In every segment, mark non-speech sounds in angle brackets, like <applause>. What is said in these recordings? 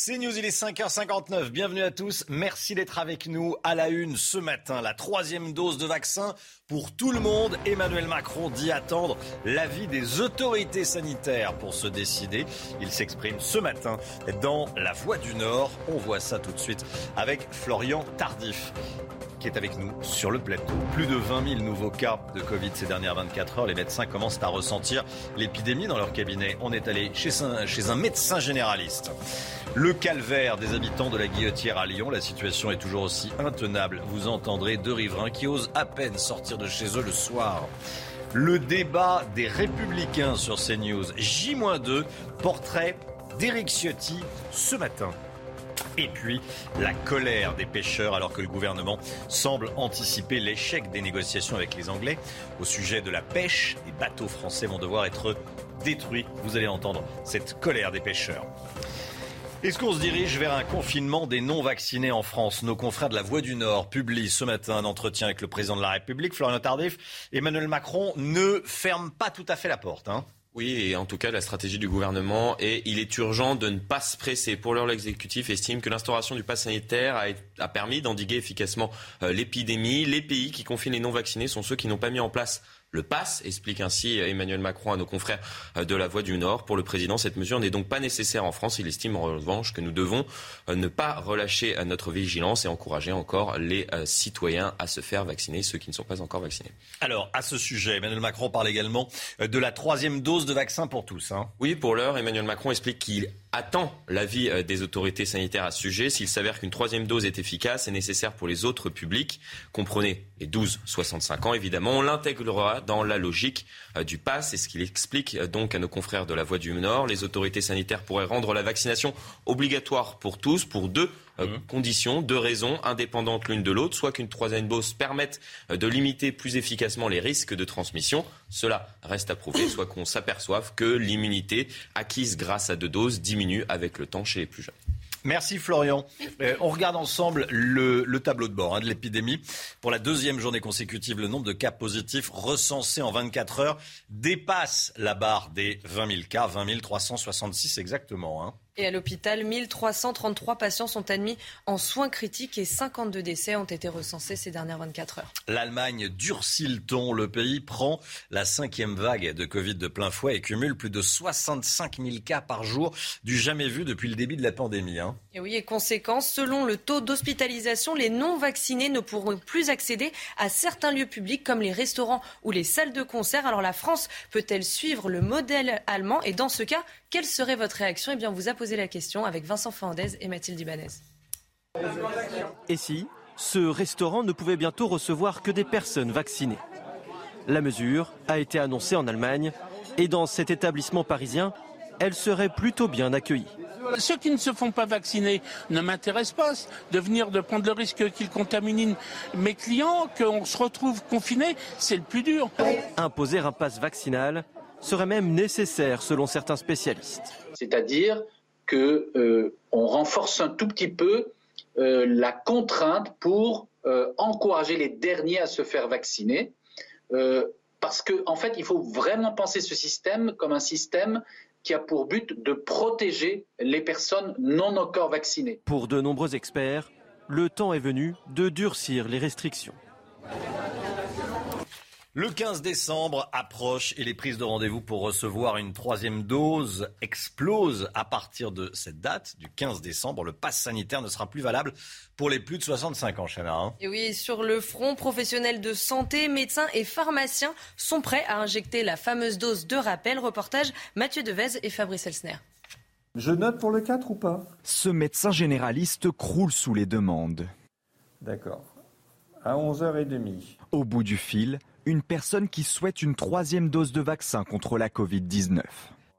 C'est News, il est 5h59. Bienvenue à tous. Merci d'être avec nous à la une ce matin. La troisième dose de vaccin pour tout le monde. Emmanuel Macron dit attendre l'avis des autorités sanitaires pour se décider. Il s'exprime ce matin dans La Voix du Nord. On voit ça tout de suite avec Florian Tardif qui est avec nous sur le plateau. Plus de 20 000 nouveaux cas de Covid ces dernières 24 heures. Les médecins commencent à ressentir l'épidémie dans leur cabinet. On est allé chez un, médecin généraliste. Le calvaire des habitants de la Guillotière à Lyon. La situation est toujours aussi intenable. Vous entendrez deux riverains qui osent à peine sortir de chez eux le soir. Le débat des républicains sur CNews. J-2, portrait d'Éric Ciotti ce matin. Et puis, la colère des pêcheurs alors que le gouvernement semble anticiper l'échec des négociations avec les Anglais au sujet de la pêche. Les bateaux français vont devoir être détruits. Vous allez entendre cette colère des pêcheurs. Est-ce qu'on se dirige vers un confinement des non-vaccinés en France? Nos confrères de la Voix du Nord publient ce matin un entretien avec le président de la République, Florian Tardif. Emmanuel Macron ne ferme pas tout à fait la porte. Hein. Oui, et en tout cas, la stratégie du gouvernement et il est urgent de ne pas se presser. Pour l'heure, l'exécutif estime que l'instauration du pass sanitaire a, a permis d'endiguer efficacement euh, l'épidémie. Les pays qui confinent les non-vaccinés sont ceux qui n'ont pas mis en place le pass, explique ainsi Emmanuel Macron à nos confrères de la Voix du Nord. Pour le président, cette mesure n'est donc pas nécessaire en France. Il estime en revanche que nous devons euh, ne pas relâcher euh, notre vigilance et encourager encore les euh, citoyens à se faire vacciner, ceux qui ne sont pas encore vaccinés. Alors, à ce sujet, Emmanuel Macron parle également de la troisième dose de vaccin pour tous. Hein. Oui, pour l'heure, Emmanuel Macron explique qu'il attend l'avis des autorités sanitaires à ce sujet. S'il s'avère qu'une troisième dose est efficace et nécessaire pour les autres publics, comprenez les 12-65 ans évidemment, on l'intégrera dans la logique euh, du pass. C'est ce qu'il explique euh, donc à nos confrères de la Voix du Nord. Les autorités sanitaires pourraient rendre la vaccination obligatoire pour tous, pour deux euh, mmh. conditions, deux raisons indépendantes l'une de l'autre, soit qu'une troisième dose permette de limiter plus efficacement les risques de transmission, cela reste à prouver, <coughs> soit qu'on s'aperçoive que l'immunité acquise grâce à deux doses diminue avec le temps chez les plus jeunes. Merci Florian. Euh, on regarde ensemble le, tableau de bord hein, de l'épidémie. Pour la deuxième journée consécutive, le nombre de cas positifs recensés en 24 heures dépasse la barre des 20 000 cas, 20 366 exactement. Hein. Et à l'hôpital, 1333 patients sont admis en soins critiques et 52 décès ont été recensés ces dernières 24 heures. L'Allemagne durcit le ton. Le pays prend la cinquième vague de Covid de plein fouet et cumule plus de 65 000 cas par jour, du jamais vu depuis le début de la pandémie. Hein. Et oui, et conséquence, selon le taux d'hospitalisation, les non-vaccinés ne pourront plus accéder à certains lieux publics comme les restaurants ou les salles de concert. Alors la France peut-elle suivre le modèle allemand? Et dans ce cas, quelle serait votre réaction? Eh bien, on vous a posé la question avec Vincent Fernandez et Mathilde Ibanez. Et si ce restaurant ne pouvait bientôt recevoir que des personnes vaccinées? La mesure a été annoncée en Allemagne et dans cet établissement parisien, elle serait plutôt bien accueillie. Ceux qui ne se font pas vacciner ne m'intéressent pas. De venir de prendre le risque qu'ils contaminent mes clients, qu'on se retrouve confiné, c'est le plus dur. Imposer un pass vaccinal serait même nécessaire selon certains spécialistes. C'est-à-dire qu'on euh, renforce un tout petit peu euh, la contrainte pour euh, encourager les derniers à se faire vacciner. parce qu'en en fait, il faut vraiment penser ce système comme un système qui a pour but de protéger les personnes non encore vaccinées. Pour de nombreux experts, le temps est venu de durcir les restrictions. Le 15 décembre approche et les prises de rendez-vous pour recevoir une troisième dose explosent. À partir de cette date, du 15 décembre, le pass sanitaire ne sera plus valable pour les plus de 65 ans, Chana. Hein. Et oui, sur le front, professionnels de santé, médecins et pharmaciens sont prêts à injecter la fameuse dose de rappel. Reportage Mathieu Devez et Fabrice Elsner. Je note pour le 4 ou pas? Ce médecin généraliste croule sous les demandes. D'accord. À 11h30. Au bout du fil, une personne qui souhaite une troisième dose de vaccin contre la Covid-19.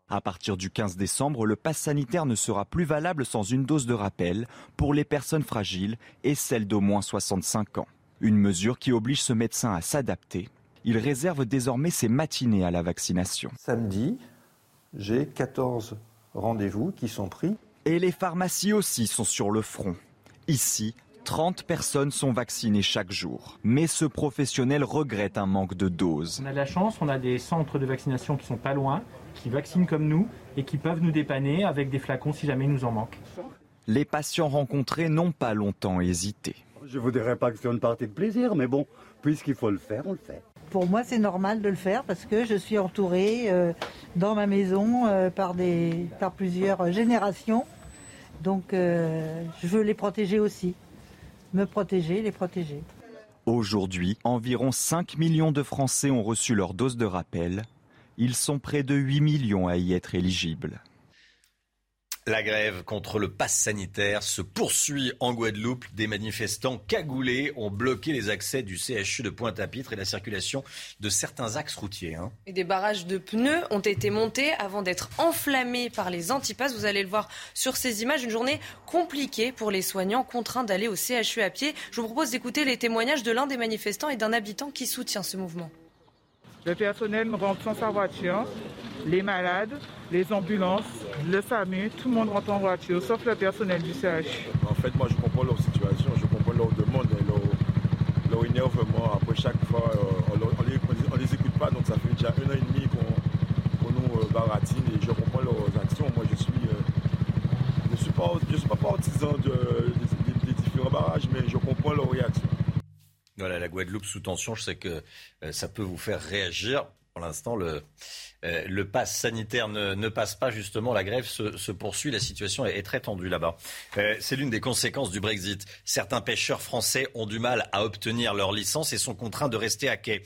À partir du 15 décembre, le pass sanitaire ne sera plus valable sans une dose de rappel pour les personnes fragiles et celles d'au moins 65 ans. Une mesure qui oblige ce médecin à s'adapter. Il réserve désormais ses matinées à la vaccination. Samedi, j'ai 14 rendez-vous qui sont pris. Et les pharmacies aussi sont sur le front. Ici, 30 personnes sont vaccinées chaque jour. Mais ce professionnel regrette un manque de doses. On a de la chance, on a des centres de vaccination qui sont pas loin, qui vaccinent comme nous et qui peuvent nous dépanner avec des flacons si jamais il nous en manque. Les patients rencontrés n'ont pas longtemps hésité. Je ne voudrais pas que ce soit une partie de plaisir, mais bon, puisqu'il faut le faire, on le fait. Pour moi, c'est normal de le faire parce que je suis entourée euh, dans ma maison euh, par, des, par plusieurs générations. Donc, euh, je veux les protéger aussi. Me protéger, les protéger. Aujourd'hui, environ 5 millions de Français ont reçu leur dose de rappel. Ils sont près de 8 millions à y être éligibles. La grève contre le pass sanitaire se poursuit en Guadeloupe. Des manifestants cagoulés ont bloqué les accès du CHU de Pointe-à-Pitre et la circulation de certains axes routiers. Hein. Des barrages de pneus ont été montés avant d'être enflammés par les antipasses. Vous allez le voir sur ces images. Une journée compliquée pour les soignants contraints d'aller au CHU à pied. Je vous propose d'écouter les témoignages de l'un des manifestants et d'un habitant qui soutient ce mouvement. Le personnel rentre sans sa voiture, les malades, les ambulances, le SAMU, tout le monde rentre en voiture, sauf le personnel du CH. En fait, moi, je comprends leur situation, je comprends leur demande, leur, leur énervement. Après, chaque fois, euh, on ne les, les, écoute pas, donc ça fait déjà un an et demi qu'on nous euh, baratine et je comprends leurs actions. Moi, je suis, euh, je suis pas, je pas partisan de, des, différents barrages, mais je comprends leurs réactions. Voilà, la Guadeloupe sous tension, je sais que euh, ça peut vous faire réagir. Pour l'instant, le, euh, le pass sanitaire ne, ne, passe pas, justement, la grève se, se poursuit, la situation est, très tendue là-bas. Euh, c'est l'une des conséquences du Brexit. Certains pêcheurs français ont du mal à obtenir leur licence et sont contraints de rester à quai.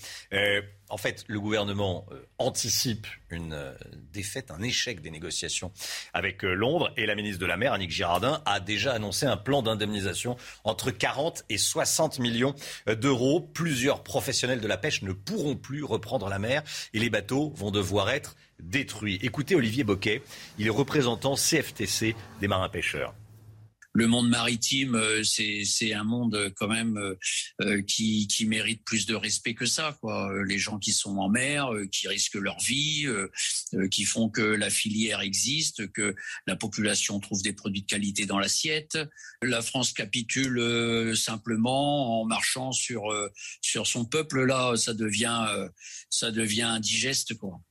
En fait, le gouvernement euh, anticipe une euh, défaite, un échec des négociations avec euh, Londres. Et la ministre de la Mer, Annick Girardin, a déjà annoncé un plan d'indemnisation entre 40 et 60 millions d'euros. Plusieurs professionnels de la pêche ne pourront plus reprendre la mer et les bateaux vont devoir être détruits. Écoutez Olivier Boquet, il est représentant CFTC des marins-pêcheurs le monde maritime, c'est un monde quand même qui, qui, mérite plus de respect que ça. Quoi. Les gens qui sont en mer, qui risquent leur vie, qui font que la filière existe, que la population trouve des produits de qualité dans l'assiette. La France capitule simplement en marchant sur, sur son peuple. Là, ça devient, ça devient indigeste. Quoi.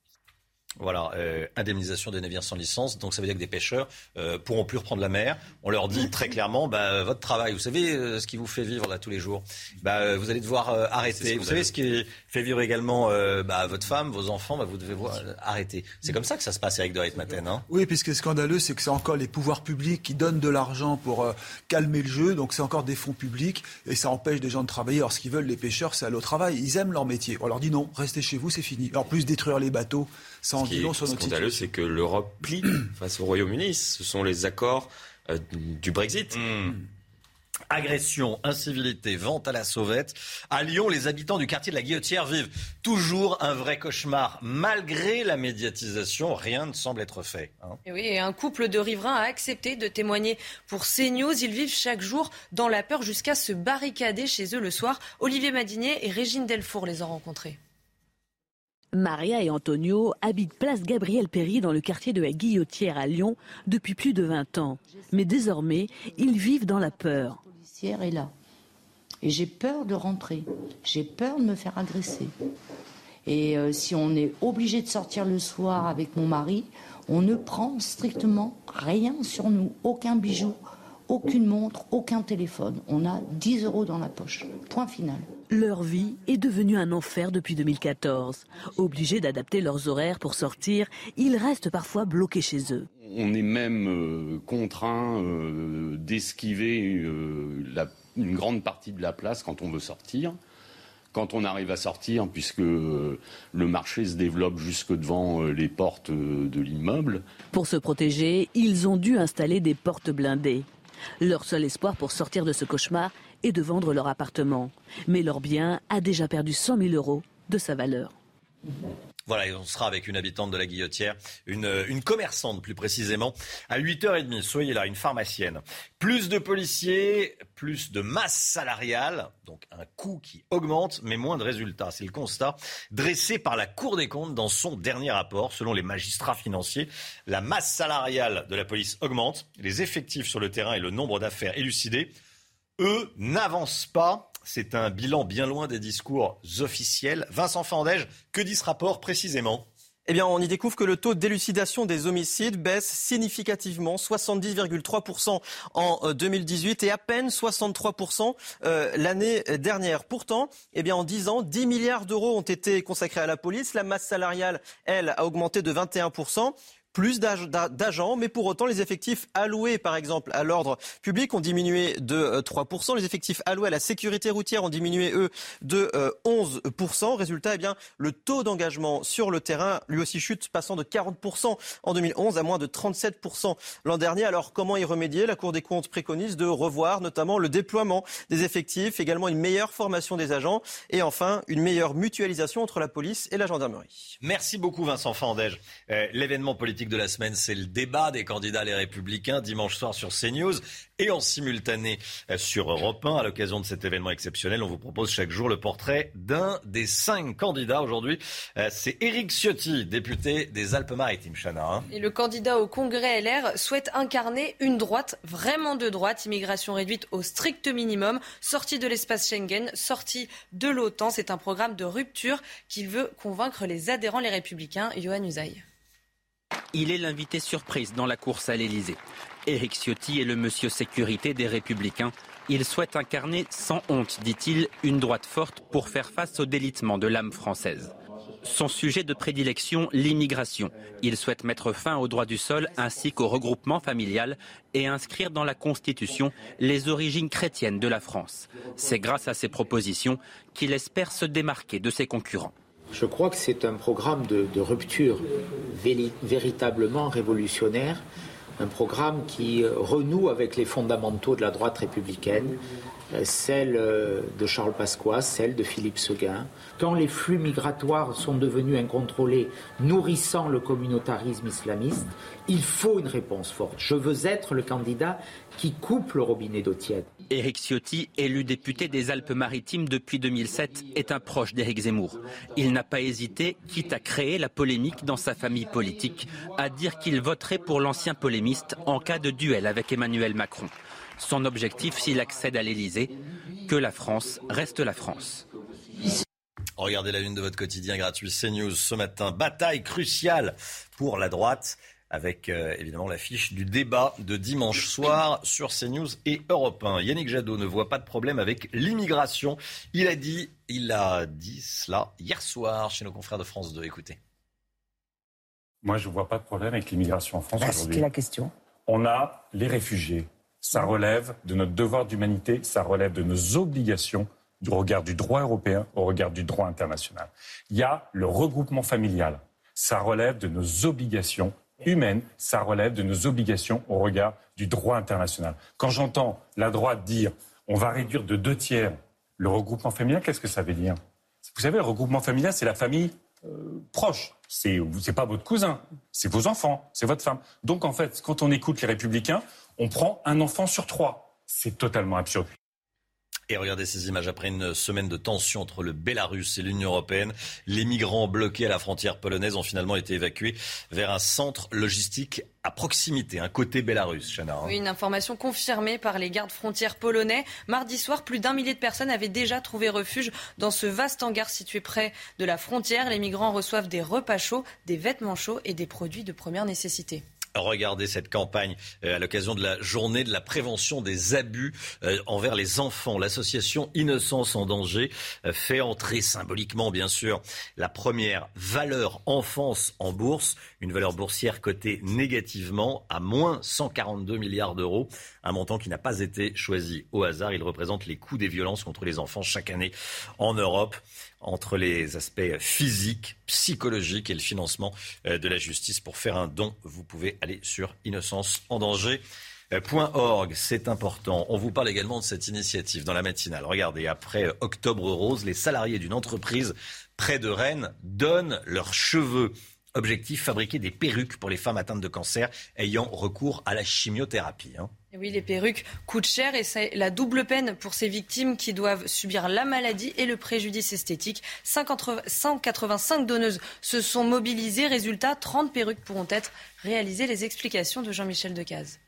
Voilà, euh, indemnisation des navires sans licence. Donc ça veut dire que des pêcheurs euh, pourront plus reprendre la mer. On leur dit très clairement, bah, votre travail, vous savez euh, ce qui vous fait vivre là tous les jours, bah, vous allez devoir euh, arrêter. Vous, vous savez ce qui fait vivre également bah, votre femme, vos enfants, bah, vous devez arrêter. C'est comme ça que ça se passe avec Dorit Maten. Hein? Oui, puis ce qui est scandaleux, c'est que c'est encore les pouvoirs publics qui donnent de l'argent pour calmer le jeu. Donc c'est encore des fonds publics et ça empêche des gens de travailler. Alors ce qu'ils veulent, les pêcheurs, c'est aller au travail. Ils aiment leur métier. On leur dit non, restez chez vous, c'est fini. En plus, détruire les bateaux, ça ce qui est scandaleux, c'est que l'Europe plie <clears throat> face au Royaume-Uni. Ce sont les accords euh, du Brexit. Mmh. Agression, incivilité, vente à la sauvette. À Lyon, les habitants du quartier de la Guillotière vivent toujours un vrai cauchemar. Malgré la médiatisation, rien ne semble être fait. Hein. Et oui, et un couple de riverains a accepté de témoigner pour CNews. Ils vivent chaque jour dans la peur jusqu'à se barricader chez eux le soir. Olivier Madinier et Régine Delfour les ont rencontrés. Maria et Antonio habitent place Gabriel Péry dans le quartier de la Guillotière à Lyon depuis plus de 20 ans. Mais désormais, ils vivent dans la peur. La policière est là. Et j'ai peur de rentrer. J'ai peur de me faire agresser. Et euh, si on est obligé de sortir le soir avec mon mari, on ne prend strictement rien sur nous. Aucun bijou, aucune montre, aucun téléphone. On a 10 euros dans la poche. Point final. Leur vie est devenue un enfer depuis 2014. Obligés d'adapter leurs horaires pour sortir, ils restent parfois bloqués chez eux. On est même euh, contraint euh, d'esquiver euh, une grande partie de la place quand on veut sortir. Quand on arrive à sortir, puisque le marché se développe jusque devant les portes de l'immeuble. Pour se protéger, ils ont dû installer des portes blindées. Leur seul espoir pour sortir de ce cauchemar est de vendre leur appartement. Mais leur bien a déjà perdu 100 000 euros de sa valeur. Voilà, et on sera avec une habitante de la Guillotière, une, une commerçante plus précisément, à 8h30. Soyez là, une pharmacienne. Plus de policiers, plus de masse salariale, donc un coût qui augmente, mais moins de résultats. C'est le constat dressé par la Cour des comptes dans son dernier rapport. Selon les magistrats financiers, la masse salariale de la police augmente, les effectifs sur le terrain et le nombre d'affaires élucidées, eux, n'avancent pas c'est un bilan bien loin des discours officiels. Vincent Fandège, que dit ce rapport précisément? Eh bien, on y découvre que le taux d'élucidation des homicides baisse significativement, 70,3% en 2018 euh, et à peine 63% euh, l'année dernière. Pourtant, eh bien, en 10 ans, 10 milliards d'euros ont été consacrés à la police. La masse salariale, elle, a augmenté de 21% plus d'agents, mais pour autant, les effectifs alloués, par exemple, à l'ordre public ont diminué de 3%. Euh, les effectifs alloués à la sécurité routière ont diminué, eux, de 11%. Euh, Résultat, eh bien, le taux d'engagement sur le terrain, lui aussi, chute, passant de 40% en 2011 à moins de 37% l'an dernier. Alors, comment y remédier? La Cour des comptes préconise de revoir notamment le déploiement des effectifs, également une meilleure formation des agents et enfin une meilleure mutualisation entre la police et la gendarmerie. Merci beaucoup, Vincent Fandège. Euh, l'événement politique de la semaine, c'est le débat des candidats les Républicains dimanche soir sur CNews et en simultané euh, sur Europe 1. À l'occasion de cet événement exceptionnel, on vous propose chaque jour le portrait d'un des cinq candidats. Aujourd'hui, euh, c'est Éric Ciotti, député des Alpes-Maritimes. Chana. Hein. Et le candidat au Congrès LR souhaite incarner une droite vraiment de droite, immigration réduite au strict minimum, sortie de l'espace Schengen, sortie de l'OTAN. C'est un programme de rupture qui veut convaincre les adhérents les Républicains. Johan Usaï. Il est l'invité surprise dans la course à l'Elysée. Éric Ciotti est le monsieur sécurité des Républicains. Il souhaite incarner sans honte, dit-il, une droite forte pour faire face au délitement de l'âme française. Son sujet de prédilection, l'immigration. Il souhaite mettre fin au droit du sol ainsi qu'au regroupement familial et inscrire dans la Constitution les origines chrétiennes de la France. C'est grâce à ces propositions qu'il espère se démarquer de ses concurrents. Je crois que c'est un programme de, rupture véritablement révolutionnaire, un programme qui renoue avec les fondamentaux de la droite républicaine, euh, celle euh, de Charles Pasqua, celle de Philippe Seguin. Quand les flux migratoires sont devenus incontrôlés, nourrissant le communautarisme islamiste, il faut une réponse forte. Je veux être le candidat qui coupe le robinet d'eau tiède. Éric Ciotti, élu député des Alpes-Maritimes depuis 2007, est un proche d'Éric Zemmour. Il n'a pas hésité, quitte à créer la polémique dans sa famille politique, à dire qu'il voterait pour l'ancien polémiste en cas de duel avec Emmanuel Macron. Son objectif, s'il accède à l'Élysée, que la France reste la France. Regardez la une de votre quotidien gratuit CNews ce matin. Bataille cruciale pour la droite avec euh, évidemment l'affiche du débat de dimanche soir sur CNews et Europe 1. Yannick Jadot ne voit pas de problème avec l'immigration. Il a dit, il a dit cela hier soir chez nos confrères de France 2. Écoutez. Moi, je ne vois pas de problème avec l'immigration en France aujourd'hui. C'est la question. On a les réfugiés. Ça relève de notre devoir d'humanité, ça relève de nos obligations du regard du droit européen au regard du droit international. Il y a le regroupement familial. Ça relève de nos obligations humaine, ça relève de nos obligations au regard du droit international. Quand j'entends la droite dire on va réduire de deux tiers le regroupement familial, qu'est-ce que ça veut dire? Vous savez, le regroupement familial, c'est la famille euh, proche. C'est n'est pas votre cousin, c'est vos enfants, c'est votre femme. Donc en fait, quand on écoute les républicains, on prend un enfant sur trois. C'est totalement absurde. Et regardez ces images après une semaine de tension entre le Bélarus et l'Union européenne. Les migrants bloqués à la frontière polonaise ont finalement été évacués vers un centre logistique à proximité, un côté Bélarus. Hein. une information confirmée par les gardes frontières polonais. Mardi soir, plus d'un millier de personnes avaient déjà trouvé refuge dans ce vaste hangar situé près de la frontière. Les migrants reçoivent des repas chauds, des vêtements chauds et des produits de première nécessité. Regardez cette campagne euh, à l'occasion de la journée de la prévention des abus euh, envers les enfants. L'association Innocence en danger euh, fait entrer symboliquement, bien sûr, la première valeur enfance en bourse, une valeur boursière cotée négativement à moins 142 milliards d'euros, un montant qui n'a pas été choisi au hasard. Il représente les coûts des violences contre les enfants chaque année en Europe entre les aspects physiques, psychologiques et le financement euh, de la justice. Pour faire un don, vous pouvez aller sur Innocence en danger. c'est important. On vous parle également de cette initiative dans la matinale. Regardez, après Octobre Rose, les salariés d'une entreprise près de Rennes donnent leurs cheveux. Objectif, fabriquer des perruques pour les femmes atteintes de cancer ayant recours à la chimiothérapie. Hein. Oui, les perruques coûtent cher et c'est la double peine pour ces victimes qui doivent subir la maladie et le préjudice esthétique. 185 donneuses se sont mobilisées. Résultat, 30 perruques pourront être réalisées. Les explications de Jean-Michel Decaze.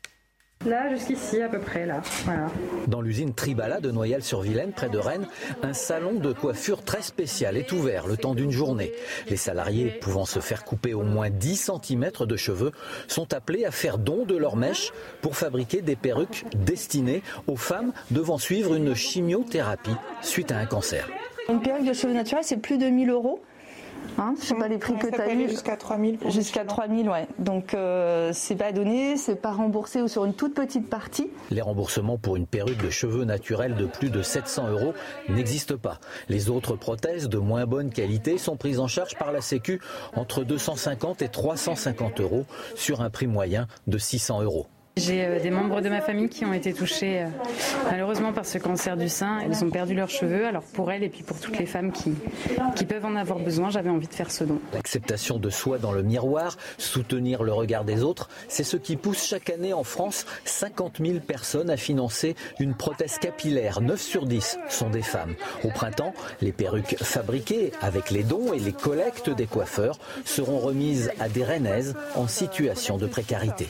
Là, jusqu'ici, à peu près, là. Voilà. Dans l'usine Tribala de Noyelles-sur-Vilaine, près de Rennes, un salon de coiffure très spécial est ouvert le temps d'une journée. Les salariés, pouvant se faire couper au moins 10 cm de cheveux, sont appelés à faire don de leurs mèches pour fabriquer des perruques destinées aux femmes devant suivre une chimiothérapie suite à un cancer. Une perruque de cheveux naturels, c'est plus de 1000 euros. Hein, je sais pas les prix que tu as eu. Jusqu'à 3000 Jusqu'à 3000, ouais. Donc euh, c'est pas donné, c'est pas remboursé ou sur une toute petite partie. Les remboursements pour une perruque de cheveux naturels de plus de 700 euros n'existent pas. Les autres prothèses de moins bonne qualité sont prises en charge par la Sécu entre 250 et 350 euros sur un prix moyen de 600 euros. J'ai euh, des membres de ma famille qui ont été touchés euh, malheureusement par ce cancer du sein. Elles ont perdu leurs cheveux. Alors pour elles et puis pour toutes les femmes qui, qui peuvent en avoir besoin, j'avais envie de faire ce don. L'acceptation de soi dans le miroir, soutenir le regard des autres, c'est ce qui pousse chaque année en France 50 000 personnes à financer une prothèse capillaire. 9 sur 10 sont des femmes. Au printemps, les perruques fabriquées avec les dons et les collectes des coiffeurs seront remises à des rennaises en situation de précarité.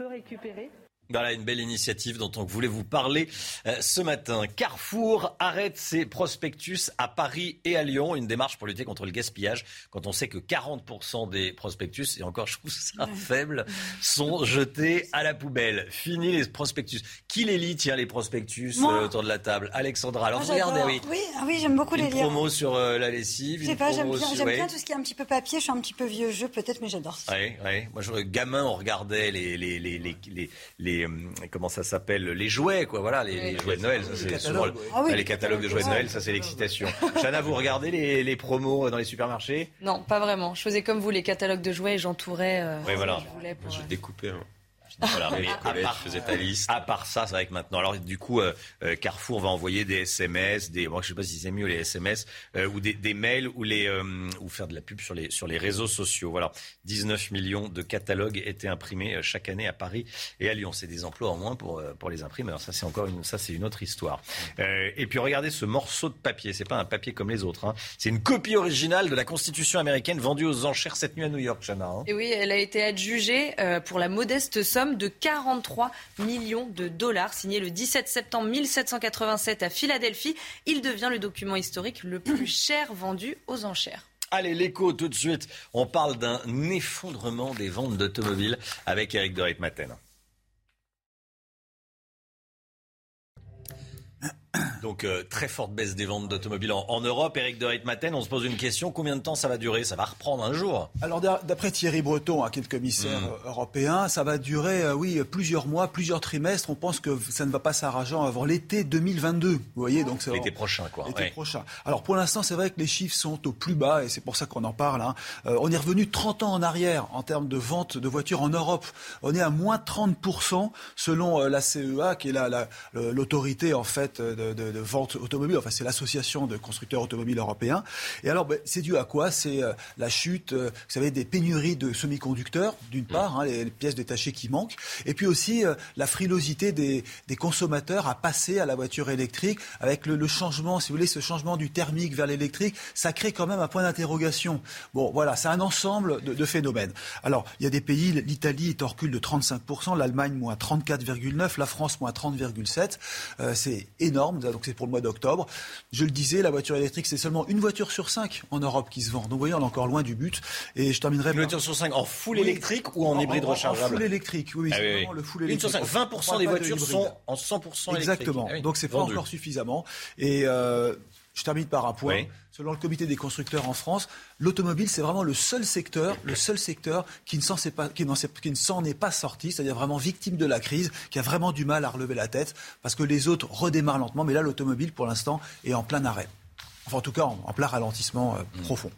Peut récupérer. Voilà une belle initiative dont on voulait vous parler euh, ce matin. Carrefour arrête ses prospectus à Paris et à Lyon. Une démarche pour lutter contre le gaspillage quand on sait que 40% des prospectus, et encore je trouve ça faible, sont jetés à la poubelle. Fini les prospectus. Qui les lit, tiens, les prospectus euh, autour de la table? Alexandra. Alors Moi, regardez, oui. Oui, ah oui, j'aime beaucoup Une les lire. promo sur euh, la lessive. Je sais pas, j'aime sur- bien tout ce qui est un petit peu papier. Je suis un petit peu vieux jeu peut-être, mais j'adore ça. Oui, oui. Moi, je, gamin, on regardait les, les, les, les, les, hum, comment ça s'appelle, les jouets, quoi. Voilà, les, les jouets de Noël. Ça, Les c'est catalogues, souvent- ouais. Ah oui, les les catalogues de jouets de Noël, ça, c'est l'excitation. Chana, vous regardez les, les promos dans les supermarchés? Non, pas vraiment. Je faisais comme vous les catalogues de jouets et j'entourais. euh, Oui, voilà. ce que je voulais pour, J'ai euh, découpé. hein. Voilà, mais à part, je faisais ta liste. à part ça, c'est vrai que maintenant, alors du coup, euh, euh, Carrefour va envoyer des SMS, des, moi je sais pas si c'est mieux les SMS euh, ou des, des mails ou les euh, ou faire de la pub sur les sur les réseaux sociaux. Voilà, 19 millions de catalogues étaient imprimés chaque année à Paris et à Lyon. C'est des emplois en moins pour pour les imprimeurs. Ça c'est encore une ça c'est une autre histoire. Euh, et puis regardez ce morceau de papier. C'est pas un papier comme les autres. hein. C'est une copie originale de la Constitution américaine vendue aux enchères cette nuit à New York, Chana. hein. Et oui, elle a été adjugée euh, pour la modeste somme de 43 millions de dollars. Signé le 17 septembre 1787 à Philadelphie, il devient le document historique le plus <clears throat> cher vendu aux enchères. Allez, l'écho tout de suite. On parle d'un effondrement des ventes d'automobiles avec Eric de Ritmaten. <coughs> Donc, euh, très forte baisse des ventes d'automobiles en, en Europe. Eric de Ritmaten, on se pose une question. Combien de temps ça va durer? Ça va reprendre un jour? Alors d'a- d'après Thierry Breton, hein, qui est le commissaire Mm. euh, européen, ça va durer, euh, oui, plusieurs mois, plusieurs trimestres. On pense que ça ne va pas s'arranger avant l'été 2022. Vous voyez, donc c'est L'été prochain, quoi. L'été ouais. prochain. Alors pour l'instant, c'est vrai que les chiffres sont au plus bas et c'est pour ça qu'on en parle. hein. Euh, on est revenu 30 ans en arrière en termes de vente de voitures en Europe. On est à moins 30% selon la CEA, qui est la- la- le- l'autorité en fait de, de- de vente automobile. Enfin, c'est l'association de constructeurs automobiles européens. Et alors, ben, c'est dû à quoi? C'est euh, la chute, euh, vous savez, des pénuries de semi-conducteurs, d'une part, hein, les, les pièces détachées qui manquent, et puis aussi euh, la frilosité des, des consommateurs à passer à la voiture électrique avec le, le changement, si vous voulez, ce changement du thermique vers l'électrique, ça crée quand même un point d'interrogation. Bon, voilà, c'est un ensemble de, de phénomènes. Alors, il y a des pays, l'Italie est en recul de 35%, l'Allemagne moins 34,9%, la France moins 30,7%. Euh, c'est énorme, donc c'est pour le mois d'octobre. Je le disais, la voiture électrique, c'est seulement une voiture sur cinq en Europe qui se vend. Donc, vous voyez, on est encore loin du but. Et je terminerai Une par- voiture sur 5 en full Oui. électrique ou en, hybride En rechargeable full électrique, oui, oui, Ah oui, le full Une électrique. sur cinq. On 20% parle des de voitures sont en 100% électriques. Exactement. Ah Donc c'est pas encore suffisamment. Et euh, je termine par un point. Oui. Selon le comité des constructeurs en France, l'automobile c'est vraiment le seul secteur, le seul secteur qui ne s'en est pas, qui n'en s'est- qui ne s'en est pas sorti, c'est-à-dire vraiment victime de la crise, qui a vraiment du mal à relever la tête, parce que les autres redémarrent lentement, mais là l'automobile pour l'instant est en plein arrêt. Enfin en tout cas en, en plein ralentissement euh, profond.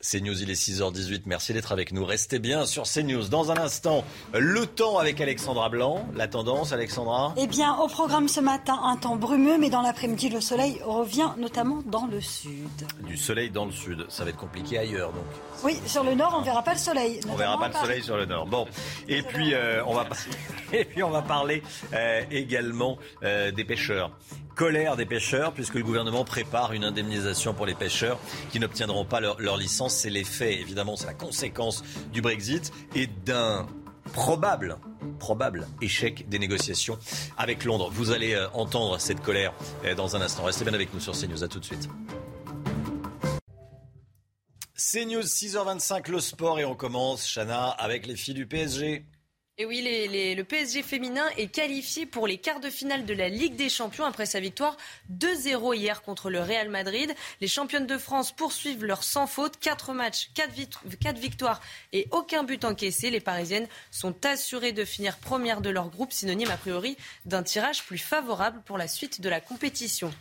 CNews, il est 6h18. Merci d'être avec nous. Restez bien sur CNews. Dans un instant, le temps avec Alexandra Blanc. La tendance, Alexandra? Eh bien, au programme ce matin, un temps brumeux, mais dans l'après-midi, le soleil revient notamment dans le sud. Du soleil dans le sud. Ça va être compliqué ailleurs, donc. Oui, sur le nord, on verra pas le soleil. On verra pas le soleil sur le nord. Bon, et puis euh, on va <laughs> et puis on va parler euh, également euh, des pêcheurs colère des pêcheurs puisque le gouvernement prépare une indemnisation pour les pêcheurs qui n'obtiendront pas leur, leur licence. C'est l'effet, évidemment, c'est la conséquence du Brexit et d'un probable, probable échec des négociations avec Londres. Vous allez euh, entendre cette colère euh, dans un instant. Restez bien avec nous sur CNews. À tout de suite. CNews 6h25, le sport et on commence, Chana, avec les filles du PSG. Et oui, le PSG féminin est qualifié pour les quarts de finale de la Ligue des Champions après sa victoire 2-0 hier contre le Real Madrid. Les championnes de France poursuivent leur sans faute. 4 matchs, 4, victoires et aucun but encaissé. Les Parisiennes sont assurées de finir première de leur groupe, synonyme a priori d'un tirage plus favorable pour la suite de la compétition.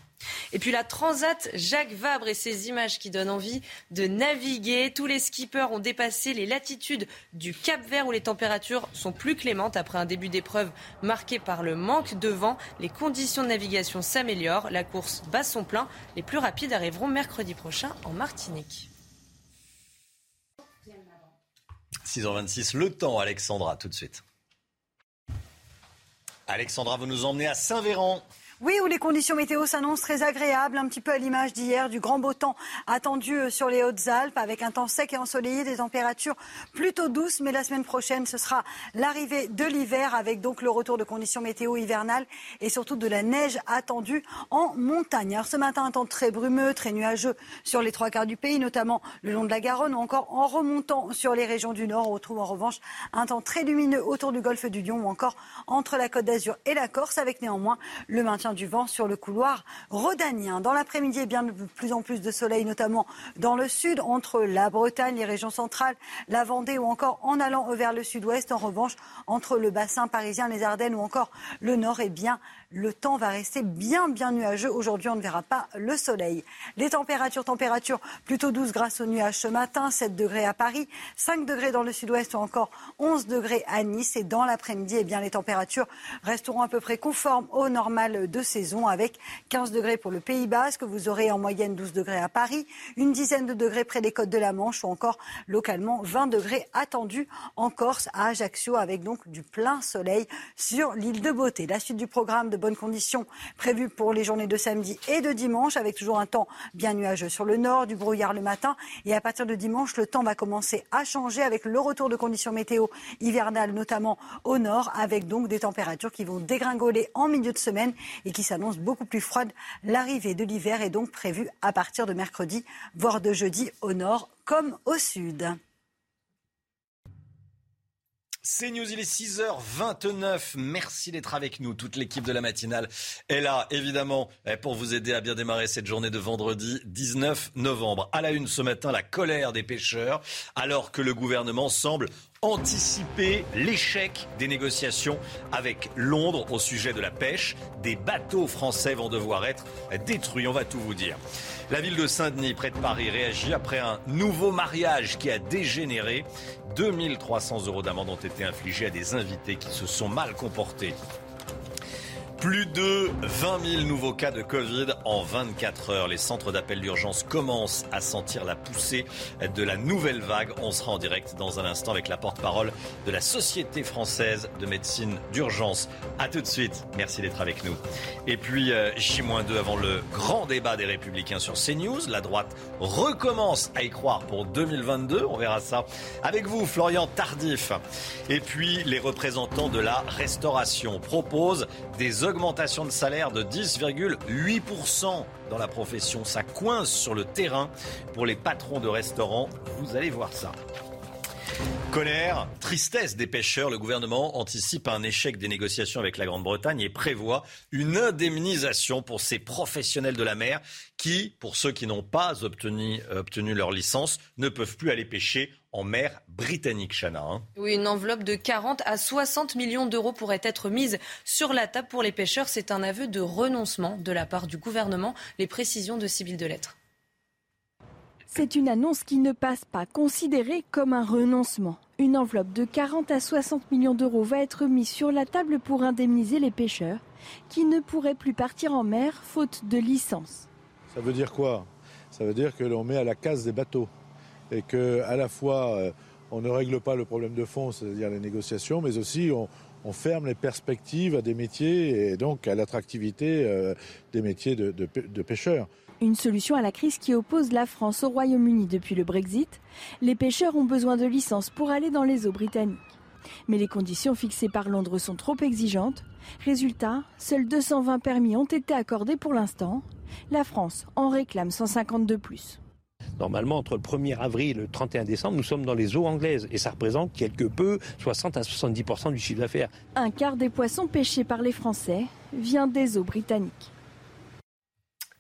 Et puis la Transat Jacques Vabre et ses images qui donnent envie de naviguer. Tous les skippers ont dépassé les latitudes du Cap Vert où les températures sont plus clémentes après un début d'épreuve marqué par le manque de vent. Les conditions de navigation s'améliorent. La course bat son plein. Les plus rapides arriveront mercredi prochain en Martinique. 6h26, le temps, Alexandra, tout de suite. Alexandra, vous nous emmenez à Saint-Véran. Oui, où les conditions météo s'annoncent très agréables, un petit peu à l'image d'hier, du grand beau temps attendu euh, sur les Hautes-Alpes, avec un temps sec et ensoleillé, des températures plutôt douces. Mais la semaine prochaine, ce sera l'arrivée de l'hiver, avec donc le retour de conditions météo hivernales et surtout de la neige attendue en montagne. Alors ce matin, un temps très brumeux, très nuageux sur les trois quarts du pays, notamment le long de la Garonne ou encore en remontant sur les régions du Nord. On retrouve en revanche un temps très lumineux autour du golfe du Lion ou encore entre la Côte d'Azur et la Corse, avec néanmoins le maintien du vent sur le couloir rhodanien. Dans l'après-midi, eh bien de plus en plus de soleil, notamment dans le sud, entre la Bretagne, les régions centrales, la Vendée ou encore en allant vers le sud-ouest. En revanche, entre le bassin parisien, les Ardennes ou encore le nord, eh bien le temps va rester bien, bien nuageux. Aujourd'hui, on ne verra pas le soleil. Les températures, températures plutôt douces grâce aux nuages ce matin. 7 degrés à Paris, 5 degrés dans le sud-ouest ou encore 11 degrés à Nice. Et dans l'après-midi, eh bien, les températures resteront à peu près conformes au normal de saison avec 15 degrés pour le Pays Basque. Vous aurez en moyenne 12 degrés à Paris, une dizaine de degrés près des côtes de la Manche ou encore localement 20 degrés attendus en Corse à Ajaccio avec donc du plein soleil sur l'île de Beauté. La suite du programme de bonnes conditions prévues pour les journées de samedi et de dimanche avec toujours un temps bien nuageux sur le nord, du brouillard le matin et à partir de dimanche, le temps va commencer à changer avec le retour de conditions météo hivernales notamment au nord avec donc des températures qui vont dégringoler en milieu de semaine et qui s'annoncent beaucoup plus froides. L'arrivée de l'hiver est donc prévue à partir de mercredi, voire de jeudi au nord comme au sud. C'est News, il est 6h29. Merci d'être avec nous. Toute l'équipe de la matinale est là, évidemment, eh, pour vous aider à bien démarrer cette journée de vendredi 19 novembre. À la une ce matin, la colère des pêcheurs, alors que le gouvernement semble anticiper l'échec des négociations avec Londres au sujet de la pêche. Des bateaux français vont devoir être détruits, on va tout vous dire. La ville de Saint-Denis, près de Paris, réagit après un nouveau mariage qui a dégénéré. 2300 euros d'amende ont été infligés à des invités qui se sont mal comportés. Plus de 20 000 nouveaux cas de Covid en 24 heures. Les centres d'appel d'urgence commencent à sentir la poussée de la nouvelle vague. On sera en direct dans un instant avec la porte-parole de la Société française de médecine d'urgence. À tout de suite. Merci d'être avec nous. Et puis, euh, J-2 avant le grand débat des Républicains sur CNews. La droite recommence à y croire pour 2022. On verra ça avec vous, Florian Tardif. Et puis, les représentants de la restauration proposent des augmentation de salaire de 10,8% dans la profession. Ça coince sur le terrain pour les patrons de restaurants. Vous allez voir ça. Colère, tristesse des pêcheurs. Le gouvernement anticipe un échec des négociations avec la Grande-Bretagne et prévoit une indemnisation pour ces professionnels de la mer qui, pour ceux qui n'ont pas obtenu leur licence, ne peuvent plus aller pêcher en mer britannique, Chana. hein. Oui, une enveloppe de 40 à 60 millions d'euros pourrait être mise sur la table pour les pêcheurs. C'est un aveu de renoncement de la part du gouvernement. Les précisions de Sybille Delettre. C'est une annonce qui ne passe pas, considérée comme un renoncement. Une enveloppe de 40 à 60 millions d'euros va être mise sur la table pour indemniser les pêcheurs qui ne pourraient plus partir en mer faute de licence. Ça veut dire quoi? Ça veut dire que l'on met à la case des bateaux et que à la fois euh, on ne règle pas le problème de fond, c'est-à-dire les négociations, mais aussi on, ferme les perspectives à des métiers et donc à l'attractivité euh, des métiers de, de pêcheurs. Une solution à la crise qui oppose la France au Royaume-Uni depuis le Brexit. Les pêcheurs ont besoin de licences pour aller dans les eaux britanniques. Mais les conditions fixées par Londres sont trop exigeantes. Résultat, seuls 220 permis ont été accordés pour l'instant. La France en réclame 150 de plus. Normalement, entre le 1er avril et le 31 décembre, nous sommes dans les eaux anglaises et ça représente quelque peu 60 à 70% du chiffre d'affaires. Un quart des poissons pêchés par les Français vient des eaux britanniques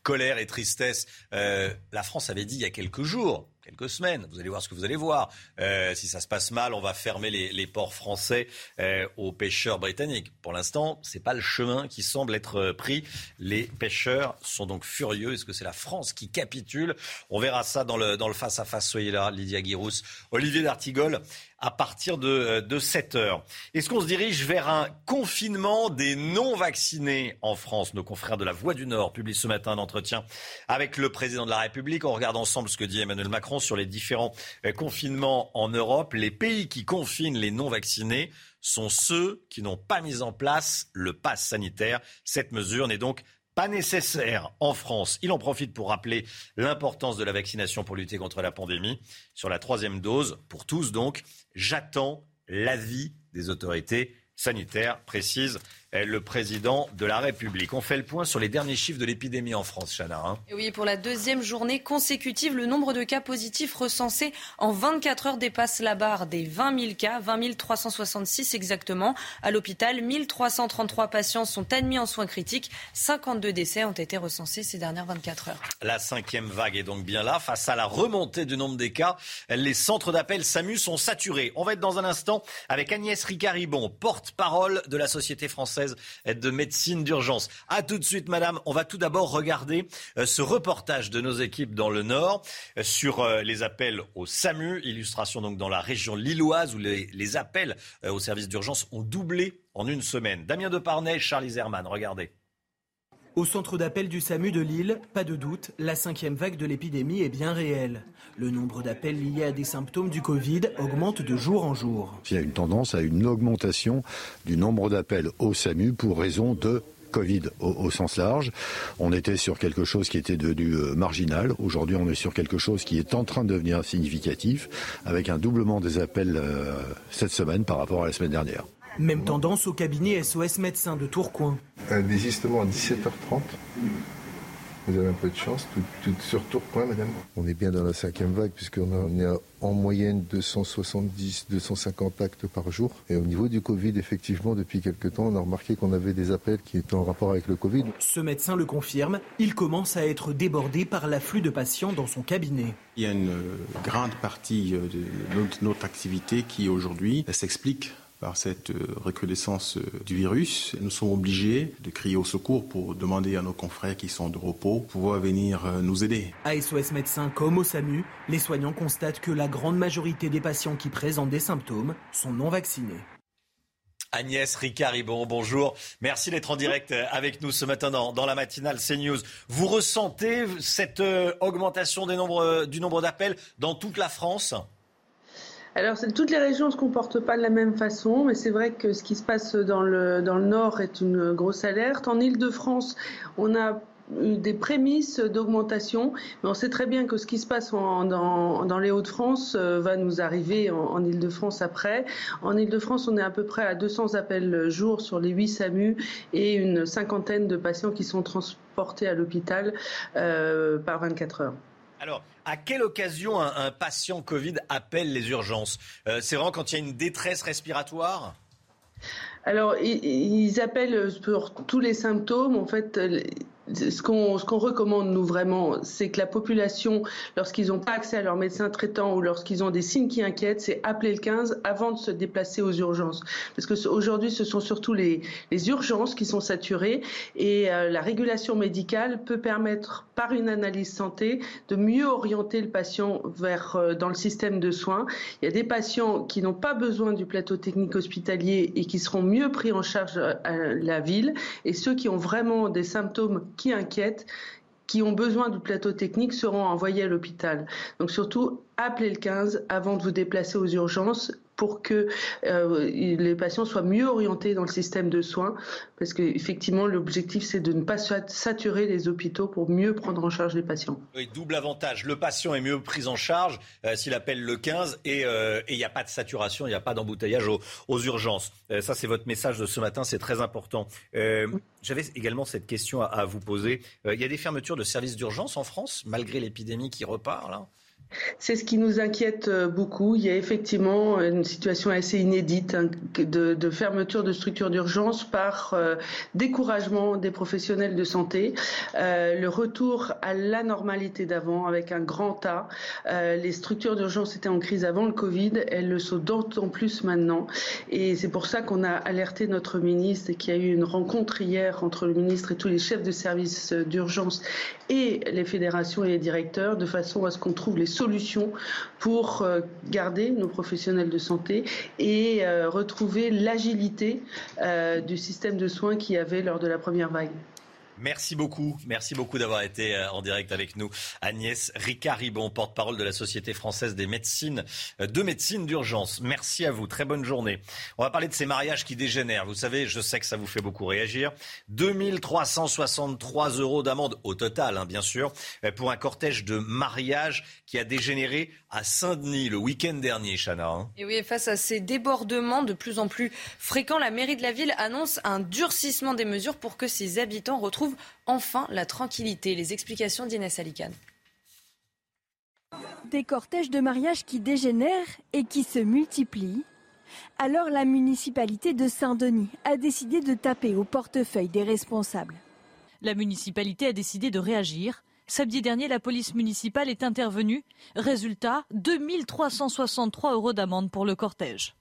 colère et tristesse. Euh, la France avait dit il y a quelques jours quelques semaines. Vous allez voir ce que vous allez voir. Euh, si ça se passe mal, on va fermer les, ports français euh, aux pêcheurs britanniques. Pour l'instant, c'est pas le chemin qui semble être pris. Les pêcheurs sont donc furieux. Est-ce que c'est la France qui capitule? On verra ça dans le dans le face à face. Soyez là, Lydia Guirous, Olivier D'Artigol à partir de, de 7 heures. Est-ce qu'on se dirige vers un confinement des non-vaccinés en France? Nos confrères de la Voix du Nord publient ce matin un entretien avec le président de la République. On regarde ensemble ce que dit Emmanuel Macron sur les différents euh, confinements en Europe. Les pays qui confinent les non-vaccinés sont ceux qui n'ont pas mis en place le pass sanitaire. Cette mesure n'est donc pas nécessaire en France. Il en profite pour rappeler l'importance de la vaccination pour lutter contre la pandémie. Sur la troisième dose, pour tous donc, j'attends l'avis des autorités sanitaires, précise le président de la République. On fait le point sur les derniers chiffres de l'épidémie en France, Chana. Hein. oui, pour la deuxième journée consécutive, le nombre de cas positifs recensés en 24 heures dépasse la barre des 20 000 cas, 20 366 exactement. À l'hôpital, 1333 patients sont admis en soins critiques. 52 décès ont été recensés ces dernières 24 heures. La cinquième vague est donc bien là. Face à la remontée du nombre des cas, les centres d'appel SAMU sont saturés. On va être dans un instant avec Agnès Ricaribon, porte-parole de la Société française de médecine d'urgence. À tout de suite, madame. On va tout d'abord regarder euh, ce reportage de nos équipes dans le Nord euh, sur euh, les appels au SAMU. Illustration donc dans la région lilloise où les, appels au service d'urgence ont doublé en une semaine. Damien Deparnay, Charlie Zerman, regardez. Au centre d'appel du SAMU de Lille, pas de doute, la cinquième vague de l'épidémie est bien réelle. Le nombre d'appels liés à des symptômes du Covid augmente de jour en jour. Il y a une tendance à une augmentation du nombre d'appels au SAMU pour raison de Covid au, sens large. On était sur quelque chose qui était devenu euh, marginal. Aujourd'hui, on est sur quelque chose qui est en train de devenir significatif, avec un doublement des appels euh, cette semaine par rapport à la semaine dernière. Même tendance au cabinet SOS médecin de Tourcoing. Un désistement à 17h30. Vous avez un peu de chance, tout, sur Tourcoing, madame. On est bien dans la cinquième vague, puisqu'on est en moyenne 270-250 actes par jour. Et au niveau du Covid, effectivement, depuis quelques temps, on a remarqué qu'on avait des appels qui étaient en rapport avec le Covid. Ce médecin le confirme, il commence à être débordé par l'afflux de patients dans son cabinet. Il y a une grande partie de notre activité qui, aujourd'hui, s'explique par cette euh, recrudescence euh, du virus. Nous sommes obligés de crier au secours pour demander à nos confrères qui sont de repos pouvoir venir euh, nous aider. À SOS Médecins comme au SAMU, les soignants constatent que la grande majorité des patients qui présentent des symptômes sont non vaccinés. Agnès Ricard-Ribon, bonjour. Merci d'être en direct avec nous ce matin dans, la matinale CNews. Vous ressentez cette augmentation des nombres, du nombre d'appels dans toute la France? Alors, toutes les régions ne se comportent pas de la même façon, mais c'est vrai que ce qui se passe dans le, dans le Nord est une grosse alerte. En Ile-de-France, on a eu des prémices d'augmentation, mais on sait très bien que ce qui se passe dans, dans, les Hauts-de-France euh, va nous arriver en, Ile-de-France après. En Ile-de-France, on est à peu près à 200 appels jour sur les 8 SAMU et une cinquantaine de patients qui sont transportés à l'hôpital euh, par 24 heures. Alors, à quelle occasion un, patient Covid appelle les urgences? Euh, C'est vraiment quand il y a une détresse respiratoire? Alors, ils appellent pour tous les symptômes. En fait, ce qu'on recommande, nous, vraiment, c'est que la population, lorsqu'ils n'ont pas accès à leur médecin traitant ou lorsqu'ils ont des signes qui inquiètent, c'est appeler le 15 avant de se déplacer aux urgences. Parce que aujourd'hui, ce sont surtout les, les, urgences qui sont saturées et euh, la régulation médicale peut permettre, par une analyse santé, de mieux orienter le patient vers euh, dans le système de soins. Il y a des patients qui n'ont pas besoin du plateau technique hospitalier et qui seront mieux pris en charge à la ville et ceux qui ont vraiment des symptômes qui inquiètent, qui ont besoin du plateau technique seront envoyés à l'hôpital. Donc surtout, appelez le 15 avant de vous déplacer aux urgences pour que euh, les patients soient mieux orientés dans le système de soins, parce qu'effectivement, l'objectif, c'est de ne pas saturer les hôpitaux pour mieux prendre en charge les patients. Oui, double avantage. Le patient est mieux pris en charge euh, s'il appelle le 15 euh, et il n'y a pas de saturation, il n'y a pas d'embouteillage aux, urgences. ça, c'est votre message de ce matin, c'est très important. J'avais également cette question à, à vous poser. Il y a des fermetures de services d'urgence en France, malgré l'épidémie qui repart, là? C'est ce qui nous inquiète euh, beaucoup. Il y a effectivement une situation assez inédite hein, de, fermeture de structures d'urgence par euh, découragement des professionnels de santé, euh, le retour à la normalité d'avant avec un grand A. les structures d'urgence étaient en crise avant le Covid, elles le sont d'autant plus maintenant. Et c'est pour ça qu'on a alerté notre ministre et qu'il y a eu une rencontre hier entre le ministre et tous les chefs de services d'urgence et les fédérations et les directeurs de façon à ce qu'on trouve les solutions pour euh, garder nos professionnels de santé et euh, retrouver l'agilité euh, du système de soins qu'il y avait lors de la première vague. Merci beaucoup. Merci beaucoup d'avoir été euh, en direct avec nous. Agnès Ricard-Ribon, porte-parole de la Société française des médecines, euh, de médecine d'urgence. Merci à vous. Très bonne journée. On va parler de ces mariages qui dégénèrent. Vous savez, je sais que ça vous fait beaucoup réagir. 2363 euros d'amende au total, hein, bien sûr, euh, pour un cortège de mariage qui a dégénéré à Saint-Denis le week-end dernier, Chana. Hein. Et oui, face à ces débordements de plus en plus fréquents, la mairie de la ville annonce un durcissement des mesures pour que ses habitants retrouvent enfin la tranquillité. Les explications d'Inès Alicane. Des cortèges de mariage qui dégénèrent et qui se multiplient. Alors la municipalité de Saint-Denis a décidé de taper au portefeuille des responsables. La municipalité a décidé de réagir. Samedi dernier, la police municipale est intervenue. Résultat, 2363 euros d'amende pour le cortège.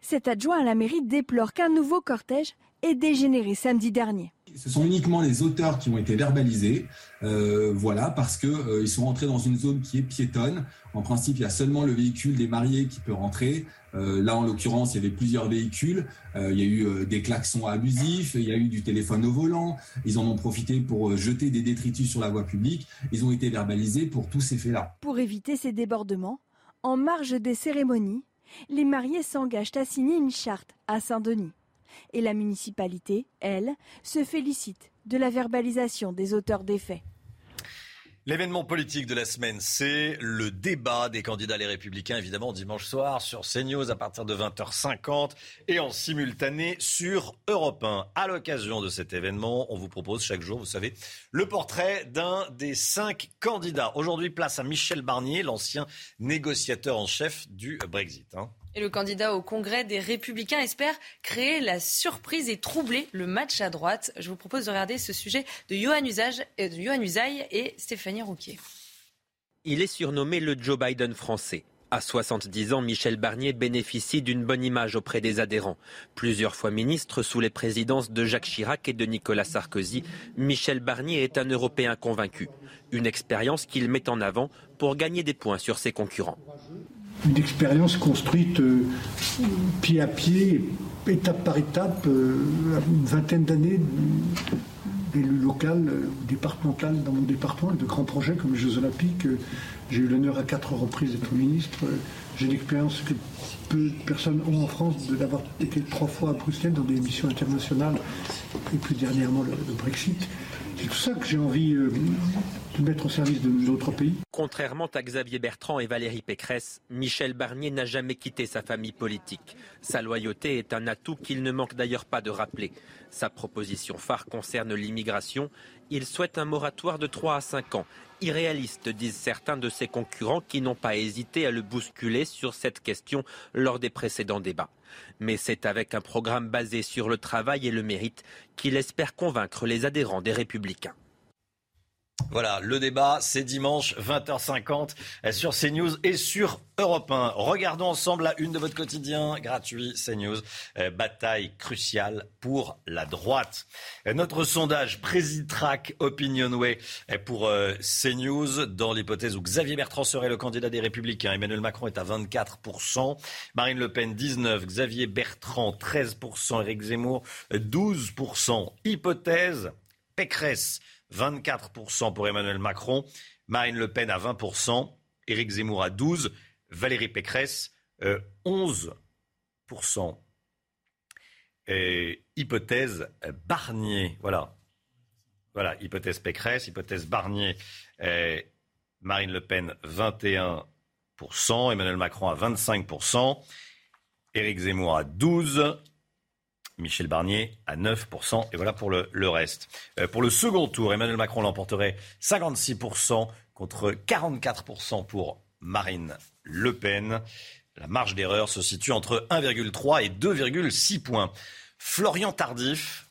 Cet adjoint à la mairie déplore qu'un nouveau cortège ait dégénéré samedi dernier ce sont uniquement les auteurs qui ont été verbalisés, euh, voilà, parce qu'ils euh, sont entrés dans une zone qui est piétonne. En principe, il y a seulement le véhicule des mariés qui peut rentrer. Euh, là, en l'occurrence, il y avait plusieurs véhicules. il y a eu des klaxons abusifs, il y a eu du téléphone au volant. Ils en ont profité pour jeter des détritus sur la voie publique. Ils ont été verbalisés pour tous ces faits-là. Pour éviter ces débordements, en marge des cérémonies, les mariés s'engagent à signer une charte à Saint-Denis. Et la municipalité, elle, se félicite de la verbalisation des auteurs des faits. L'événement politique de la semaine, c'est le débat des candidats les républicains, évidemment, dimanche soir sur CNews à partir de 20h50 et en simultané sur Europe 1. À l'occasion de cet événement, on vous propose chaque jour, vous savez, le portrait d'un des cinq candidats. Aujourd'hui, place à Michel Barnier, l'ancien négociateur en chef du Brexit. Hein. Et le candidat au Congrès des Républicains espère créer la surprise et troubler le match à droite. Je vous propose de regarder ce sujet de Johan, Usage, euh, et Stéphanie Rouquier. Il est surnommé le Joe Biden français. À 70 ans, Michel Barnier bénéficie d'une bonne image auprès des adhérents. Plusieurs fois ministre sous les présidences de Jacques Chirac et de Nicolas Sarkozy, Michel Barnier est un Européen convaincu. Une expérience qu'il met en avant pour gagner des points sur ses concurrents une expérience construite euh, pied à pied, étape par étape, euh, une vingtaine d'années d'élu local, euh, départemental dans mon département, de grands projets comme les Jeux Olympiques. J'ai eu l'honneur à quatre reprises d'être ministre. J'ai l'expérience que peu de personnes ont en France d'avoir été trois fois à Bruxelles dans des missions internationales et plus dernièrement le, le Brexit. C'est tout ça que j'ai envie de mettre au service de pays. Contrairement à Xavier Bertrand et Valérie Pécresse, Michel Barnier n'a jamais quitté sa famille politique. Sa loyauté est un atout qu'il ne manque d'ailleurs pas de rappeler. Sa proposition phare concerne l'immigration. Il souhaite un moratoire de 3 à 5 ans. Irréaliste, disent certains de ses concurrents qui n'ont pas hésité à le bousculer sur cette question lors des précédents débats. Mais c'est avec un programme basé sur le travail et le mérite qu'il espère convaincre les adhérents des Républicains. Voilà, le débat, c'est dimanche 20h50 sur CNews et sur Europe 1. Regardons ensemble la une de votre quotidien gratuit CNews. Euh, bataille cruciale pour la droite. Euh, notre sondage Présitrack Opinionway pour euh, CNews dans l'hypothèse où Xavier Bertrand serait le candidat des Républicains. Emmanuel Macron est à 24%, Marine Le Pen 19%, Xavier Bertrand 13%, Éric Zemmour 12%. Hypothèse Pécresse 24% pour Emmanuel Macron, Marine Le Pen à 20%, Éric Zemmour à 12%, Valérie Pécresse 11%. Euh, hypothèse Barnier, voilà. Voilà, hypothèse Pécresse, hypothèse Barnier, euh, Marine Le Pen 21%, Emmanuel Macron à 25%, Éric Zemmour à 12%, Michel Barnier à 9%. Et voilà pour le, reste. Euh, pour le second tour, Emmanuel Macron l'emporterait 56% contre 44% pour Marine Le Pen. La marge d'erreur se situe entre 1,3 et 2,6 points. Florian Tardif,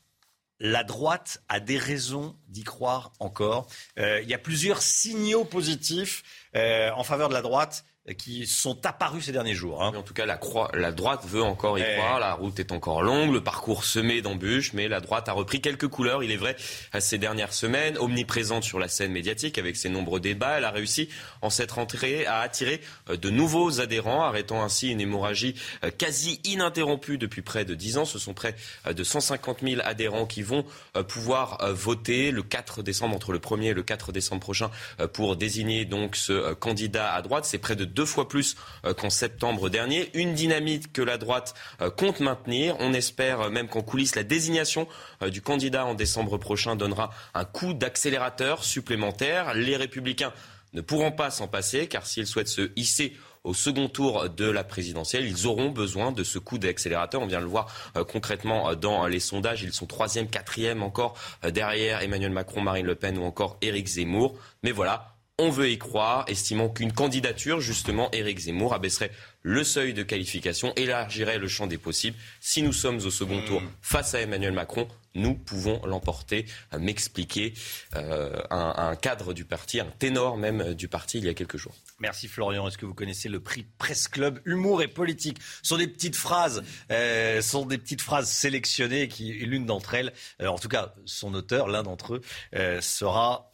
la droite a des raisons d'y croire encore. Euh, il y a plusieurs signaux positifs euh, en faveur de la droite qui sont apparus ces derniers jours. Hein. En tout cas, la, croix, la droite veut encore y croire. La route est encore longue, le parcours semé d'embûches, mais la droite a repris quelques couleurs, il est vrai, ces dernières semaines, omniprésente sur la scène médiatique avec ses nombreux débats. Elle a réussi, en cette rentrée, à attirer euh, de nouveaux adhérents, arrêtant ainsi une hémorragie euh, quasi ininterrompue depuis près de 10 ans. Ce sont près euh, de 150 000 adhérents qui vont pouvoir voter le 4 décembre, entre le 1er et le 4 décembre prochain, pour désigner donc ce candidat à droite. C'est près de deux fois plus euh, qu'en septembre dernier. Une dynamique que la droite euh, compte maintenir. On espère euh, même qu'en coulisses, la désignation du candidat en décembre prochain donnera un coup d'accélérateur supplémentaire. Les républicains ne pourront pas s'en passer, car s'ils souhaitent se hisser au second tour de la présidentielle, ils auront besoin de ce coup d'accélérateur. On vient de le voir concrètement dans les sondages. Ils sont troisième, quatrième encore derrière Emmanuel Macron, Marine Le Pen ou encore Éric Zemmour. Mais voilà, on veut y croire, estimant qu'une candidature, justement, Éric Zemmour abaisserait le seuil de qualification, élargirait le champ des possibles. Si nous sommes au second tour hmm. face à Emmanuel Macron, nous pouvons l'emporter, m'expliquer euh, un, cadre du parti, un ténor même euh, du parti il y a quelques jours. Merci Florian. Est-ce que vous connaissez le prix Presse Club Humour et politique? Ce sont des petites phrases, euh, sont des petites phrases sélectionnées qui, l'une d'entre elles, en tout cas son auteur, l'un d'entre eux, sera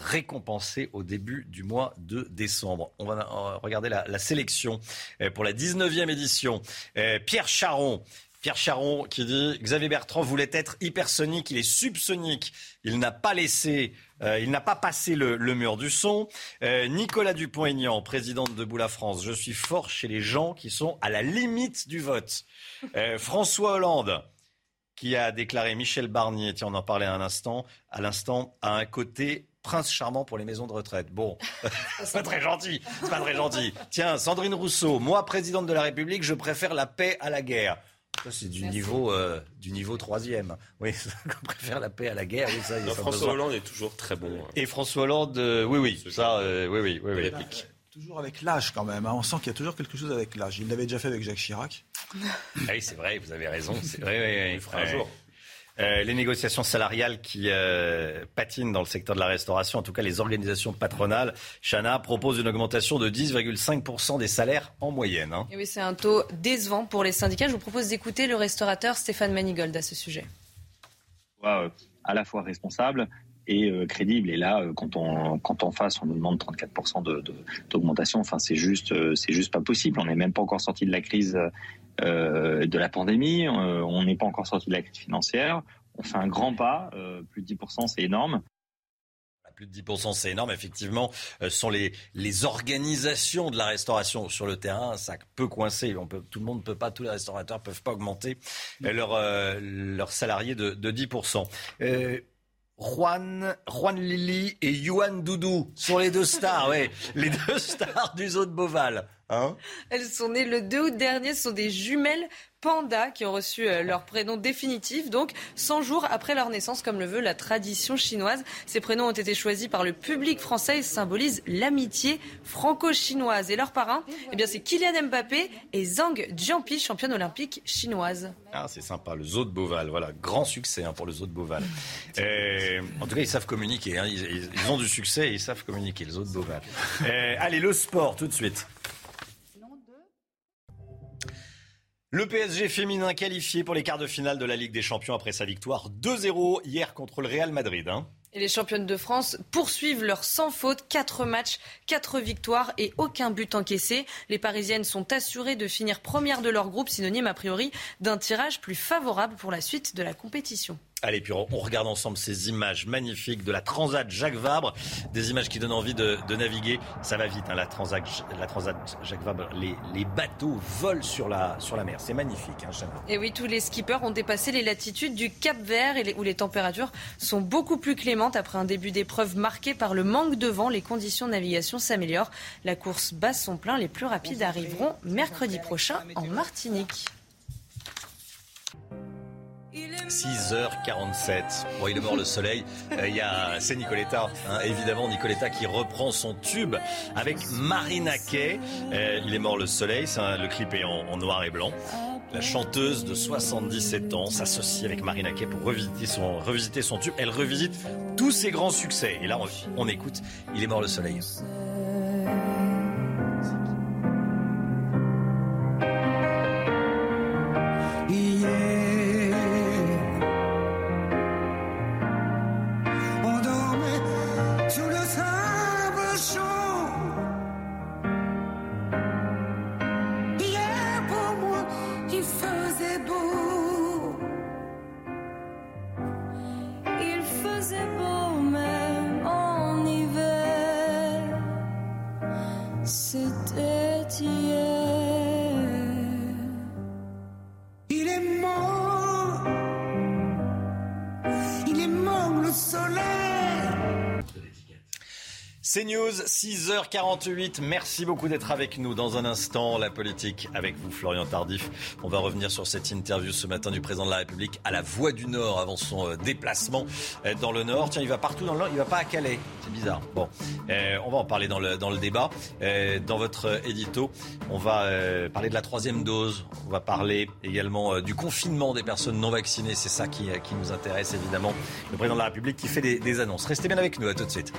récompensé au début du mois de décembre. On va regarder la, la sélection pour la 19e édition. Pierre Charon Pierre Charon qui dit Xavier Bertrand voulait être hypersonique, il est subsonique. Il n'a pas laissé, euh, passé le, mur du son. Euh, Nicolas Dupont-Aignan, président de Debout France, je suis fort chez les gens qui sont à la limite du vote. François Hollande, qui a déclaré Michel Barnier, tiens, on en parlait un instant, à l'instant, à un côté prince charmant pour les maisons de retraite. Bon, <laughs> c'est pas très gentil, c'est pas très gentil. Tiens, Sandrine Rousseau, moi, présidente de la République, je préfère la paix à la guerre. Ça, c'est du niveau, euh, du niveau troisième. Oui, <laughs> on préfère la paix à la guerre. Oui, ça, François Hollande est toujours très bon. Hein. Et François Hollande, euh, oui, oui, ça, euh, oui, oui, oui, oui. Toujours avec l'âge quand même. Hein. On sent qu'il y a toujours quelque chose avec l'âge. Il l'avait déjà fait avec Jacques Chirac. Ah oui, c'est vrai, vous avez raison. C'est vrai, oui, oui, un jour. Euh, les négociations salariales qui euh, patinent dans le secteur de la restauration, en tout cas les organisations patronales, Chana propose une augmentation de 10,5% des salaires en moyenne. Hein. oui, c'est un taux décevant pour les syndicats. Je vous propose d'écouter le restaurateur Stéphane Manigold à ce sujet. Euh, à la fois responsable et crédible. Et là, quand on quand on face, on nous demande 34% d'augmentation. Enfin, c'est juste c'est juste pas possible. On n'est même pas encore sorti de la crise euh, de la pandémie, euh, on n'est pas encore sorti de la crise financière, on fait un grand pas, euh, plus de 10%, c'est énorme plus de 10%, c'est énorme. Effectivement, ce sont les, les organisations de la restauration sur le terrain. Ça peut coincer. Tout le monde ne peut pas, tous les restaurateurs peuvent pas augmenter leurs leur salariés de 10%. Juan, Juan Lili et Yuan Doudou sont les deux stars, oui, les deux <laughs> stars du zoo de Beauval. Hein Elles sont nées le 2 août dernier, ce sont des jumelles Panda qui ont reçu euh, leur prénom définitif, donc 100 jours après leur naissance, comme le veut la tradition chinoise. Ces prénoms ont été choisis par le public français et symbolisent l'amitié franco-chinoise. Et leur parrain, eh bien, c'est Kylian Mbappé et Zhang Jianpi, championne olympique chinoise. Ah, c'est sympa, le zoo de Beauval. Voilà, grand succès hein, pour le zoo de Beauval. <laughs> Et, en tout cas, ils savent communiquer. Hein. Ils, ils, ont du succès et ils savent communiquer, le zoo de Beauval. <laughs> Et, allez, le sport, tout de suite. Le PSG féminin qualifié pour les quarts de finale de la Ligue des Champions après sa victoire 2-0 hier contre le Real Madrid. Hein. Et les championnes de France poursuivent leur sans faute, 4 matchs, 4 victoires et aucun but encaissé. Les Parisiennes sont assurées de finir première de leur groupe, synonyme a priori d'un tirage plus favorable pour la suite de la compétition. Allez, puis on regarde ensemble ces images magnifiques de la Transat Jacques Vabre, des images qui donnent envie de, de naviguer. Ça va vite, hein, la, Transat, la Transat Jacques Vabre. Les, les, bateaux volent sur la, sur la mer. C'est magnifique, hein, Et oui, tous les skippers ont dépassé les latitudes du Cap Vert et où les températures sont beaucoup plus clémentes. Après un début d'épreuve marqué par le manque de vent, les conditions de navigation s'améliorent. La course bat son plein. Les plus rapides arriveront mercredi prochain en Martinique. 6h47. Bon, il est mort le soleil. Euh, il y a, c'est Nicoletta, hein, évidemment, Nicoletta qui reprend son tube avec Marina Kay. Euh, il est mort le soleil. Un, le clip est en, noir et blanc. La chanteuse de 77 ans s'associe avec Marina Kay pour revisiter son, revisiter son tube. Elle revisite tous ses grands succès. Et là, on écoute. Il est mort le soleil. 6h48. Merci beaucoup d'être avec nous. Dans un instant, la politique avec vous, Florian Tardif. On va revenir sur cette interview ce matin du président de la République à la Voix du Nord avant son déplacement dans le Nord. Tiens, il va partout dans le Nord, il va pas à Calais. C'est bizarre. Bon, euh, on va en parler dans le, dans le débat. Euh, dans votre édito, on va euh, parler de la troisième dose. On va parler également du confinement des personnes non vaccinées. C'est ça qui, nous intéresse évidemment. Le président de la République qui fait des annonces. Restez bien avec nous. À tout de suite.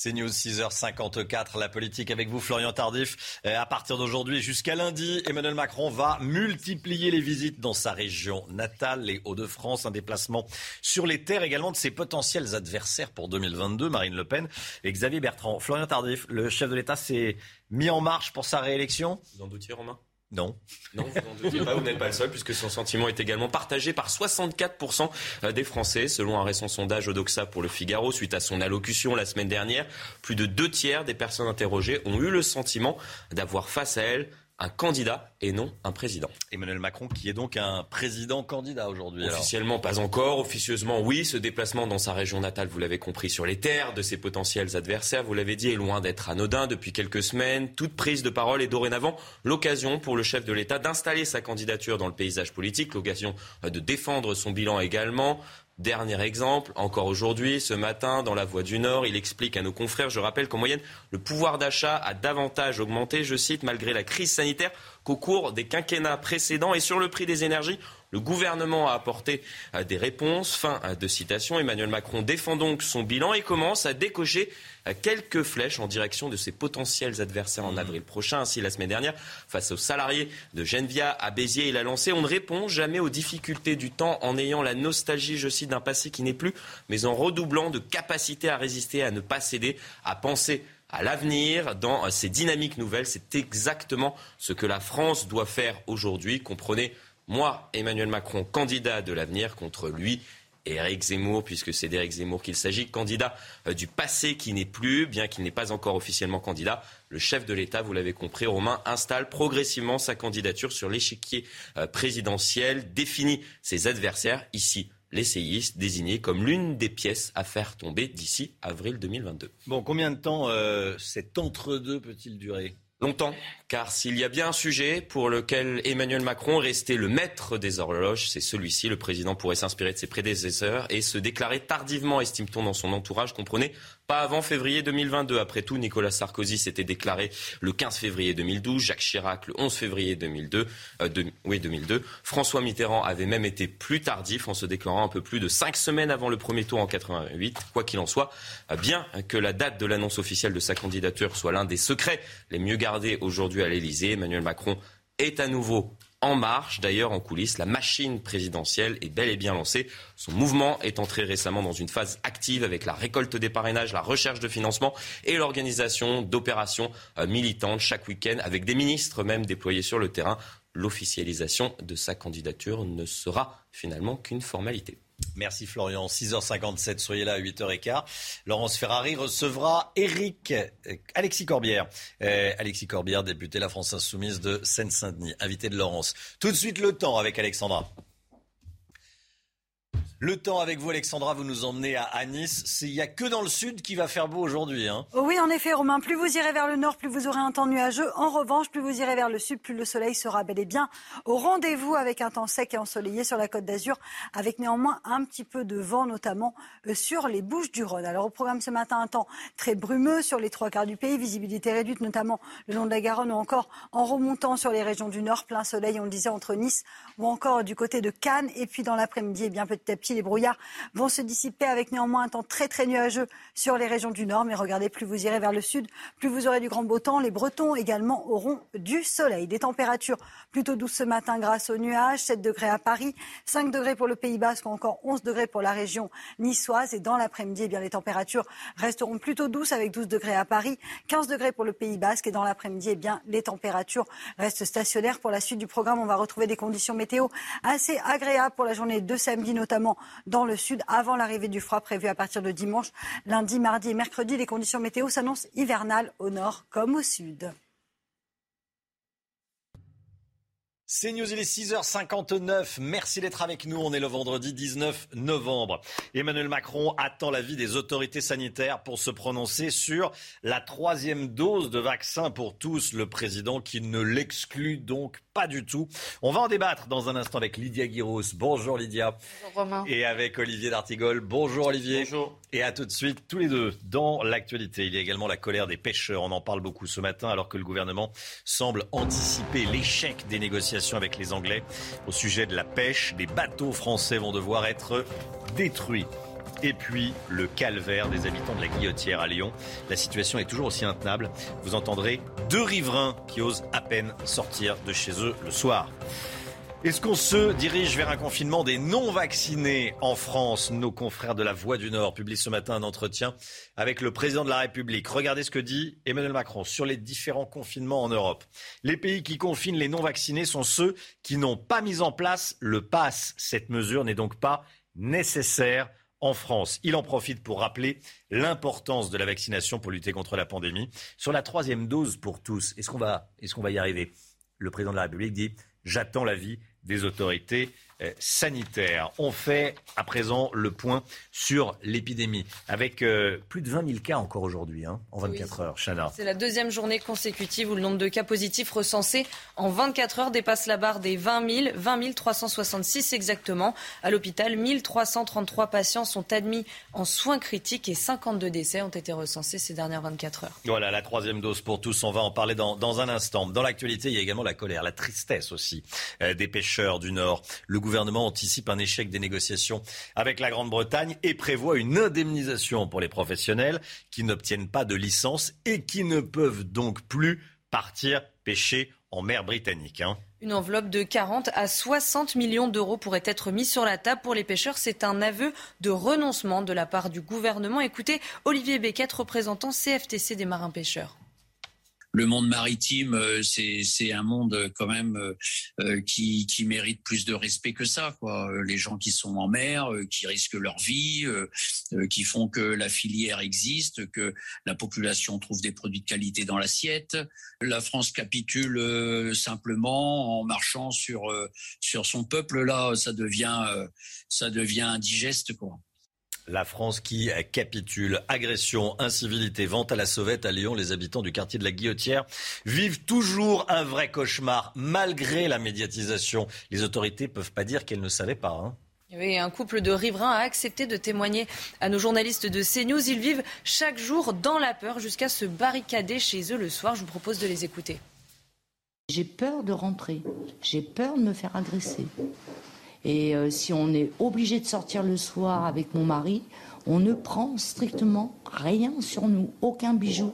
C'est News 6h54, la politique avec vous, Florian Tardif. À partir d'aujourd'hui jusqu'à lundi, Emmanuel Macron va multiplier les visites dans sa région natale, les Hauts-de-France, un déplacement sur les terres également de ses potentiels adversaires pour 2022, Marine Le Pen et Xavier Bertrand. Florian Tardif, le chef de l'État s'est mis en marche pour sa réélection? Vous en doutiez, Romain? Non. Non, vous n'en doutez pas, vous n'êtes pas le seul, puisque son sentiment est également partagé par 64% des Français, selon un récent sondage Odoxa pour le Figaro, suite à son allocution la semaine dernière. Plus de deux tiers des personnes interrogées ont eu le sentiment d'avoir face à elles un candidat et non un président. Emmanuel Macron qui est donc un président candidat aujourd'hui. Officiellement pas encore, officieusement oui, ce déplacement dans sa région natale, vous l'avez compris, sur les terres de ses potentiels adversaires, vous l'avez dit, est loin d'être anodin depuis quelques semaines. Toute prise de parole est dorénavant l'occasion pour le chef de l'État d'installer sa candidature dans le paysage politique, l'occasion de défendre son bilan également. Dernier exemple, encore aujourd'hui, ce matin, dans la Voix du Nord, il explique à nos confrères, je rappelle qu'en moyenne, le pouvoir d'achat a davantage augmenté, je cite, malgré la crise sanitaire, qu'au cours des quinquennats précédents. Et sur le prix des énergies, le gouvernement a apporté des réponses. Fin de citation. Emmanuel Macron défend donc son bilan et commence à décocher quelques flèches en direction de ses potentiels adversaires en avril prochain. Ainsi, la semaine dernière, face aux salariés de Genvia à Béziers, il a lancé On ne répond jamais aux difficultés du temps en ayant la nostalgie, je cite, d'un passé qui n'est plus, mais en redoublant de capacité à résister, à ne pas céder, à penser à l'avenir, dans ces dynamiques nouvelles. C'est exactement ce que la France doit faire aujourd'hui. Comprenez, moi, Emmanuel Macron, candidat de l'avenir contre lui. Éric Zemmour, puisque c'est d'Éric Zemmour qu'il s'agit, candidat du passé qui n'est plus, bien qu'il n'est pas encore officiellement candidat. Le chef de l'État, vous l'avez compris, Romain, installe progressivement sa candidature sur l'échiquier présidentiel, définit ses adversaires, ici l'essayiste désigné comme l'une des pièces à faire tomber d'ici avril 2022. Bon, combien de temps euh, cet entre-deux peut-il durer? Longtemps, car s'il y a bien un sujet pour lequel Emmanuel Macron est resté le maître des horloges, c'est celui-ci. Le président pourrait s'inspirer de ses prédécesseurs et se déclarer tardivement, estime-t-on dans son entourage, comprenez, pas avant février 2022. Après tout, Nicolas Sarkozy s'était déclaré le 15 février 2012, Jacques Chirac le 11 février 2002. Euh, oui, 2002. François Mitterrand avait même été plus tardif en se déclarant un peu plus de cinq semaines avant le premier tour en 88. Quoi qu'il en soit, euh, bien que la date de l'annonce officielle de sa candidature soit l'un des secrets les mieux gardés aujourd'hui à l'Élysée, Emmanuel Macron est à nouveau en marche. D'ailleurs, en coulisses, la machine présidentielle est bel et bien lancée. Son mouvement est entré récemment dans une phase active avec la récolte des parrainages, la recherche de financement et l'organisation d'opérations euh, militantes chaque week-end avec des ministres même déployés sur le terrain. L'officialisation de sa candidature ne sera finalement qu'une formalité. Merci Florian. 6h57, soyez là à 8h15. Laurence Ferrari recevra Eric euh, Alexis Corbière. Euh, Alexis Corbière, député La France Insoumise de Seine-Saint-Denis, invité de Laurence. Tout de suite le temps avec Alexandra. Le temps avec vous, Alexandra, vous nous emmenez à, Nice. Il n'y a que dans le sud qui va faire beau aujourd'hui. Hein. Oui, en effet, Romain. Plus vous irez vers le nord, plus vous aurez un temps nuageux. En revanche, plus vous irez vers le sud, plus le soleil sera bel et bien au rendez-vous avec un temps sec et ensoleillé sur la côte d'Azur, avec néanmoins un petit peu de vent, notamment euh, sur les Bouches du Rhône. Alors, au programme ce matin, un temps très brumeux sur les trois quarts du pays, visibilité réduite, notamment le long de la Garonne ou encore en remontant sur les régions du nord, plein soleil, on le disait, entre Nice ou encore du côté de Cannes. Et puis, dans l'après-midi, eh bien petit à les brouillards vont se dissiper avec néanmoins un temps très très nuageux sur les régions du nord. Mais regardez, plus vous irez vers le sud, plus vous aurez du grand beau temps. Les Bretons également auront du soleil. Des températures plutôt douces ce matin grâce aux nuages. 7 degrés à Paris, 5 degrés pour le Pays Basque ou encore 11 degrés pour la région niçoise. Et dans l'après-midi, eh bien, les températures resteront plutôt douces avec 12 degrés à Paris, 15 degrés pour le Pays Basque. Et dans l'après-midi, eh bien, les températures restent stationnaires. Pour la suite du programme, on va retrouver des conditions météo assez agréables pour la journée de samedi, notamment dans le sud avant l'arrivée du froid prévu à partir de dimanche. Lundi, mardi et mercredi, les conditions météo s'annoncent hivernales au nord comme au sud. C'est News, il est 6h59. Merci d'être avec nous. On est le vendredi 19 novembre. Emmanuel Macron attend l'avis des autorités sanitaires pour se prononcer sur la troisième dose de vaccin pour tous. Le président qui ne l'exclut donc pas du tout. On va en débattre dans un instant avec Lydia Guiros. Bonjour Lydia. Bonjour Romain. Et avec Olivier D'Artigol. Bonjour Olivier. Bonjour. Et à tout de suite, tous les deux, dans l'actualité. Il y a également la colère des pêcheurs. On en parle beaucoup ce matin alors que le gouvernement semble anticiper l'échec des négociations avec les Anglais au sujet de la pêche. Les bateaux français vont devoir être détruits. Et puis le calvaire des habitants de la Guillotière à Lyon. La situation est toujours aussi intenable. Vous entendrez deux riverains qui osent à peine sortir de chez eux le soir. Est-ce qu'on se dirige vers un confinement des non-vaccinés en France? Nos confrères de la Voix du Nord publient ce matin un entretien avec le président de la République. Regardez ce que dit Emmanuel Macron sur les différents confinements en Europe. Les pays qui confinent les non-vaccinés sont ceux qui n'ont pas mis en place le pass. Cette mesure n'est donc pas nécessaire en France. Il en profite pour rappeler l'importance de la vaccination pour lutter contre la pandémie. Sur la troisième dose pour tous, est-ce qu'on va, est qu'on va y arriver? Le président de la République dit J'attends l'avis des autorités euh, sanitaires. On fait à présent le point sur l'épidémie, avec euh, plus de 20 000 cas encore aujourd'hui, hein, en 24 heures. Chana. C'est la deuxième journée consécutive où le nombre de cas positifs recensés en 24 heures dépasse la barre des 20 000, 20 366 exactement. À l'hôpital, 1333 patients sont admis en soins critiques et 52 décès ont été recensés ces dernières 24 heures. Voilà, la troisième dose pour tous, on va en parler dans, dans un instant. Dans l'actualité, il y a également la colère, la tristesse aussi euh, des pêcheurs du Nord. Le gouvernement anticipe un échec des négociations avec la Grande-Bretagne et prévoit une indemnisation pour les professionnels qui n'obtiennent pas de licence et qui ne peuvent donc plus partir pêcher en mer britannique. Hein. Une enveloppe de 40 à 60 millions d'euros pourrait être mise sur la table pour les pêcheurs. C'est un aveu de renoncement de la part du gouvernement. Écoutez Olivier Beckett, représentant CFTC des marins pêcheurs le monde maritime, euh, c'est un monde quand même qui, qui mérite plus de respect que ça. Quoi. Les gens qui sont en mer, qui risquent leur vie, qui font que la filière existe, que la population trouve des produits de qualité dans l'assiette. La France capitule simplement en marchant sur sur son peuple. Là, ça devient ça devient indigeste, quoi. La France qui capitule. Agression, incivilité, vente à la sauvette à Lyon. Les habitants du quartier de la Guillotière vivent toujours un vrai cauchemar, malgré la médiatisation. Les autorités peuvent pas dire qu'elles ne savaient pas. Hein. un couple de riverains a accepté de témoigner à nos journalistes de CNews. Ils vivent chaque jour dans la peur jusqu'à se barricader chez eux le soir. Je vous propose de les écouter. J'ai peur de rentrer. J'ai peur de me faire agresser. Et euh, si on est obligé de sortir le soir avec mon mari, on ne prend strictement rien sur nous, aucun bijou,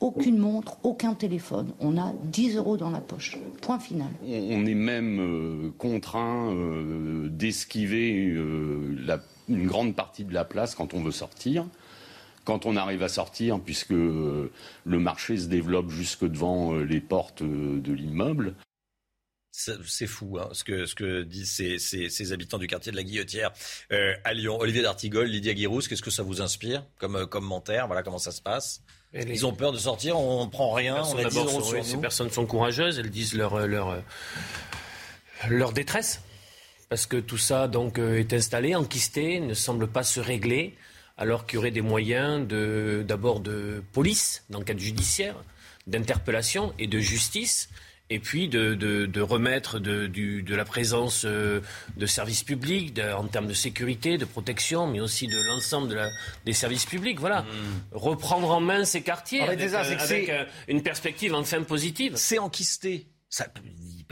aucune montre, aucun téléphone. On a 10 euros dans la poche. Point final. On est même euh, contraint euh, d'esquiver une grande partie de la place quand on veut sortir. Quand on arrive à sortir, puisque le marché se développe jusque devant les portes de l'immeuble, c'est fou hein, ce, que, ce que disent ces, ces, habitants du quartier de la Guillotière euh, à Lyon. Olivier D'Artigol, Lydia Guirousse, qu'est-ce que ça vous inspire comme euh, commentaire? Voilà comment ça se passe. Ils ont peur de sortir, on ne prend rien, on a 10 euros sur Ces personnes sont courageuses, elles disent leur, euh, leur, leur détresse. Parce que tout ça donc est installé, enquisté, ne semble pas se régler, alors qu'il y aurait des moyens d'abord de, police, d'enquête judiciaire, d'interpellation et de justice et puis de, remettre de, la présence euh, de services publics en termes de sécurité, de protection, mais aussi de l'ensemble des services publics. Voilà. Mmh. Reprendre en main ces quartiers avec, euh, une perspective enfin positive. C'est enquisté. Ça,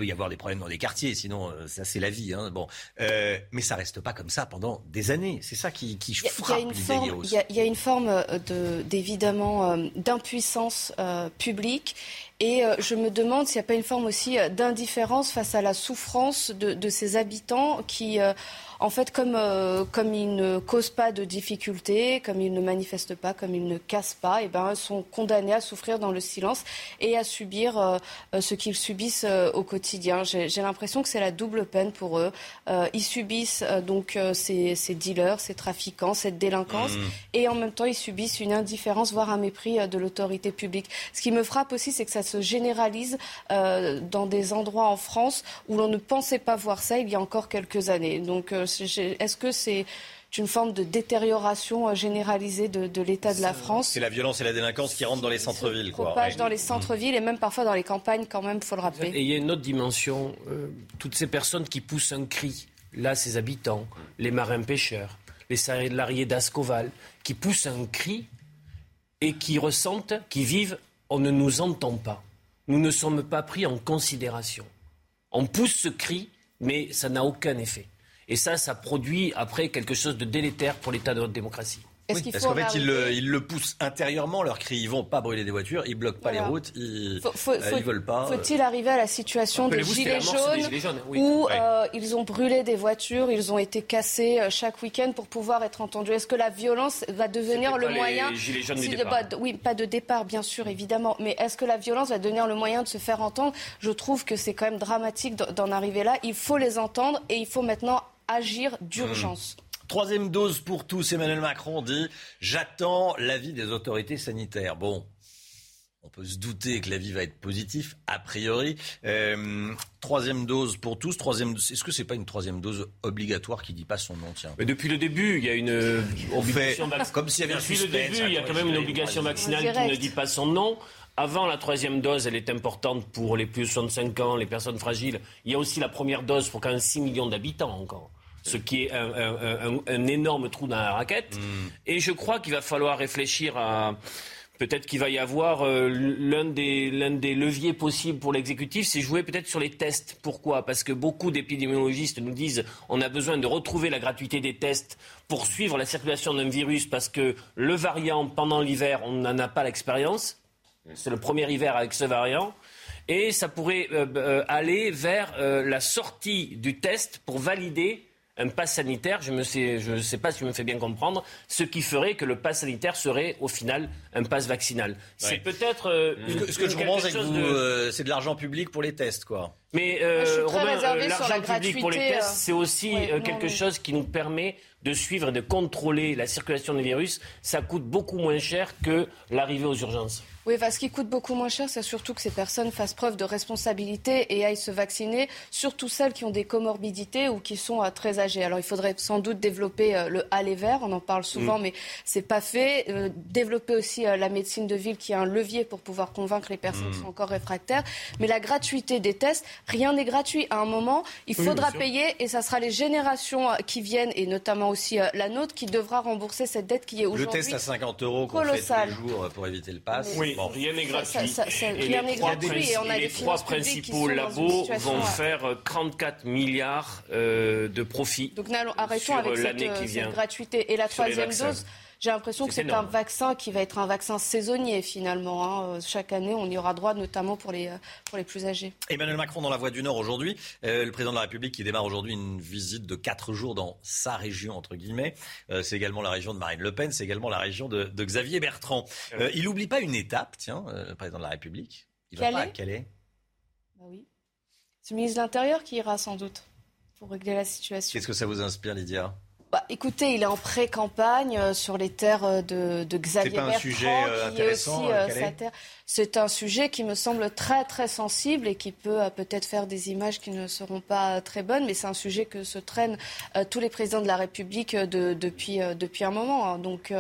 peut y avoir des problèmes dans les quartiers, sinon euh, ça c'est la vie. Hein. Bon, mais ça reste pas comme ça pendant des années. C'est ça qui, qui frappe Il y, y, a une forme d'évidemment d'impuissance publique et euh, je me demande s'il n'y a pas une forme aussi euh, d'indifférence face à la souffrance de, de ces habitants qui euh, en fait, comme, euh, comme ils ne causent pas de difficultés, comme ils ne manifestent pas, comme ils ne cassent pas, et eh ben, sont condamnés à souffrir dans le silence et à subir euh, euh, ce qu'ils subissent au quotidien. J'ai l'impression que c'est la double peine pour eux. ils subissent donc ces, ces, dealers, ces trafiquants, cette délinquance, mmh. et en même temps, ils subissent une indifférence, voire un mépris de l'autorité publique. Ce qui me frappe aussi, c'est que ça se généralise dans des endroits en France où l'on ne pensait pas voir ça il y a encore quelques années. Donc, est-ce que c'est une forme de détérioration euh, généralisée de, l'état de la France. C'est la violence et la délinquance qui rentrent dans les centres-villes. Propage dans les centres-villes et même parfois dans les campagnes quand même, il faut le rappeler. Et il y a une autre dimension, euh, toutes ces personnes qui poussent un cri, là ces habitants, les marins-pêcheurs, les salariés d'Ascoval, qui poussent un cri et qui ressentent, qui vivent, on ne nous entend pas. Nous ne sommes pas pris en considération. On pousse ce cri, mais ça n'a aucun effet. Et ça, ça produit après quelque chose de délétère pour l'état de notre démocratie. parce qu'en fait, ils le, ils le, poussent intérieurement, leur cri. Ils vont pas brûler des voitures, ils bloquent pas les routes, ils, ne veulent pas. Euh. Faut-il arriver à la situation des gilets, jaunes, où euh, ils ont brûlé des voitures, ils ont été cassés euh, chaque week-end pour pouvoir être entendus Est-ce que la violence va devenir le moyen gilets jaunes si, Oui, pas de départ, bien sûr, évidemment. Mais est-ce que la violence va devenir le moyen de se faire entendre? Je trouve que c'est quand même dramatique d'en arriver là. Il faut les entendre et il faut maintenant agir d'urgence. Hmm. Troisième dose pour tous, Emmanuel Macron dit J'attends l'avis des autorités sanitaires. Bon, on peut se douter que l'avis va être positif, a priori. Euh, troisième dose pour tous. Troisième, est-ce que c'est pas une troisième dose obligatoire qui dit pas son nom tiens? Mais depuis le début, il y a une euh. Comme s'il y avait un Depuis le début, il y a quand même une obligation vaccinale qui ne dit pas son nom. Avant la troisième dose, elle est importante pour les plus de 65 ans, les personnes fragiles. Il y a aussi la première dose pour quand même 6 millions d'habitants encore ce qui est un, énorme trou dans la raquette. Mm. Et je crois qu'il va falloir réfléchir à... Peut-être qu'il va y avoir euh, l'un des, des leviers possibles pour l'exécutif, c'est jouer peut-être sur les tests. Pourquoi? Parce que beaucoup d'épidémiologistes nous disent on a besoin de retrouver la gratuité des tests pour suivre la circulation d'un virus parce que le variant pendant l'hiver, on n'en a pas l'expérience. C'est le premier hiver avec ce variant. Et ça pourrait euh, euh, aller vers la sortie du test pour valider un pass sanitaire, je ne sais, je sais pas si je me fais bien comprendre, ce qui ferait que le pass sanitaire serait au final un pass vaccinal. C'est peut-être... Euh, ce que, je comprends, c'est que euh, c'est de l'argent public pour les tests, quoi. Mais euh, l'argent public pour les tests, c'est aussi quelque chose qui nous permet de suivre et de contrôler la circulation des virus. Ça coûte beaucoup moins cher que l'arrivée aux urgences. Oui, ce qui coûte beaucoup moins cher, c'est surtout que ces personnes fassent preuve de responsabilité et aillent se vacciner, surtout celles qui ont des comorbidités ou qui sont euh, très âgées. Alors, il faudrait sans doute développer euh, le aller vert, on en parle souvent, mais mm. mais c'est pas fait. Euh, développer aussi la médecine de ville, qui est un levier pour pouvoir convaincre les personnes qui mm. sont encore réfractaires. Mais la gratuité des tests, rien n'est gratuit. À un moment, il faudra payer et ça sera les générations qui viennent, et notamment aussi la nôtre, qui devra rembourser cette dette qui est aujourd'hui Le test à 50 euros qu'on fait tous les jours pour éviter le pass. Oui rien n'est gratuit. et les trois, principaux labos vont faire 34 milliards euh, de profits. Donc arrêtons avec cette, euh, cette gratuité. Et la troisième dose j'ai l'impression que c'est un vaccin qui va être un vaccin saisonnier finalement. Hein. Euh, chaque année, on y aura droit, notamment pour les, pour les plus âgés. Emmanuel Macron dans la Voie du Nord aujourd'hui, le président de la République qui démarre aujourd'hui une visite de quatre jours dans sa région, entre guillemets. c'est également la région de Marine Le Pen, c'est également la région de, de Xavier Bertrand. il n'oublie pas une étape, tiens, le président de la République. Il va pas à Calais bah oui. C'est le ministre de l'Intérieur qui ira sans doute pour régler la situation. Qu'est-ce que ça vous inspire, Lydia? Bah, écoutez, il est en pré-campagne euh, sur les terres euh, de, de Xavier Bertrand, sujet, euh, qui est aussi sa terre. C'est un sujet qui me semble très très sensible et qui peut peut-être faire des images qui ne seront pas très bonnes, mais c'est un sujet que se traînent tous les présidents de la République de, depuis, depuis un moment. Hein. Donc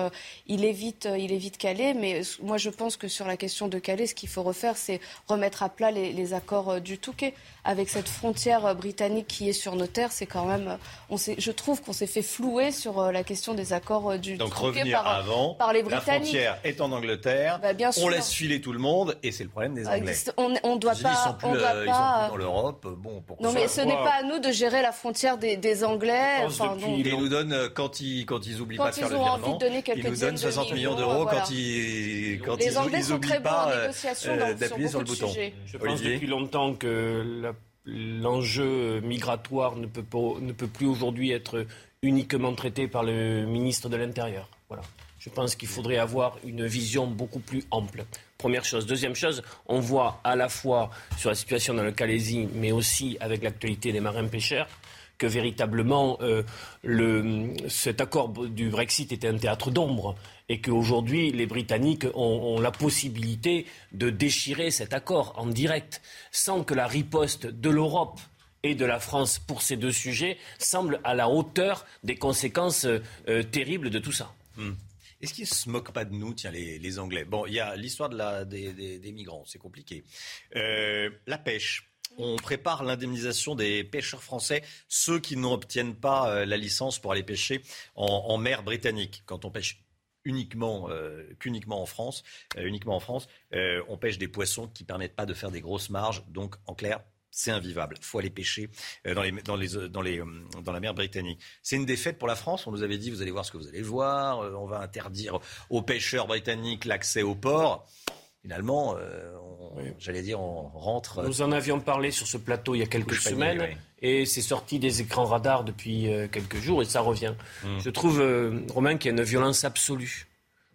il est vite, il est vite calé, mais moi je pense que sur la question de Calais, ce qu'il faut refaire, c'est remettre à plat les, les accords du Touquet avec cette frontière britannique qui est sur nos terres, c'est quand même, on je trouve qu'on s'est fait flouer sur euh, la question des accords euh, du Donc revenir par, avant, par les Britanniques. La frontière est en Angleterre, bah, bien sûr. on laisse filer tout le monde et c'est le problème des Anglais. On, on doit pas, ils sont on doit pas. Ils sont plus dans l'Europe. Bon, non mais ce n'est pas à nous de gérer la frontière des, des Anglais. Enfin, ils nous donnent euh, quand ils quand ils oublient pas de faire le virement, ils nous donnent 60 millions d'euros quand ils quand ils, ils oublient pas d'appuyer sur le bouton. Je pense depuis longtemps que l'enjeu migratoire ne peut, ne peut plus aujourd'hui être uniquement traité par le ministre de l'Intérieur. Voilà. Je pense qu'il faudrait avoir une vision beaucoup plus ample. Première chose. Deuxième chose, on voit à la fois sur la situation dans le Calaisie, mais aussi avec l'actualité des marins pêcheurs, que véritablement euh, cet accord du Brexit était un théâtre d'ombre et qu'aujourd'hui les Britanniques ont, la possibilité de déchirer cet accord en direct sans que la riposte de l'Europe et de la France pour ces deux sujets semble à la hauteur des conséquences euh, terribles de tout ça. Hmm. Est-ce qu'ils ne se moquent pas de nous, tiens, les, Anglais? Bon, il y a l'histoire de des, migrants, c'est compliqué. Euh, la pêche. On prépare l'indemnisation des pêcheurs français, ceux qui n'obtiennent pas euh, la licence pour aller pêcher en, mer britannique. Quand on pêche uniquement euh, qu'uniquement en France, uniquement en France, on pêche des poissons qui permettent pas de faire des grosses marges. Donc, en clair, c'est invivable. Il faut aller pêcher dans, les, dans, les, dans, les, dans, la mer britannique. C'est une défaite pour la France. On nous avait dit, vous allez voir ce que vous allez voir. on va interdire aux pêcheurs britanniques l'accès au port finalement, euh, j'allais dire, on rentre. Euh, Nous en avions parlé sur ce plateau il y a quelques semaines. Et c'est sorti des écrans radars depuis euh, quelques jours et ça revient. Hmm. Je trouve, Romain, qu'il y a une violence absolue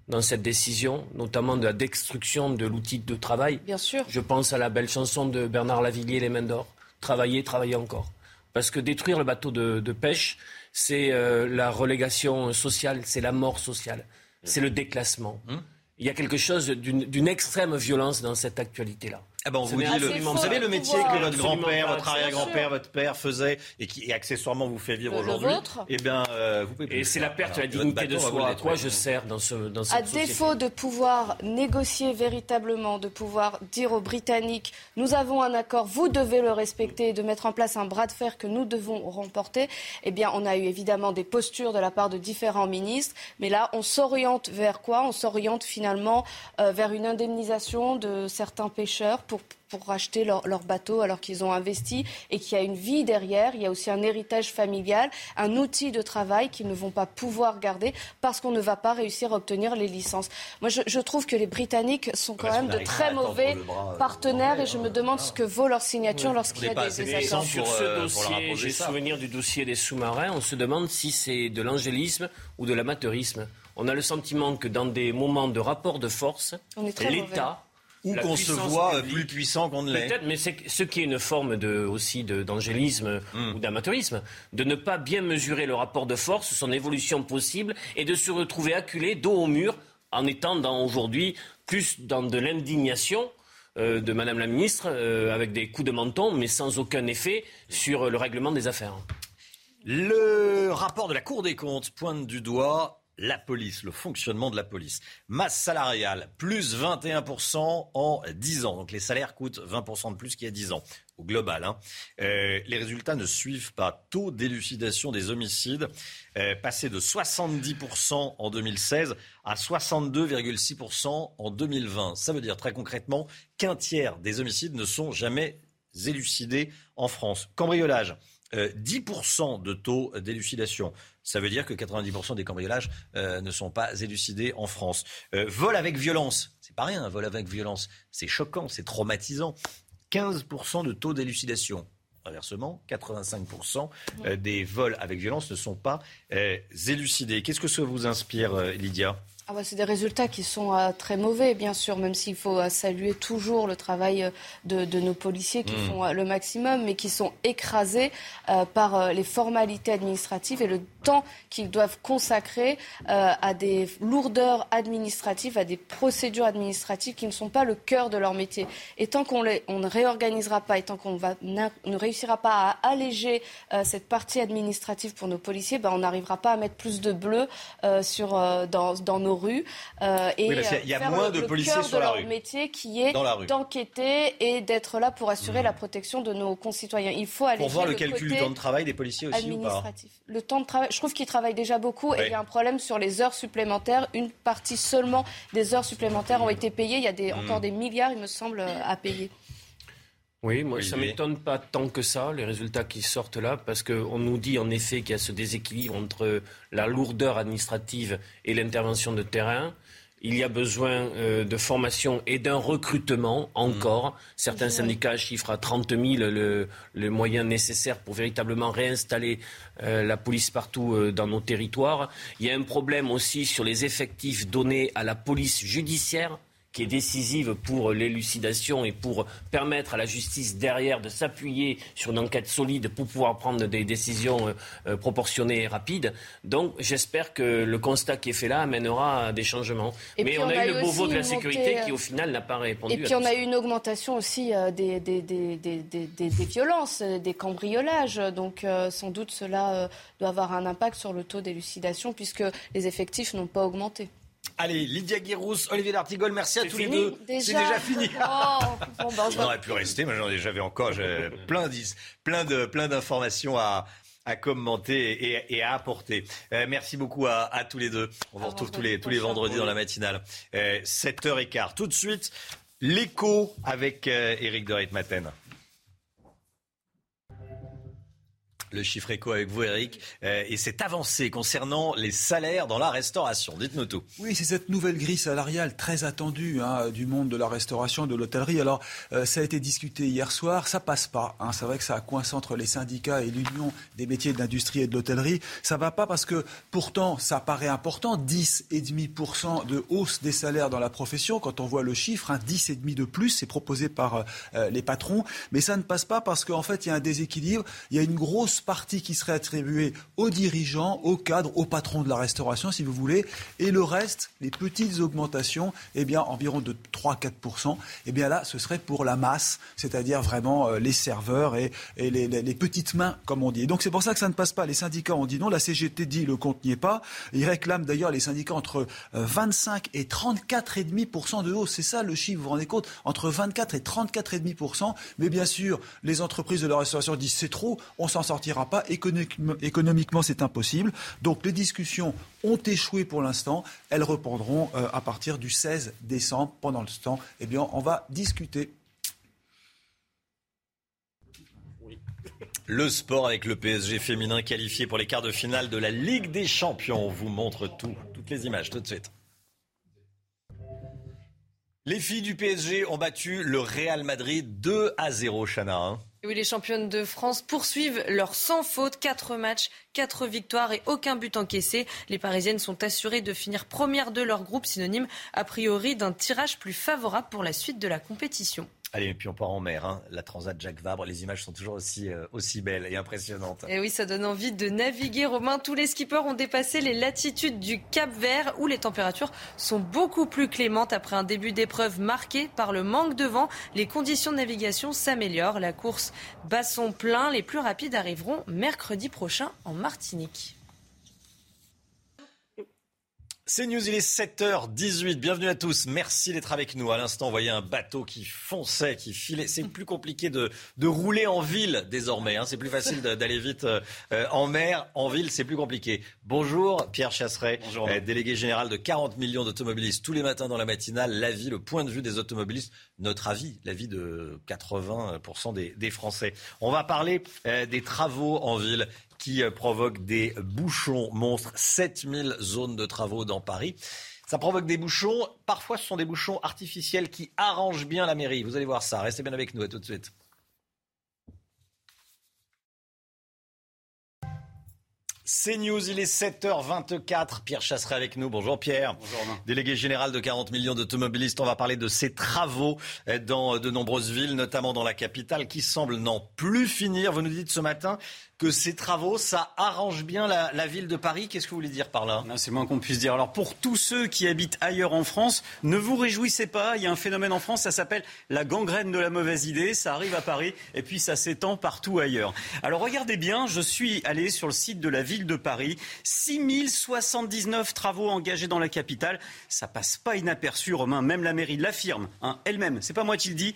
dans cette décision, notamment de la destruction de l'outil de travail. Bien sûr. Je pense à la belle chanson de Bernard Lavillier, Les Mains d'Or. Travailler, travailler encore. Parce que détruire le bateau de, pêche, c'est la relégation sociale, c'est la mort sociale, c'est le déclassement. Hmm il y a quelque chose d'une extrême violence dans cette actualité-là. Ah ben on vous, dit vous savez le métier que votre grand-père, votre arrière-grand-père, votre père faisait et qui accessoirement vous fait vivre aujourd'hui. Eh bien, euh, vous pouvez. Et c'est la perte de la dignité de soi. À quoi je sers dans ce dans cette À défaut de pouvoir négocier véritablement, de pouvoir dire aux Britanniques, nous avons un accord, vous devez le respecter, et de mettre en place un bras de fer que nous devons remporter. Eh bien, on a eu évidemment des postures de la part de différents ministres, mais là, on s'oriente vers quoi? On s'oriente finalement euh, vers une indemnisation de certains pêcheurs pour, pour racheter leur, leur bateau alors qu'ils ont investi et qu'il y a une vie derrière. Il y a aussi un héritage familial, un outil de travail qu'ils ne vont pas pouvoir garder parce qu'on ne va pas réussir à obtenir les licences. Moi, je, je trouve que les Britanniques sont quand même de très mauvais euh, partenaires et je me demande ce que vaut leur signature lorsqu'il y a des, des accords. Sur ce euh, dossier, j'ai souvenir du dossier des sous-marins. On se demande si c'est de l'angélisme ou de l'amateurisme. On a le sentiment que dans des moments de rapport de force, l'État ou qu'on se voit plus puissant qu'on ne l'est. Peut-être, mais c'est ce qui est une forme de, aussi d'angélisme hmm. ou d'amateurisme, de ne pas bien mesurer le rapport de force, son évolution possible, et de se retrouver acculé dos au mur en étant aujourd'hui plus dans de l'indignation. Euh, de Madame la Ministre, euh, avec des coups de menton, mais sans aucun effet sur le règlement des affaires. Le rapport de la Cour des comptes pointe du doigt la police, le fonctionnement de la police. Masse salariale, plus 21% en 10 ans. Donc les salaires coûtent 20% de plus qu'il y a 10 ans, au global. Hein. Euh, les résultats ne suivent pas. Taux d'élucidation des homicides, euh, passé de 70% en 2016 à 62,6% en 2020. Ça veut dire très concrètement qu'un tiers des homicides ne sont jamais élucidés en France. Cambriolage. 10% euh, de taux d'élucidation. Ça veut dire que 90% des cambriolages euh, ne sont pas élucidés en France. Euh, vol avec violence, c'est pas rien, un vol avec violence, c'est choquant, c'est traumatisant. 15% de taux d'élucidation. Inversement, 85% des vols avec violence ne sont pas élucidés. Qu'est-ce que ça vous inspire, Lydia? Ah bah, c'est des résultats qui sont euh, très mauvais, bien sûr, même s'il faut euh, saluer toujours le travail euh, de, de nos policiers qui mmh. font le maximum, mais qui sont écrasés par les formalités administratives et le temps qu'ils doivent consacrer à des lourdeurs administratives, à des procédures administratives qui ne sont pas le cœur de leur métier. Et tant qu'on on ne réorganisera pas et tant qu'on ne réussira pas à alléger cette partie administrative pour nos policiers, bah, on n'arrivera pas à mettre plus de bleu sur, dans, dans nos rues euh, et il y a moins de policiers sur la leur métier qui est d'enquêter et d'être là pour assurer mmh. la protection de nos concitoyens. Il faut aller pour voir le, calcul du temps de travail des policiers aussi administratif. Le temps de travail, je trouve qu'ils travaillent déjà beaucoup et il y a un problème sur les heures supplémentaires. Une partie seulement des heures supplémentaires ont été payées. Il y a des, mmh. encore des milliards, il me semble, à payer. Oui, moi, ça ne m'étonne pas tant que ça, les résultats qui sortent là, parce qu'on nous dit en effet qu'il y a ce déséquilibre entre la lourdeur administrative et l'intervention de terrain. Il y a besoin euh, de formation et d'un recrutement encore. Mmh. Certains syndicats chiffrent à 30 000 le, le moyen nécessaire pour véritablement réinstaller euh, la police partout euh, dans nos territoires. Il y a un problème aussi sur les effectifs donnés à la police judiciaire qui est décisive pour l'élucidation et pour permettre à la justice derrière de s'appuyer sur une enquête solide pour pouvoir prendre des décisions euh, euh, proportionnées et rapides. Donc j'espère que le constat qui est fait là amènera à des changements. Mais on, a, eu le Beauvau de la sécurité qui au final n'a pas répondu. Et puis on a eu une augmentation aussi euh, des, des, des, des, violences, des cambriolages. Donc sans doute cela doit avoir un impact sur le taux d'élucidation puisque les effectifs n'ont pas augmenté. Allez, Lydia Guirous, Olivier D'Artigol, merci à tous les deux. C'est déjà fini. <laughs> Oh, bon, on aurait pu rester, mais j'avais encore plein, plein de plein d'informations à, à commenter et, à apporter. Euh, merci beaucoup à, tous les deux. On vous retrouve tous les, tous les vendredis dans la matinale. Euh, 7h15. Tout de suite, l'écho avec euh, Éric de Ritmaten. Le chiffre éco avec vous, Eric, euh, et cette avancée concernant les salaires dans la restauration. Dites-nous tout. Oui, c'est cette nouvelle grille salariale très attendue hein, du monde de la restauration, de l'hôtellerie. Alors, euh, ça a été discuté hier soir, ça passe pas. Hein. C'est vrai que ça a coincé entre les syndicats et l'Union des métiers de l'industrie et de l'hôtellerie. Ça va pas parce que pourtant, ça paraît important, 10,5% de hausse des salaires dans la profession. Quand on voit le chiffre, hein, 10,5% de plus, c'est proposé par euh, les patrons. Mais ça ne passe pas parce qu'en fait, il y a un déséquilibre. Il y a une grosse partie qui serait attribuée aux dirigeants, aux cadres, aux patrons de la restauration, si vous voulez, et le reste, les petites augmentations, eh bien, environ de 3-4%, eh bien là, ce serait pour la masse, c'est-à-dire vraiment euh, les serveurs et, les, petites mains, comme on dit. Et donc c'est pour ça que ça ne passe pas. Les syndicats ont dit non, la CGT dit le compte n'y est pas. Ils réclament d'ailleurs les syndicats entre 25 euh, et 34,5% de hausse. C'est ça le chiffre, vous vous rendez compte? Entre 24 et 34,5%. Mais bien sûr, les entreprises de la restauration disent c'est trop, on s'en sortira pas. Économiquement, c'est impossible. Donc les discussions ont échoué pour l'instant. Elles reprendront euh, à partir du 16 décembre. Pendant ce temps, eh bien, on va discuter Le sport avec le PSG féminin qualifié pour les quarts de finale de la Ligue des Champions. On vous montre tout, toutes les images tout de suite. Les filles du PSG ont battu le Real Madrid 2 à 0, Chana. Hein. Oui, les championnes de France poursuivent leur sans faute. Quatre matchs, quatre victoires et aucun but encaissé. Les Parisiennes sont assurées de finir première de leur groupe, synonyme a priori d'un tirage plus favorable pour la suite de la compétition. Allez, et puis on part en mer. Hein. La Transat Jacques Vabre, les images sont toujours aussi, euh, aussi belles et impressionnantes. Et oui, ça donne envie de naviguer. Romain, tous les skippers ont dépassé les latitudes du Cap Vert où les températures sont beaucoup plus clémentes après un début d'épreuve marqué par le manque de vent. Les conditions de navigation s'améliorent. La course bat son plein. Les plus rapides arriveront mercredi prochain en Martinique. C'est News, il est 7h18. Bienvenue à tous. Merci d'être avec nous. À l'instant, on voyait un bateau qui fonçait, qui filait. C'est plus compliqué de, de rouler en ville désormais. Hein. C'est plus facile d'aller vite euh, en mer. En ville, c'est plus compliqué. Bonjour, Pierre Chasseret, euh, délégué général de 40 millions d'automobilistes. Tous les matins dans la matinale, l'avis, le point de vue des automobilistes, notre avis, l'avis de 80% des, des, Français. On va parler euh, des travaux en ville qui euh, provoque des bouchons monstres. 7000 zones de travaux dans Paris. Ça provoque des bouchons. Parfois, ce sont des bouchons artificiels qui arrangent bien la mairie. Vous allez voir ça. Restez bien avec nous. À tout de suite. C'est News, il est 7h24. Pierre Chasseret avec nous. Bonjour Pierre. Bonjour Délégué général de 40 millions d'automobilistes. On va parler de ces travaux euh, dans de nombreuses villes, notamment dans la capitale, qui semblent n'en plus finir. Vous nous dites ce matin que ces travaux, ça arrange bien la, ville de Paris. Qu'est-ce que vous voulez dire par là? C'est moins qu'on puisse dire. Alors pour tous ceux qui habitent ailleurs en France, ne vous réjouissez pas. Il y a un phénomène en France, ça s'appelle la gangrène de la mauvaise idée. Ça arrive à Paris et puis ça s'étend partout ailleurs. Alors regardez bien, je suis allé sur le site de la ville de Paris. 6079 travaux engagés dans la capitale. Ça passe pas inaperçu, Romain. Même la mairie l'affirme hein, elle-même. C'est pas moi qui le dis.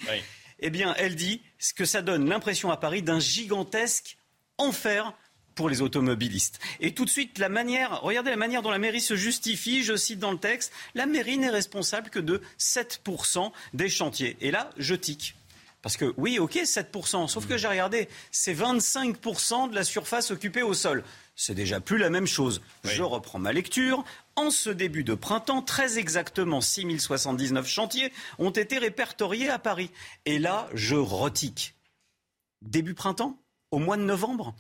Eh bien, elle dit que ça donne l'impression à Paris d'un gigantesque enfer pour les automobilistes. Et tout de suite, la manière, regardez la manière dont la mairie se justifie, je cite dans le texte, la mairie n'est responsable que de 7% des chantiers. Et là, je tique. Parce que oui, ok, 7%, sauf que j'ai regardé, c'est 25% de la surface occupée au sol. C'est déjà plus la même chose. Je reprends ma lecture. En ce début de printemps, très exactement 6079 chantiers ont été répertoriés à Paris. Et là, je retique. Début printemps? Au mois de novembre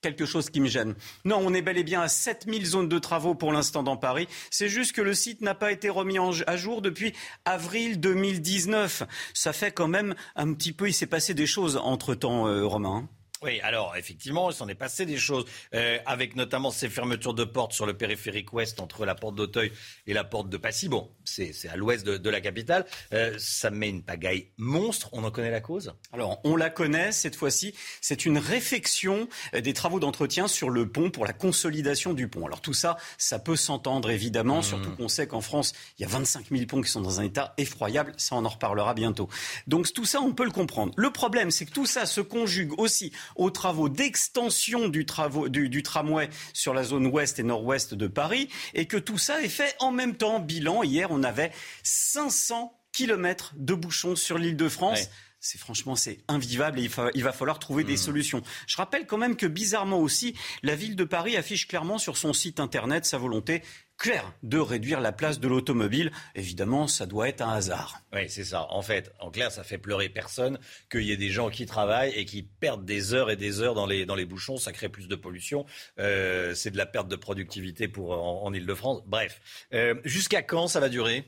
quelque chose qui me gêne. Non, on est bel et bien à 7000 zones de travaux pour l'instant dans Paris. C'est juste que le site n'a pas été remis à jour depuis avril 2019. Ça fait quand même un petit peu, il s'est passé des choses entre-temps, euh, Romain. Oui, alors effectivement, il s'en est passé des choses, euh, avec notamment ces fermetures de portes sur le périphérique ouest entre la porte d'Auteuil et la porte de Passy. Bon, c'est à l'ouest de, la capitale. Euh, ça met une pagaille monstre. On en connaît la cause? Alors, on la connaît cette fois-ci. C'est une réfection euh, des travaux d'entretien sur le pont pour la consolidation du pont. Alors tout ça, ça peut s'entendre évidemment, mmh. surtout qu'on sait qu'en France, il y a 25 000 ponts qui sont dans un état effroyable. Ça, on en reparlera bientôt. Donc tout ça, on peut le comprendre. Le problème, c'est que tout ça se conjugue aussi aux travaux d'extension du, du, tramway sur la zone ouest et nord-ouest de Paris et que tout ça est fait en même temps. Bilan, hier, on avait 500 kilomètres de bouchons sur l'île de France. c'est franchement c'est invivable et il, va falloir trouver des mmh. solutions. Je rappelle quand même que bizarrement aussi, la ville de Paris affiche clairement sur son site internet sa volonté clair de réduire la place de l'automobile. Évidemment, ça doit être un hasard. Oui, c'est ça. En fait, en clair, ça fait pleurer personne qu'il y ait des gens qui travaillent et qui perdent des heures et des heures dans les, dans les bouchons. Ça crée plus de pollution. Euh, c'est de la perte de productivité pour, en, Ile-de-France. Bref. Euh, jusqu'à quand ça va durer?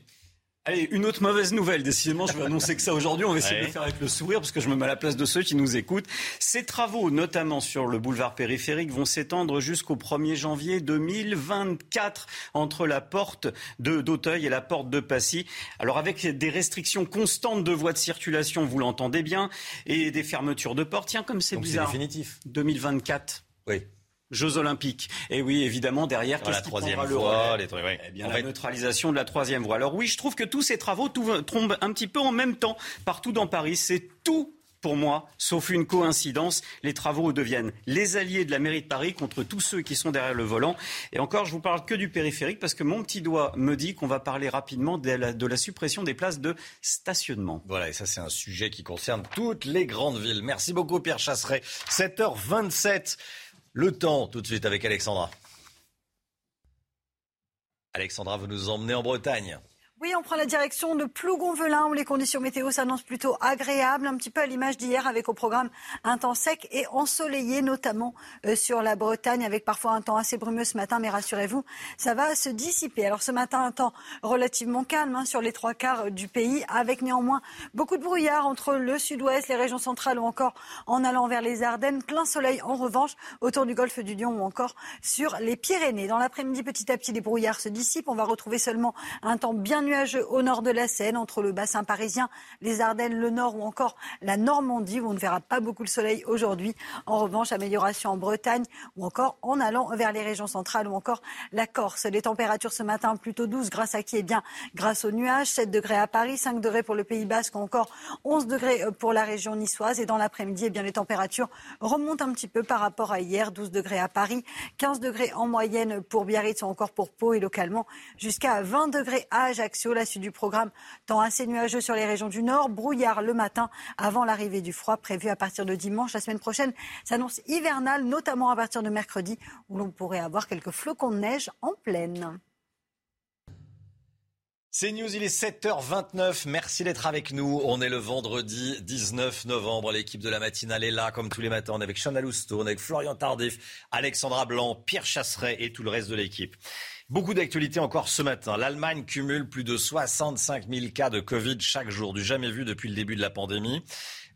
Allez, une autre mauvaise nouvelle. Décidément, je vais annoncer que ça aujourd'hui. On va essayer de le faire avec le sourire parce que je me mets à la place de ceux qui nous écoutent. Ces travaux, notamment sur le boulevard périphérique, vont s'étendre jusqu'au 1er janvier 2024 entre la porte de d'Auteuil et la porte de Passy. Alors, avec des restrictions constantes de voies de circulation, vous l'entendez bien, et des fermetures de portes. Tiens, comme c'est bizarre. C'est définitif. 2024. Oui. Jeux Olympiques. Et oui, évidemment, derrière, qu'est-ce qui prendra le voie, les trucs, Eh bien, la neutralisation de la troisième voie. Alors oui, je trouve que tous ces travaux tombent un petit peu en même temps partout dans Paris. C'est tout Pour moi, sauf une coïncidence, les travaux deviennent les alliés de la mairie de Paris contre tous ceux qui sont derrière le volant. Et encore, je vous parle que du périphérique parce que mon petit doigt me dit qu'on va parler rapidement de la, de la suppression des places de stationnement. Voilà, et ça c'est un sujet qui concerne toutes les grandes villes. Merci beaucoup Pierre Chasseret. 7h27. Le temps tout de suite avec Alexandra. Alexandra, vous nous emmenez en Bretagne. Oui, on prend la direction de Plougonvelin où les conditions météo s'annoncent plutôt agréables, un petit peu à l'image d'hier avec au programme un temps sec et ensoleillé, notamment euh, sur la Bretagne, avec parfois un temps assez brumeux ce matin, mais rassurez-vous, ça va se dissiper. Alors ce matin, un temps relativement calme hein, sur les trois quarts du pays, avec néanmoins beaucoup de brouillard entre le sud-ouest, les régions centrales ou encore en allant vers les Ardennes. Plein soleil en revanche autour du golfe du Lion ou encore sur les Pyrénées. Dans l'après-midi, petit à petit, les brouillards se dissipent. On va retrouver seulement un temps bien nuageux au nord de la Seine, entre le bassin parisien, les Ardennes, le nord ou encore la Normandie, où on ne verra pas beaucoup le soleil aujourd'hui. En revanche, amélioration en Bretagne ou encore en allant vers les régions centrales ou encore la Corse. Les températures ce matin plutôt douces, grâce à qui? Eh bien, grâce aux nuages. 7 degrés à Paris, 5 degrés pour le Pays Basque ou encore 11 degrés pour la région niçoise. Et dans l'après-midi, eh bien, les températures remontent un petit peu par rapport à hier. 12 degrés à Paris, 15 degrés en moyenne pour Biarritz ou encore pour Pau et localement jusqu'à 20 degrés à Ajaccio. La suite du programme, temps assez nuageux sur les régions du Nord, brouillard le matin avant l'arrivée du froid prévu à partir de dimanche. La semaine prochaine s'annonce hivernale, notamment à partir de mercredi, où l'on pourrait avoir quelques flocons de neige en pleine. C'est News, il est 7h29. Merci d'être avec nous. On est le vendredi 19 novembre. L'équipe de la matinale est là, comme tous les matins. On est avec Chana Lousteau, avec Florian Tardif, Alexandra Blanc, Pierre Chasseret et tout le reste de l'équipe. Beaucoup d'actualités encore ce matin. L'Allemagne cumule plus de 65 000 cas de Covid chaque jour, du jamais vu depuis le début de la pandémie.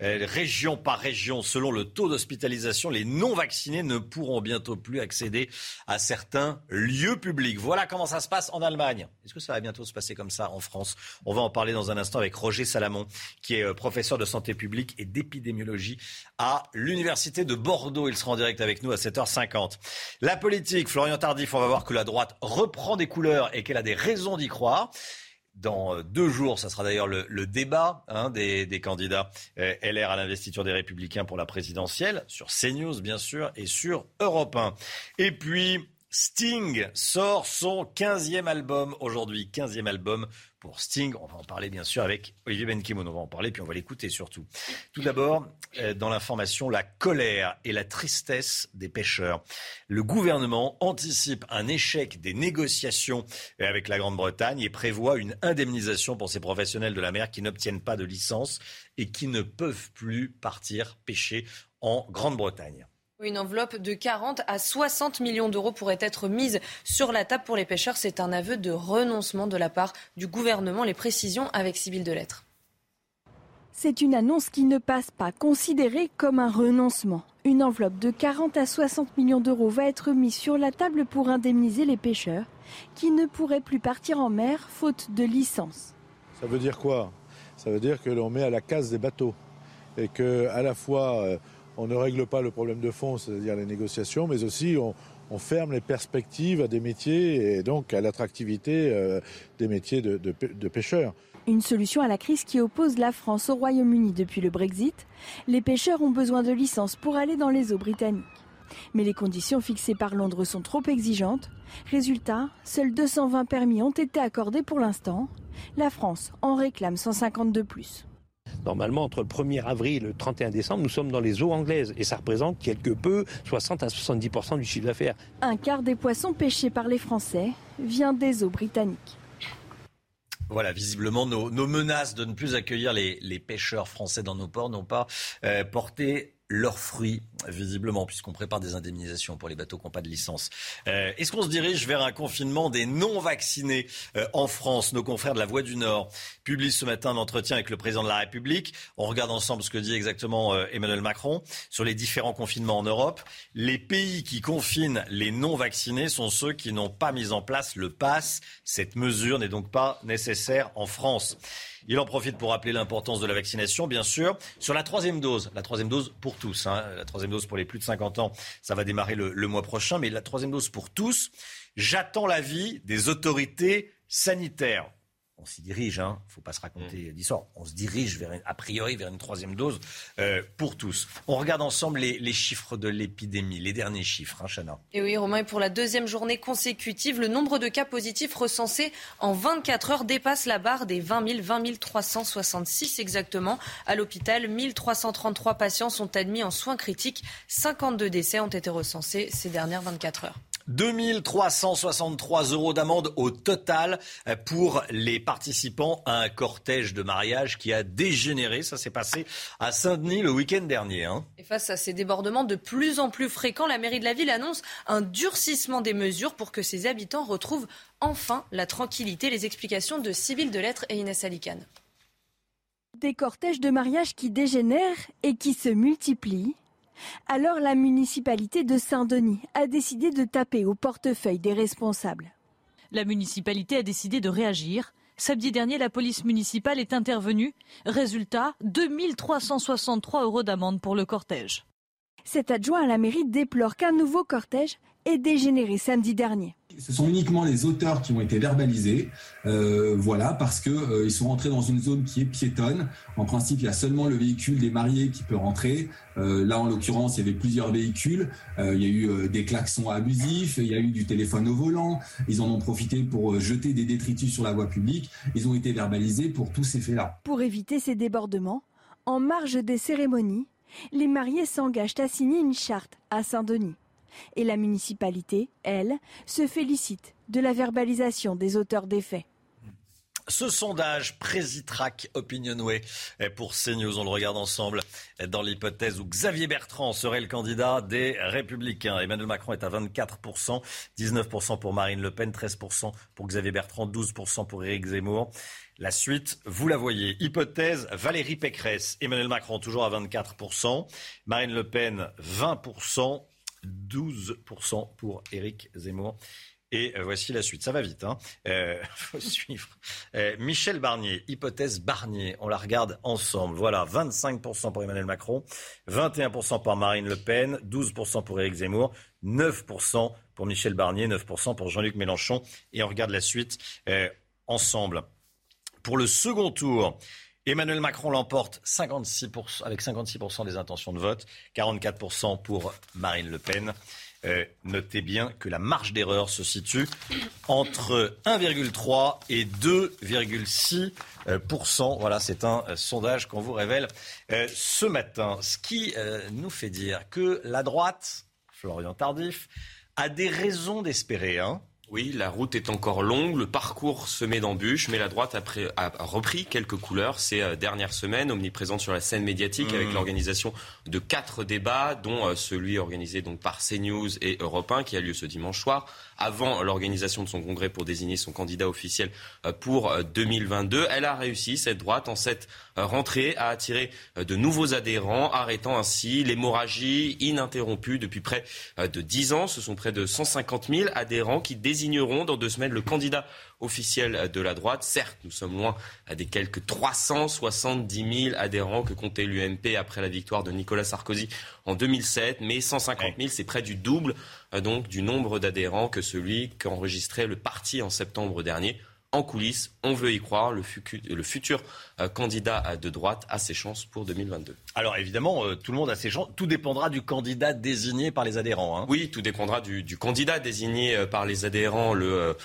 Euh, région par région, selon le taux d'hospitalisation, les non-vaccinés ne pourront bientôt plus accéder à certains lieux publics. Voilà comment ça se passe en Allemagne. Est-ce que ça va bientôt se passer comme ça en France? On va en parler dans un instant avec Roger Salamon, qui est euh, professeur de santé publique et d'épidémiologie à l'Université de Bordeaux. Il sera en direct avec nous à 7h50. La politique, Florian Tardif, on va voir que la droite reprend des couleurs et qu'elle a des raisons d'y croire. Dans euh, deux jours, ça sera d'ailleurs le, le, débat hein, des, des, candidats euh, LR à l'investiture des Républicains pour la présidentielle, sur CNews bien sûr, et sur Europe 1. Et puis, Sting sort son 15e album aujourd'hui, 15e album pour Sting. On va en parler bien sûr avec Olivier Benkemoun. On va en parler puis on va l'écouter surtout. Tout d'abord, euh, dans l'information, la colère et la tristesse des pêcheurs. Le gouvernement anticipe un échec des négociations avec la Grande-Bretagne et prévoit une indemnisation pour ces professionnels de la mer qui n'obtiennent pas de licence et qui ne peuvent plus partir pêcher en Grande-Bretagne. Une enveloppe de 40 à 60 millions d'euros pourrait être mise sur la table pour les pêcheurs. C'est un aveu de renoncement de la part du gouvernement. Les précisions avec Sybille Delettre. C'est une annonce qui ne passe pas, considérée comme un renoncement. Une enveloppe de 40 à 60 millions d'euros va être mise sur la table pour indemniser les pêcheurs qui ne pourraient plus partir en mer faute de licence. Ça veut dire quoi? Ça veut dire que l'on met à la case des bateaux et que à la fois euh, on ne règle pas le problème de fond, c'est-à-dire les négociations, mais aussi on, ferme les perspectives à des métiers et donc à l'attractivité euh, des métiers de, de, de pêcheurs. Une solution à la crise qui oppose la France au Royaume-Uni depuis le Brexit. Les pêcheurs ont besoin de licences pour aller dans les eaux britanniques. Mais les conditions fixées par Londres sont trop exigeantes. Résultat, seuls 220 permis ont été accordés pour l'instant. La France en réclame 150 de plus. Normalement, entre le 1er avril et le 31 décembre, nous sommes dans les eaux anglaises et ça représente quelque peu 60 à 70% du chiffre d'affaires. Un quart des poissons pêchés par les Français vient des eaux britanniques. Voilà, visiblement, nos, nos, menaces de ne plus accueillir les, les pêcheurs français dans nos ports n'ont pas euh, porté leurs fruits, visiblement, puisqu'on prépare des indemnisations pour les bateaux qui n'ont pas de licence. Euh, Est-ce qu'on se dirige vers un confinement des non-vaccinés euh, en France? Nos confrères de la Voix du Nord publient ce matin un entretien avec le président de la République. On regarde ensemble ce que dit exactement euh, Emmanuel Macron sur les différents confinements en Europe. Les pays qui confinent les non-vaccinés sont ceux qui n'ont pas mis en place le pass. Cette mesure n'est donc pas nécessaire en France. Il en profite pour rappeler l'importance de la vaccination, bien sûr. Sur la troisième dose, la troisième dose pour tous, hein, la troisième dose pour les plus de 50 ans, ça va démarrer le, le mois prochain, mais la troisième dose pour tous, j'attends l'avis des autorités sanitaires. On s'y dirige, hein, faut pas se raconter d'histoire, on se dirige vers, a priori vers une troisième dose euh, pour tous. On regarde ensemble les, chiffres de l'épidémie, les derniers chiffres, hein, Chana. Et oui, Romain, et pour la deuxième journée consécutive, le nombre de cas positifs recensés en 24 heures dépasse la barre des 20 000, 20 366 exactement. À l'hôpital, 1333 patients sont admis en soins critiques, 52 décès ont été recensés ces dernières 24 heures. 2363 euros d'amende au total pour les participants à un cortège de mariage qui a dégénéré. Ça s'est passé à Saint-Denis le week-end dernier. Hein. Et face à ces débordements de plus en plus fréquents, la mairie de la ville annonce un durcissement des mesures pour que ses habitants retrouvent enfin la tranquillité. Les explications de Sybille Delettre et Inès Alicane. Des cortèges de mariage qui dégénèrent et qui se multiplient. Alors la municipalité de Saint-Denis a décidé de taper au portefeuille des responsables. La municipalité a décidé de réagir. Samedi dernier, la police municipale est intervenue. Résultat, 2363 euros d'amende pour le cortège. Cet adjoint à la mairie déplore qu'un nouveau cortège ait dégénéré samedi dernier. Ce sont uniquement les auteurs qui ont été verbalisés, euh, voilà, parce que euh, ils sont rentrés dans une zone qui est piétonne. En principe, il y a seulement le véhicule des mariés qui peut rentrer. Euh, là, en l'occurrence, il y avait plusieurs véhicules. il y a eu des klaxons abusifs, il y a eu du téléphone au volant. Ils en ont profité pour jeter des détritus sur la voie publique. Ils ont été verbalisés pour tous ces faits-là. Pour éviter ces débordements, en marge des cérémonies, les mariés s'engagent à signer une charte à Saint-Denis. Et la municipalité, elle, se félicite de la verbalisation des auteurs des faits. Ce sondage Présitrac Opinionway pour CNews, on le regarde ensemble dans l'hypothèse où Xavier Bertrand serait le candidat des Républicains. Emmanuel Macron est à 24%, 19% pour Marine Le Pen, 13% pour Xavier Bertrand, 12% pour Éric Zemmour. La suite, vous la voyez. Hypothèse Valérie Pécresse, Emmanuel Macron toujours à 24%, Marine Le Pen 20%, 12% pour Éric Zemmour. Et euh, voici la suite. Ça va vite, hein euh, <laughs> faut suivre. Euh, Michel Barnier, hypothèse Barnier. On la regarde ensemble. Voilà, 25% pour Emmanuel Macron, 21% pour Marine Le Pen, 12% pour Éric Zemmour, 9% pour Michel Barnier, 9% pour Jean-Luc Mélenchon. Et on regarde la suite ensemble. Pour le second tour, Emmanuel Macron l'emporte 56%, avec 56% des intentions de vote, 44% pour Marine Le Pen. Euh, notez bien que la marge d'erreur se situe entre 1,3 et 2,6%. Voilà, c'est un euh, sondage qu'on vous révèle euh, ce matin. Ce qui nous fait dire que la droite, Florian Tardif, a des raisons d'espérer. Hein oui, la route est encore longue, le parcours semé d'embûches, mais la droite a, repris quelques couleurs ces euh, dernières semaines, omniprésente sur la scène médiatique avec mmh. l'organisation de quatre débats, dont euh, celui organisé donc par CNews et Europe 1 qui a lieu ce dimanche soir, avant l'organisation de son congrès pour désigner son candidat officiel euh, pour 2022. Elle a réussi, cette droite, en cette rentrée, à attirer de nouveaux adhérents, arrêtant ainsi l'hémorragie ininterrompue depuis près de dix ans. Ce sont près de 150 000 adhérents qui désigneront dans deux semaines le candidat officiel de la droite. Certes, nous sommes loin des quelques 370 000 adhérents que comptait l'UMP après la victoire de Nicolas Sarkozy en 2007, mais 150 000, c'est près du double euh, donc du nombre d'adhérents que celui qu'enregistrait le parti en septembre dernier en coulisses. On veut y croire. Le, futur euh, candidat de droite a ses chances pour 2022. Alors évidemment, euh, tout le monde a ses chances. Tout dépendra du candidat désigné par les adhérents. Hein. Oui, tout dépendra du, candidat désigné euh, par les adhérents. Le,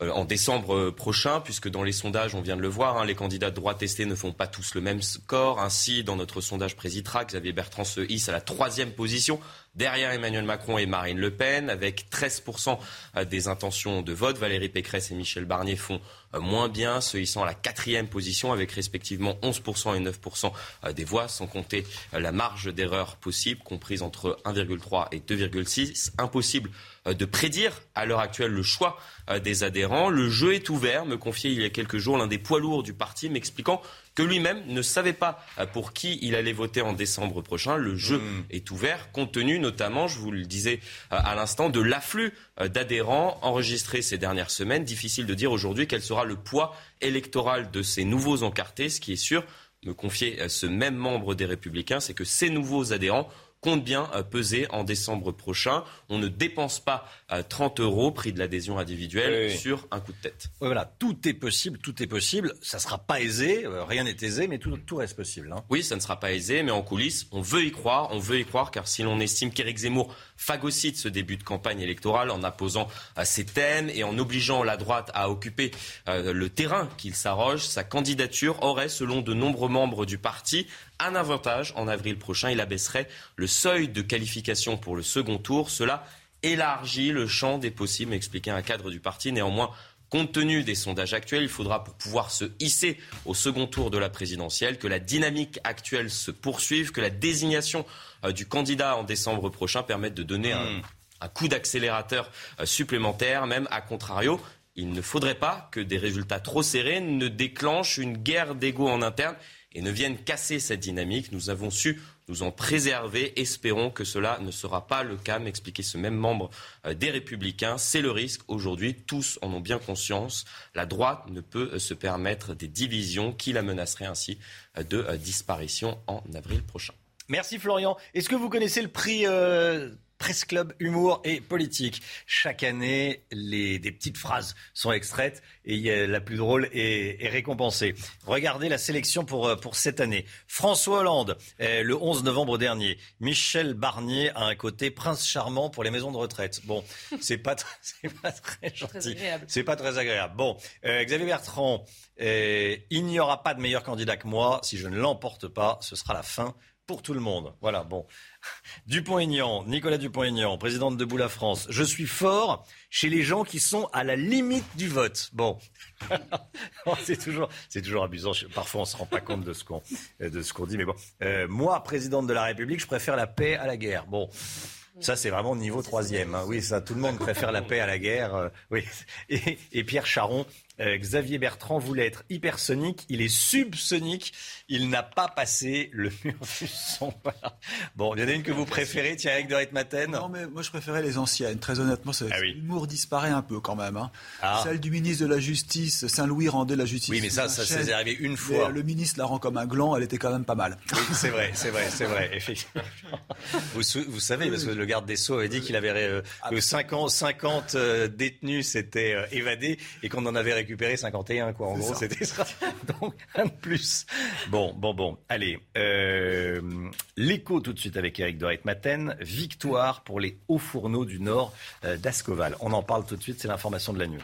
en décembre prochain, puisque dans les sondages, on vient de le voir, hein, les candidats de droite testés ne font pas tous le même score. Ainsi, dans notre sondage Présidra, Xavier Bertrand se hisse à la troisième position Derrière Emmanuel Macron et Marine Le Pen, avec 13% euh, des intentions de vote, Valérie Pécresse et Michel Barnier font euh, moins bien, se hissant à la quatrième position avec respectivement 11% et 9% euh, des voix, sans compter la marge d'erreur possible, comprise entre 1,3 et 2,6. Impossible de prédire à l'heure actuelle le choix des adhérents. Le jeu est ouvert, me confiait il y a quelques jours l'un des poids lourds du parti, m'expliquant que lui-même ne savait pas euh, pour qui il allait voter en décembre prochain. Le jeu hmm. est ouvert, compte tenu notamment, je vous le disais euh, à l'instant, de l'afflux euh, d'adhérents enregistrés ces dernières semaines. Difficile de dire aujourd'hui quel sera le poids électoral de ces nouveaux encartés. Ce qui est sûr, me confiait ce même membre des Républicains, c'est que ces nouveaux adhérents compte bien euh, peser en décembre prochain. On ne dépense pas 30 euros, prix de l'adhésion individuelle, sur un coup de tête. voilà, tout est possible, tout est possible. Ça ne sera pas aisé, rien n'est aisé, mais tout, reste possible. Hein. Oui, ça ne sera pas aisé, mais en coulisses, on veut y croire, on veut y croire, car si l'on estime qu'Éric Zemmour phagocyte ce début de campagne électorale en imposant ses thèmes et en obligeant la droite à occuper le terrain qu'il s'arroge, sa candidature aurait, selon de nombreux membres du parti, un avantage en avril prochain. Il abaisserait le seuil de qualification pour le second tour. Cela élargit le champ des possibles, expliquait un cadre du parti. Néanmoins, Compte tenu des sondages actuels, il faudra pour pouvoir se hisser au second tour de la présidentielle que la dynamique actuelle se poursuive, que la désignation euh, du candidat en décembre prochain permette de donner un, hmm. coup d'accélérateur euh, supplémentaire, même à contrario. Il ne faudrait pas que des résultats trop serrés ne déclenchent une guerre d'ego en interne et ne viennent casser cette dynamique. Nous avons su nous en préserver. Espérons que cela ne sera pas le cas, m'expliquait ce même membre euh, des Républicains. C'est le risque aujourd'hui. Tous en ont bien conscience. La droite ne peut euh, se permettre des divisions qui la menaceraient ainsi euh, de disparition en avril prochain. Merci Florian. Est-ce que vous connaissez le prix Presse Club Humour et Politique. Chaque année, les, des petites phrases sont extraites et la plus drôle est, récompensée. Regardez la sélection pour, euh, pour cette année. François Hollande, euh, le 11 novembre dernier. Michel Barnier a un côté prince charmant pour les maisons de retraite. Bon, <laughs> c'est pas, pas très gentil. C'est pas très agréable. Bon, euh, Xavier Bertrand, il n'y aura pas de meilleur candidat que moi. Si je ne l'emporte pas, ce sera la fin pour tout le monde. Voilà, bon. <laughs> Dupont-Aignan, Nicolas Dupont-Aignan, président de Debout la France. Je suis fort chez les gens qui sont à la limite du vote. Bon, <laughs> c'est toujours, c'est toujours amusant. Parfois, on se rend pas compte de ce qu'on, de ce qu'on dit, mais bon. Euh, moi, présidente de la République, je préfère la paix à la guerre. Bon. Ça, c'est vraiment niveau troisième. Hein. Oui, ça, tout le monde préfère la paix à la guerre. Euh, oui. et Pierre Charon, euh, Xavier Bertrand voulait être hypersonique, il est subsonique, il n'a pas passé le mur <laughs> du son. Bon, il y en a une que vous préférez, tiens, avec de Ritmaten Non, mais moi je préférais les anciennes, très honnêtement, ah l'humour disparaît un peu quand même. Hein. Ah. Celle du ministre de la Justice, Saint-Louis rendait la justice. Oui, mais ça, ça s'est arrivé une fois. le ministre la rend comme un gland, elle était quand même pas mal. Oui, c'est vrai, c'est vrai, c'est vrai, effectivement. Vous, vous, savez, parce que le garde des Sceaux avait dit qu'il avait euh, que 50, 50 euh, détenus s'étaient évadés et qu'on en avait récupéré 51, quoi. En gros, c'était ça. <laughs> Donc, un de plus. Bon, bon, bon. Allez, euh, l'écho tout de suite avec Eric de Maten. Victoire pour les hauts fourneaux du nord euh, d'Ascoval. On en parle tout de suite, c'est l'information de la nuit.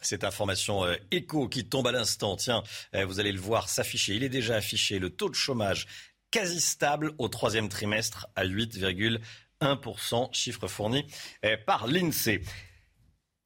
Cette information euh, écho qui tombe à l'instant, tiens, vous allez le voir s'afficher. Il est déjà affiché. Le taux de chômage quasi stable au troisième trimestre à 8,1%, chiffre fourni par l'INSEE.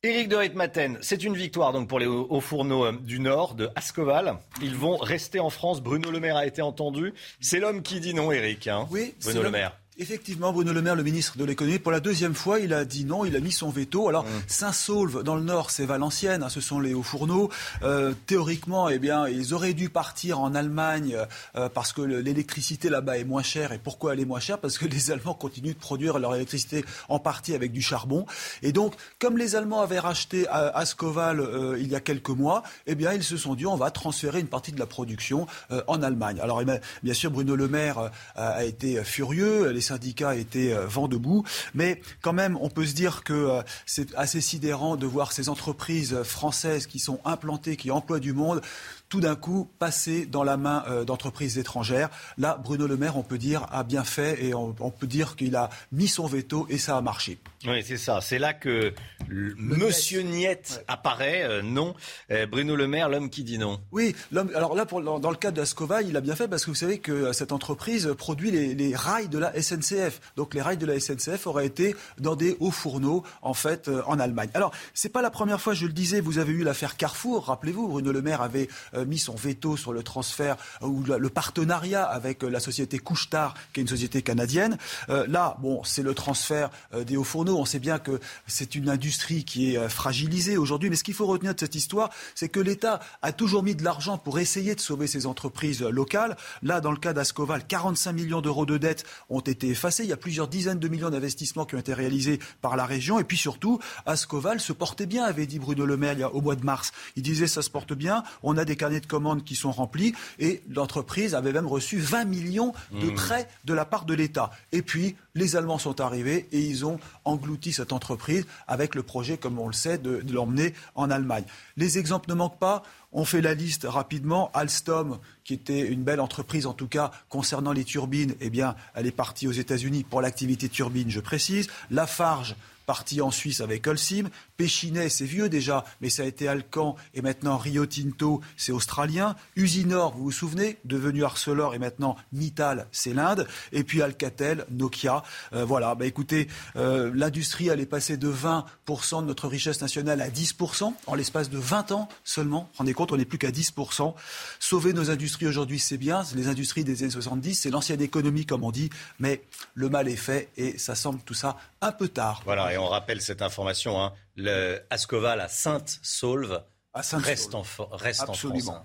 Éric de Ritmaten, c'est une victoire donc pour les hauts fourneaux euh, du Nord, de Ascoval. Ils vont rester en France. Bruno Le Maire a été entendu. C'est l'homme qui dit non, Éric. Hein, oui, Bruno Le Maire. Effectivement, Bruno Le Maire, le ministre de l'économie, pour la deuxième fois, il a dit non, il a mis son veto. Alors, mmh. Saint-Saulve, dans le nord, c'est Valenciennes, hein, ce sont les hauts fourneaux. Euh, théoriquement, eh bien, ils auraient dû partir en Allemagne euh, parce que l'électricité là-bas est moins chère. Et pourquoi elle est moins chère? Parce que les Allemands continuent de produire leur électricité en partie avec du charbon. Et donc, comme les Allemands avaient racheté Ascoval euh, il y a quelques mois, eh bien, ils se sont dit on va transférer une partie de la production en Allemagne. Alors, eh bien sûr, Bruno Le Maire a été furieux. Les syndicats étaient euh, vent debout. Mais quand même, on peut se dire que euh, c'est assez sidérant de voir ces entreprises françaises qui sont implantées, qui emploient du monde, tout d'un coup passer dans la main euh, d'entreprises étrangères. Là, Bruno Le Maire, on peut dire, a bien fait et on, peut dire qu'il a mis son veto et ça a marché. Oui, c'est ça. C'est là que Monsieur Niette apparaît. Euh, non, euh, Bruno Le Maire, l'homme qui dit non. Oui, l'homme. Alors là, pour, dans, le cas d'Ascova, il a bien fait parce que vous savez que cette entreprise produit les, les, rails de la SNCF. Donc les rails de la SNCF auraient été dans des hauts fourneaux en fait en Allemagne. Alors c'est pas la première fois, je le disais. Vous avez eu l'affaire Carrefour. Rappelez-vous, Bruno Le Maire avait mis son veto sur le transfert euh, ou le partenariat avec euh, la société Couchetard, qui est une société canadienne. là, bon, c'est le transfert des hauts fourneaux. On sait bien que c'est une industrie qui est fragilisée aujourd'hui. Mais ce qu'il faut retenir de cette histoire, c'est que l'État a toujours mis de l'argent pour essayer de sauver ses entreprises locales. Là, dans le cas d'Ascoval, 45 millions d'euros de dettes ont été effacés. Il y a plusieurs dizaines de millions d'investissements qui ont été réalisés par la région. Et puis surtout, Ascoval se portait bien, avait dit Bruno Le Maire au mois de mars. Il disait ça se porte bien. On a des cas carnets de commandes qui sont remplis et l'entreprise avait même reçu 20 millions de mmh. prêts de la part de l'État. Et puis, les Allemands sont arrivés et ils ont englouti cette entreprise avec le projet, comme on le sait, de, l'emmener en Allemagne. Les exemples ne manquent pas. On fait la liste rapidement. Alstom, qui était une belle entreprise, en tout cas concernant les turbines, eh bien, elle est partie aux États-Unis pour l'activité turbine, je précise. Lafarge, parti en Suisse avec Holcim. Péchinet, c'est vieux déjà, mais ça a été Alcan et maintenant Rio Tinto, c'est australien. Usinor, vous vous souvenez, devenu Arcelor et maintenant Mittal, c'est l'Inde. Et puis Alcatel, Nokia. Euh, voilà, bah écoutez, euh, l'industrie, elle est passée de 20% de notre richesse nationale à 10% en l'espace de 20 ans seulement. Rendez compte, on n'est plus qu'à 10%. Sauver nos industries aujourd'hui, c'est bien. Les industries des années 70, c'est l'ancienne économie, comme on dit, mais le mal est fait et ça semble tout ça un peu tard. Voilà, on rappelle cette information. Hein. Le Ascoval à Sainte-Saulve reste, en, reste Absolument. France. Hein.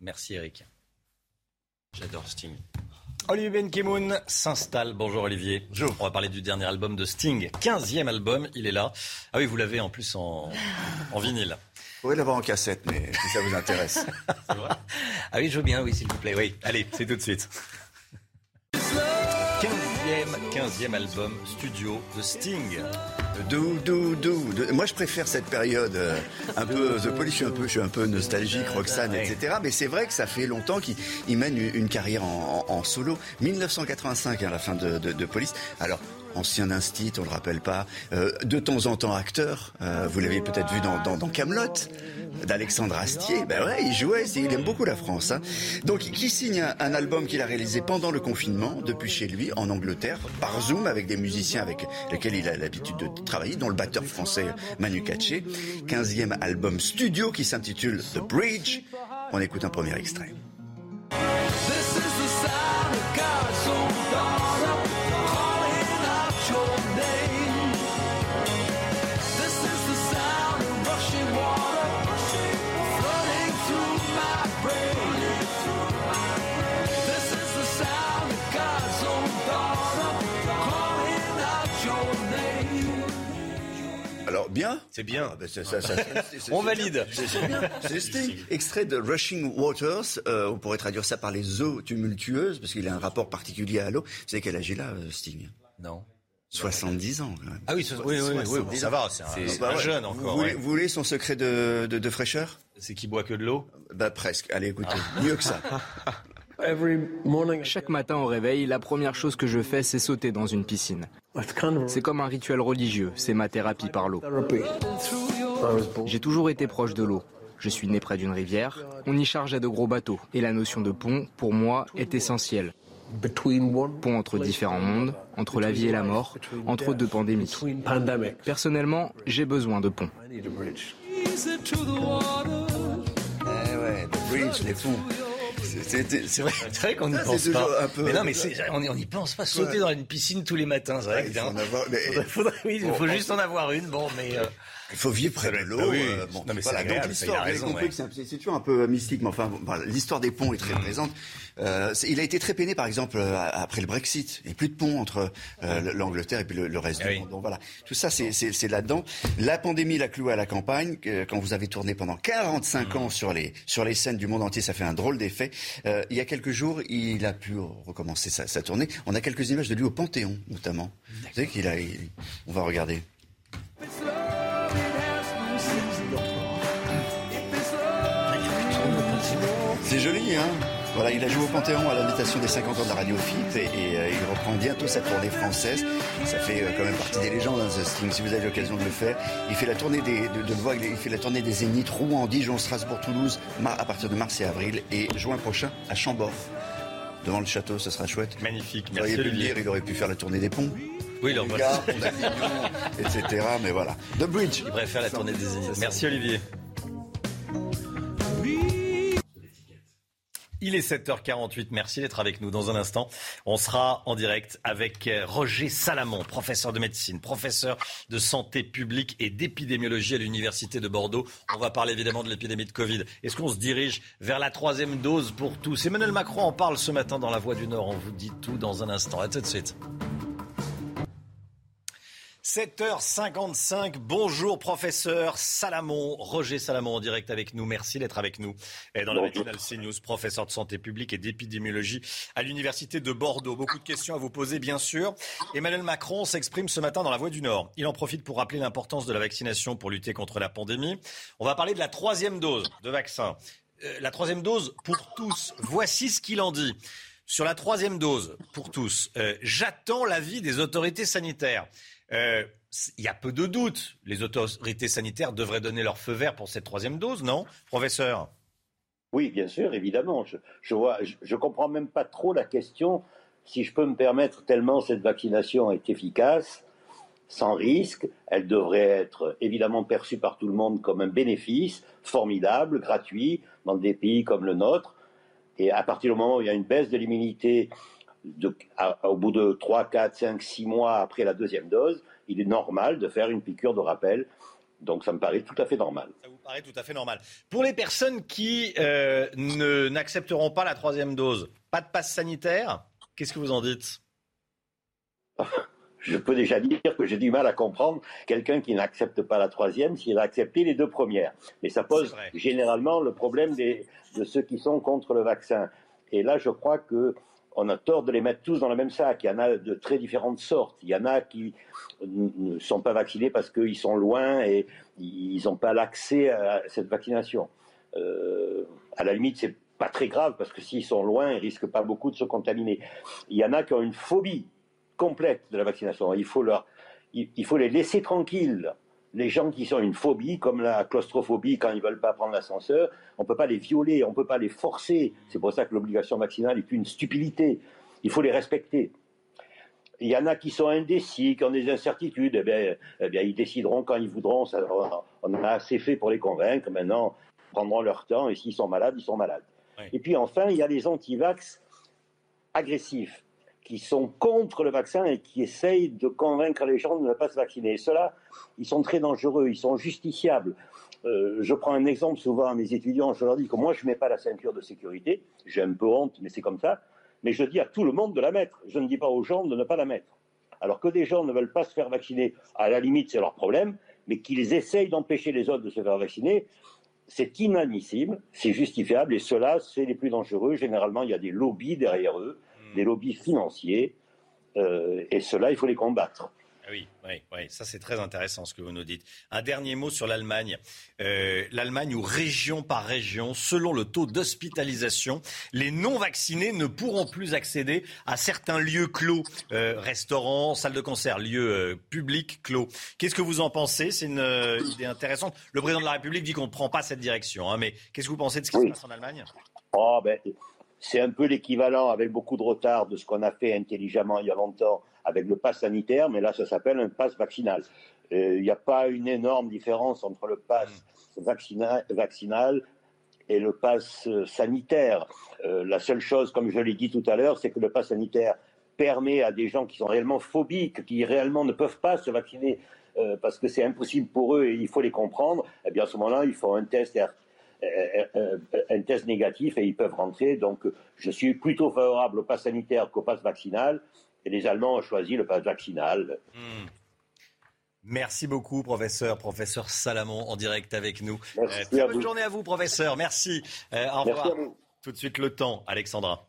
Merci Eric. J'adore Sting. Olivier Benkemoun s'installe. Bonjour Olivier. Bonjour. On va parler du dernier album de Sting. 15e album, il est là. Ah oui, vous l'avez en plus en, en vinyle. Vous pourrez l'avoir en cassette, mais si ça vous intéresse. <laughs> vrai ah oui, je veux bien, oui, s'il vous plaît. Oui, allez, c'est tout de suite. 15e, album studio de Sting. Dou, dou, dou. Moi, je préfère cette période euh, un peu The Police. Je suis un peu, je suis un peu nostalgique, Roxane, etc. Mais c'est vrai que ça fait longtemps qu'il mène une, carrière en, solo. 1985, à hein, la fin de, de, de Police. Alors, ancien instit, on le rappelle pas, euh, de temps en temps acteur. Euh, vous l'avez peut-être vu dans, dans, Camelot d'Alexandre Astier. Ben ouais, il jouait, il aime beaucoup la France. Hein. Donc, qui signe un, album qu'il a réalisé pendant le confinement, depuis chez lui, en Angleterre, par Zoom, avec des musiciens avec lesquels il a l'habitude de travailler, dont le batteur français Manu Katché. 15e album studio qui s'intitule The Bridge. On écoute un premier extrait. Bien C'est bien. Ah, ben, <laughs> on valide. C'est bien. <laughs> C'est Sting. Extrait de Rushing Waters. Euh, on pourrait traduire ça par les eaux tumultueuses, parce qu'il a un rapport particulier à l'eau. Vous savez quel âge il a, euh, Sting? Non. 70 ans, quand même. Ah oui, oui, oui, oui, ça va, c'est un, bah jeune encore. Vous, voulez son secret de, de, fraîcheur? C'est qu'il boit que de l'eau? Bah presque. Allez, écoutez, mieux que ça. <laughs> Chaque matin au réveil, la première chose que je fais, c'est sauter dans une piscine. C'est comme un rituel religieux, c'est ma thérapie par l'eau. J'ai toujours été proche de l'eau. Je suis né près d'une rivière, on y chargeait de gros bateaux, et la notion de pont, pour moi, est essentielle. Pont entre différents mondes, entre la vie et la mort, entre deux pandémies. Personnellement, j'ai besoin de ponts. Eh ouais, bridge, les ponts. C'est vrai, vrai qu'on n'y pense pas. Mais non, mais on n'y pense pas. Sauter dans une piscine tous les matins, c'est vrai. il faut, avoir... oui, il faut juste en avoir une. Bon, mais. Euh, il faut vivre près de l'eau. Bah euh, bon, non, mais voilà. Donc l'histoire, c'est toujours un peu mystique, mais enfin, l'histoire des ponts est très mm. présente. Euh, il a été très peiné, par exemple, euh, après le Brexit. Il n'y a plus de pont entre euh, l'Angleterre et puis le, reste du monde. Donc voilà, tout ça, c'est là-dedans. La pandémie l'a cloué à la campagne. Quand vous avez tourné pendant 45 mm. ans sur les sur les scènes du monde entier, ça fait un drôle d'effet. il y a quelques jours, il a pu recommencer sa, sa, tournée. On a quelques images de lui au Panthéon, notamment. Vous savez qu'il a. on va regarder. C'est joli, hein voilà, il a joué au Panthéon à l'invitation des 50 ans de la radio FIT et, euh, il reprend bientôt sa tournée française. Ça fait euh, quand même partie des légendes, hein, Sting, si vous avez l'occasion de le faire. Il fait la tournée des, de, de le il fait la tournée des Zéniths, Rouen, Dijon, Strasbourg, Toulouse, à partir de mars et avril et juin prochain à Chambord. Devant le château, ce sera chouette. Magnifique, merci. Vous pu le dire, il aurait pu faire la tournée des ponts. Oui, il aurait etc. Mais voilà. The Bridge. Il préfère la tournée des Zéniths. Merci Olivier. Il est 7h48. Merci d'être avec nous. Dans un instant, on sera en direct avec euh, Roger Salamon, professeur de médecine, professeur de santé publique et d'épidémiologie à l'Université de Bordeaux. On va parler évidemment de l'épidémie de Covid. Est-ce qu'on se dirige vers la troisième dose pour tous? Emmanuel Macron en parle ce matin dans La Voix du Nord. On vous dit tout dans un instant. À tout de suite. 7h55, bonjour professeur Salamon, Roger Salamon en direct avec nous, merci d'être avec nous dans la matinale CNews, professeur de santé publique et d'épidémiologie à l'Université de Bordeaux. Beaucoup de questions à vous poser bien sûr. Emmanuel Macron s'exprime ce matin dans la Voix du Nord. Il en profite pour rappeler l'importance de la vaccination pour lutter contre la pandémie. On va parler de la troisième dose de vaccin. Euh, la troisième dose pour tous, voici ce qu'il en dit. Sur la troisième dose pour tous, euh, j'attends l'avis des autorités sanitaires. Euh, il y a peu de doute. Les autorités sanitaires devraient donner leur feu vert pour cette troisième dose, non, professeur? Oui, bien sûr, évidemment. Je, je je, comprends même pas trop la question, si je peux me permettre, tellement cette vaccination est efficace, sans risque. Elle devrait être évidemment perçue par tout le monde comme un bénéfice formidable, gratuit, dans des pays comme le nôtre. Et à partir du moment où il y a une baisse de l'immunité au bout de 3, 4, 5, 6 mois après la deuxième dose, il est normal de faire une piqûre de rappel. Donc ça me paraît tout à fait normal. Ça vous paraît tout à fait normal. Pour les personnes qui euh, n'accepteront pas la troisième dose, pas de passe sanitaire, qu'est-ce que vous en dites? <laughs> Je peux déjà dire que j'ai du mal à comprendre quelqu'un qui n'accepte pas la troisième s'il a accepté les deux premières. Mais ça pose généralement le problème de ceux qui sont contre le vaccin. Et là, je crois que on a tort de les mettre tous dans le même sac. Il y en a de très différentes sortes. Il y en a qui ne sont pas vaccinés parce qu'ils sont loin et ils n'ont pas l'accès à cette vaccination. Euh, à la limite, c'est pas très grave parce que s'ils sont loin, ils risquent pas beaucoup de se contaminer. Il y en a qui ont une phobie complète de la vaccination. Il faut leur, il faut les laisser tranquilles les gens qui ont une phobie, comme la claustrophobie quand ils ne veulent pas prendre l'ascenseur, on ne peut pas les violer, on ne peut pas les forcer. C'est pour ça que l'obligation vaccinale est une stupidité. Il faut les respecter. Il y en a qui sont indécis, qui ont des incertitudes, eh bien, eh bien ils décideront quand ils voudront. on a assez fait pour les convaincre. Maintenant, ils prendront leur temps et s'ils sont malades, ils sont malades. Et puis enfin, il y a les anti-vax agressifs qui sont contre le vaccin et qui essayent de convaincre les gens de ne pas se vacciner. Et ceux-là, ils sont très dangereux, ils sont justiciables. Euh, je prends un exemple souvent à mes étudiants, je leur dis que moi je ne mets pas la ceinture de sécurité, j'ai un peu honte, mais c'est comme ça, mais je dis à tout le monde de la mettre, je ne dis pas aux gens de ne pas la mettre. Alors que des gens ne veulent pas se faire vacciner, à la limite c'est leur problème, mais qu'ils essayent d'empêcher les autres de se faire vacciner, c'est inadmissible, c'est justifiable, et ceux-là, c'est les plus dangereux. Généralement, il y a des lobbies derrière eux des lobbies financiers, euh, et cela, il faut les combattre. Ah oui, oui, oui, ça c'est très intéressant ce que vous nous dites. Un dernier mot sur l'Allemagne. Euh, L'Allemagne où région par région, selon le taux d'hospitalisation, les non-vaccinés ne pourront plus accéder à certains lieux clos, euh, restaurants, salles de concert, lieux publics clos. Qu'est-ce que vous en pensez? C'est une idée intéressante. Le président de la République dit qu'on ne prend pas cette direction, hein, mais qu'est-ce que vous pensez de ce qui se passe en Allemagne? Oh, ben, c'est un peu l'équivalent, avec beaucoup de retard, de ce qu'on a fait intelligemment il y a longtemps avec le pass sanitaire, mais là, ça s'appelle un pass vaccinal. Euh, il n'y a pas une énorme différence entre le pass vaccinal, et le pass euh, sanitaire. Euh, la seule chose, comme je l'ai dit tout à l'heure, c'est que le pass sanitaire permet à des gens qui sont réellement phobiques, qui réellement ne peuvent pas se vacciner parce que c'est impossible pour eux et il faut les comprendre, eh bien à ce moment-là, il faut un test un test négatif et ils peuvent rentrer. Donc, je suis plutôt favorable au pass sanitaire qu'au pass vaccinal. Et les Allemands ont choisi le pass vaccinal. Hmm. Merci beaucoup, professeur. Professeur Salamon, en direct avec nous. Merci euh, bonne journée à vous, professeur. Merci. au revoir. Tout de suite, le temps, Alexandra.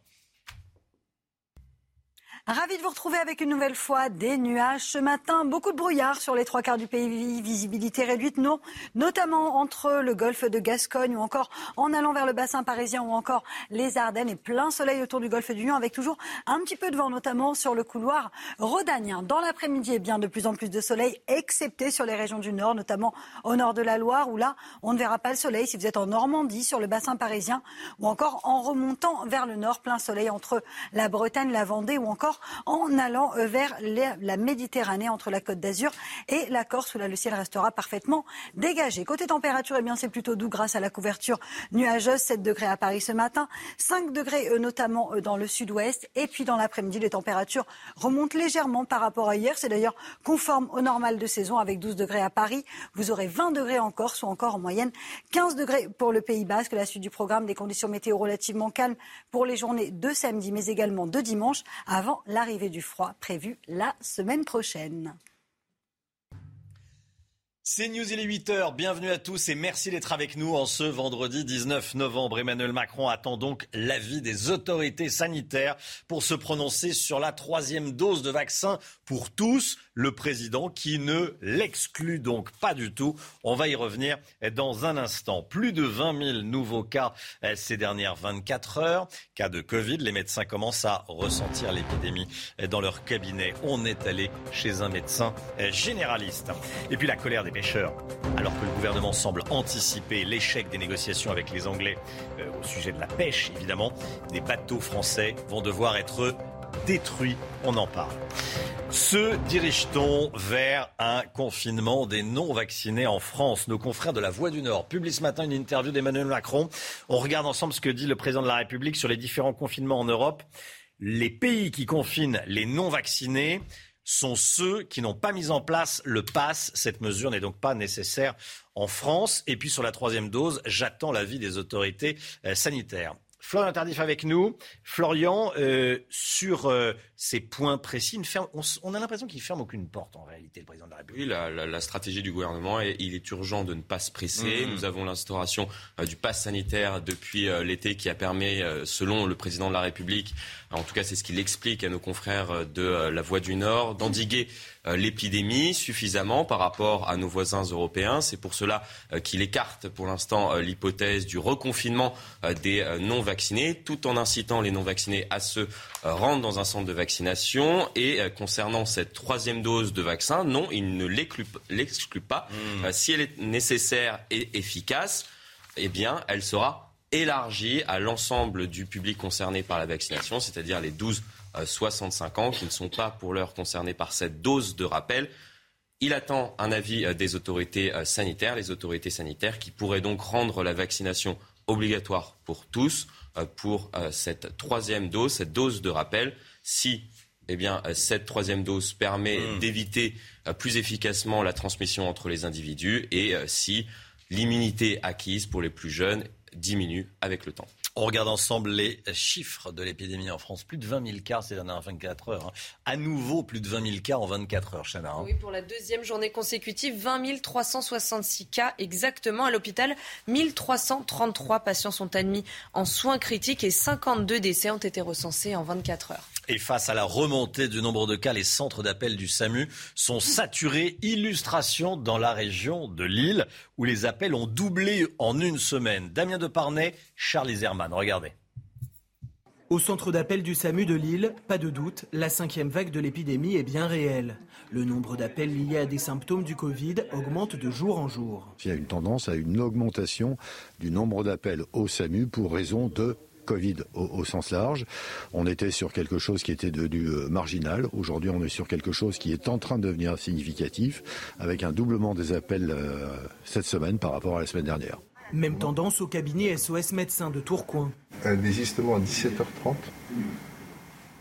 Ravi de vous retrouver avec une nouvelle fois des nuages ce matin. Beaucoup de brouillard sur les trois quarts du pays, visibilité réduite, non, notamment entre le golfe de Gascogne ou encore en allant vers le bassin parisien ou encore les Ardennes et plein soleil autour du golfe du Lion avec toujours un petit peu de vent, notamment sur le couloir rhodanien. Dans l'après-midi, eh bien de plus en plus de soleil, excepté sur les régions du nord, notamment au nord de la Loire où là, on ne verra pas le soleil si vous êtes en Normandie, sur le bassin parisien ou encore en remontant vers le nord, plein soleil entre la Bretagne, la Vendée ou encore en allant euh, vers la Méditerranée entre la Côte d'Azur et la Corse où là le ciel restera parfaitement dégagé. Côté température, eh bien c'est plutôt doux grâce à la couverture nuageuse. 7 degrés à Paris ce matin, 5 degrés euh, notamment euh, dans le sud-ouest et puis dans l'après-midi les températures remontent légèrement par rapport à hier. C'est d'ailleurs conforme au normal de saison avec 12 degrés à Paris. Vous aurez 20 degrés en Corse ou encore en moyenne 15 degrés pour le Pays Basque. La suite du programme des conditions météo relativement calmes pour les journées de samedi mais également de dimanche avant l'arrivée du froid prévu la semaine prochaine. C'est News, il est 8h. Bienvenue à tous et merci d'être avec nous en ce vendredi 19 novembre. Emmanuel Macron attend donc l'avis des autorités sanitaires pour se prononcer sur la troisième dose de vaccin pour tous. Le président qui ne l'exclut donc pas du tout. On va y revenir dans un instant. Plus de 20 000 nouveaux cas euh, ces dernières 24 heures. Cas de Covid. Les médecins commencent à ressentir l'épidémie dans leur cabinet. On est allé chez un médecin euh, généraliste. Et puis la colère des alors que le gouvernement semble anticiper l'échec des négociations avec les Anglais au sujet de la pêche, évidemment, des bateaux français vont devoir être détruits. On en parle. Se dirige-t-on vers un confinement des non-vaccinés en France? Nos confrères de la Voix du Nord publient ce matin une interview d'Emmanuel Macron. On regarde ensemble ce que dit le président de la République sur les différents confinements en Europe. Les pays qui confinent les non-vaccinés sont ceux qui n'ont pas mis en place le pass. Cette mesure n'est donc pas nécessaire en France. Et puis sur la troisième dose, j'attends l'avis des autorités euh, sanitaires. Florian Tardif avec nous. Florian, euh, sur euh, ces points précis, on, a l'impression qu'il ferme aucune porte en réalité, le président de la République. Oui, la, stratégie du gouvernement, il est urgent de ne pas se presser. Mm-hmm. Nous avons l'instauration euh, du pass sanitaire depuis l'été qui a permis, selon le président de la République, en tout cas c'est ce qu'il explique à nos confrères de la Voix du Nord, d'endiguer euh, l'épidémie suffisamment par rapport à nos voisins européens. C'est pour cela euh, qu'il écarte pour l'instant euh, l'hypothèse du reconfinement des non-vaccinés, tout en incitant les non-vaccinés à se rendre dans un centre de vaccination. Et concernant cette troisième dose de vaccin, non, il ne l'exclut pas. Mmh. Si elle est nécessaire et efficace, eh bien, elle sera élargie à l'ensemble du public concerné par la vaccination, c'est-à-dire les 12 65 ans qui ne sont pas pour l'heure concernés par cette dose de rappel. Il attend un avis euh, des autorités euh, sanitaires, les autorités sanitaires qui pourraient donc rendre la vaccination obligatoire pour tous euh, pour cette troisième dose, cette dose de rappel, si eh bien, cette troisième dose permet hmm. d'éviter plus efficacement la transmission entre les individus et si l'immunité acquise pour les plus jeunes diminue avec le temps. On regarde ensemble les chiffres de l'épidémie en France. Plus de 20 000 cas ces dernières 24 heures. Hein. À nouveau, plus de 20 000 cas en 24 heures, Chana. Hein. Oui, pour la deuxième journée consécutive, 20 366 cas exactement. À l'hôpital, 1333 patients sont admis en soins critiques et 52 décès ont été recensés en 24 heures. Et face à la remontée du nombre de cas, les centres d'appel du SAMU sont saturés. Illustration dans la région de Lille, où les appels ont doublé en une semaine. Damien Deparnay, Charles Zerman. Regardez. Au centre d'appel du SAMU de Lille, pas de doute, la cinquième vague de l'épidémie est bien réelle. Le nombre d'appels liés à des symptômes du Covid augmente de jour en jour. Il y a une tendance à une augmentation du nombre d'appels au SAMU pour raison de Covid au, sens large. On était sur quelque chose qui était devenu euh, marginal. Aujourd'hui, on est sur quelque chose qui est en train de devenir significatif, avec un doublement des appels euh, cette semaine par rapport à la semaine dernière. Même tendance au cabinet SOS médecin de Tourcoing. Un désistement à 17h30.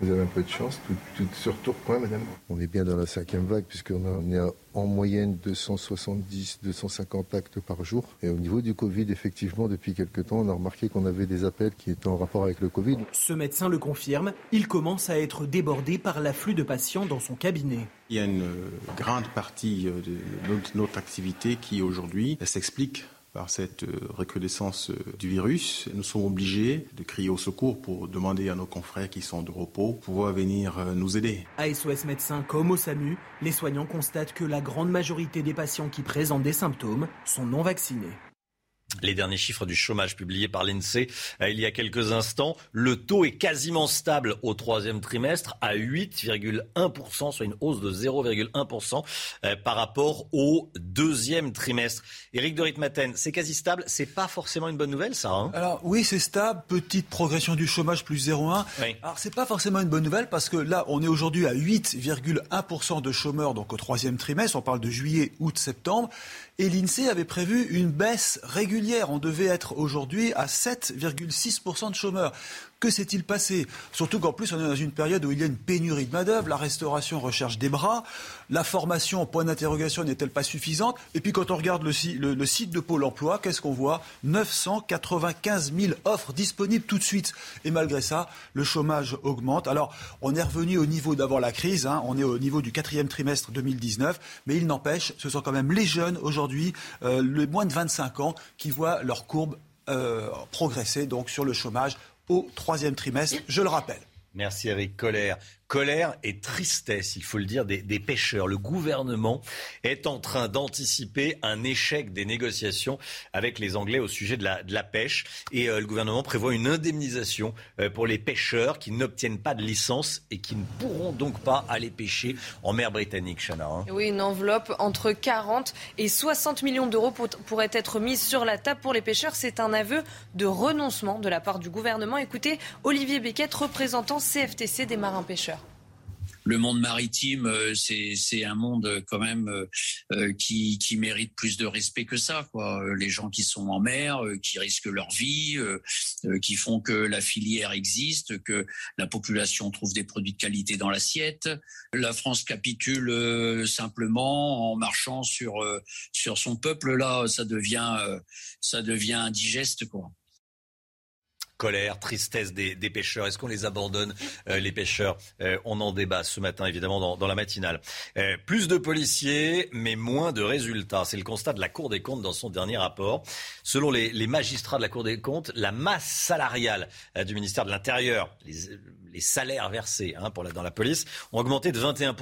Vous avez un peu de chance, tout, sur Tourcoing, madame. On est bien dans la cinquième vague, puisqu'on est en moyenne 270, 250 actes par jour. Et au niveau du Covid, effectivement, depuis quelques temps, on a remarqué qu'on avait des appels qui étaient en rapport avec le Covid. Ce médecin le confirme, il commence à être débordé par l'afflux de patients dans son cabinet. Il y a une grande partie de notre activité qui aujourd'hui s'explique par cette euh, recrudescence euh, du virus, nous sommes obligés de crier au secours pour demander à nos confrères qui sont de repos pouvoir venir euh, nous aider. À SOS Médecins comme au SAMU, les soignants constatent que la grande majorité des patients qui présentent des symptômes sont non vaccinés. Les derniers chiffres du chômage publiés par l'INSEE euh, il y a quelques instants, le taux est quasiment stable au troisième trimestre à 8,1%, soit une hausse de 0,1% euh, par rapport au deuxième trimestre. Éric de Ritmaten, c'est quasi stable, c'est pas forcément une bonne nouvelle ça hein? Alors oui, c'est stable, petite progression du chômage plus 0,1. Oui. Alors c'est pas forcément une bonne nouvelle parce que là, on est aujourd'hui à 8,1% de chômeurs donc au troisième trimestre, on parle de juillet, août, septembre. Et l'INSEE avait prévu une baisse régulière. On devait être aujourd'hui à 7,6% de chômeurs. Que s'est-il passé? Surtout qu'en plus, on est dans une période où il y a une pénurie de main-d'œuvre, la restauration recherche des bras, la formation, point d'interrogation, n'est-elle pas suffisante? Et puis quand on regarde le, site de Pôle emploi, qu'est-ce qu'on voit? 995 000 offres disponibles tout de suite. Et malgré ça, le chômage augmente. Alors, on est revenu au niveau d'avant la crise, hein. on est au niveau du quatrième trimestre 2019, mais il n'empêche, ce sont quand même les jeunes aujourd'hui, euh, les moins de 25 ans, qui voient leur courbe euh, progresser donc sur le chômage au troisième trimestre, je le rappelle. Merci Eric Colère colère et tristesse, il faut le dire, des, pêcheurs. Le gouvernement est en train d'anticiper un échec des négociations avec les Anglais au sujet de la, pêche. Et euh, le gouvernement prévoit une indemnisation euh, pour les pêcheurs qui n'obtiennent pas de licence et qui ne pourront donc pas aller pêcher en mer britannique, Chana. Hein. Oui, une enveloppe entre 40 et 60 millions d'euros pourrait être mise sur la table pour les pêcheurs. C'est un aveu de renoncement de la part du gouvernement. Écoutez, Olivier Beckett, représentant CFTC des marins pêcheurs le monde maritime, euh, c'est un monde euh, quand même euh, qui, qui mérite plus de respect que ça. Quoi. Les gens qui sont en mer, qui risquent leur vie, qui font que la filière existe, que la population trouve des produits de qualité dans l'assiette. La France capitule simplement en marchant sur sur son peuple. Là, ça devient ça devient indigeste, quoi colère, tristesse des, pêcheurs. Est-ce qu'on les abandonne, euh, les pêcheurs euh, On en débat ce matin, évidemment, dans, la matinale. Euh, plus de policiers, mais moins de résultats. C'est le constat de la Cour des comptes dans son dernier rapport. Selon les, magistrats de la Cour des comptes, la masse salariale du ministère de l'Intérieur, les, salaires versés hein, pour dans la police, ont augmenté de 21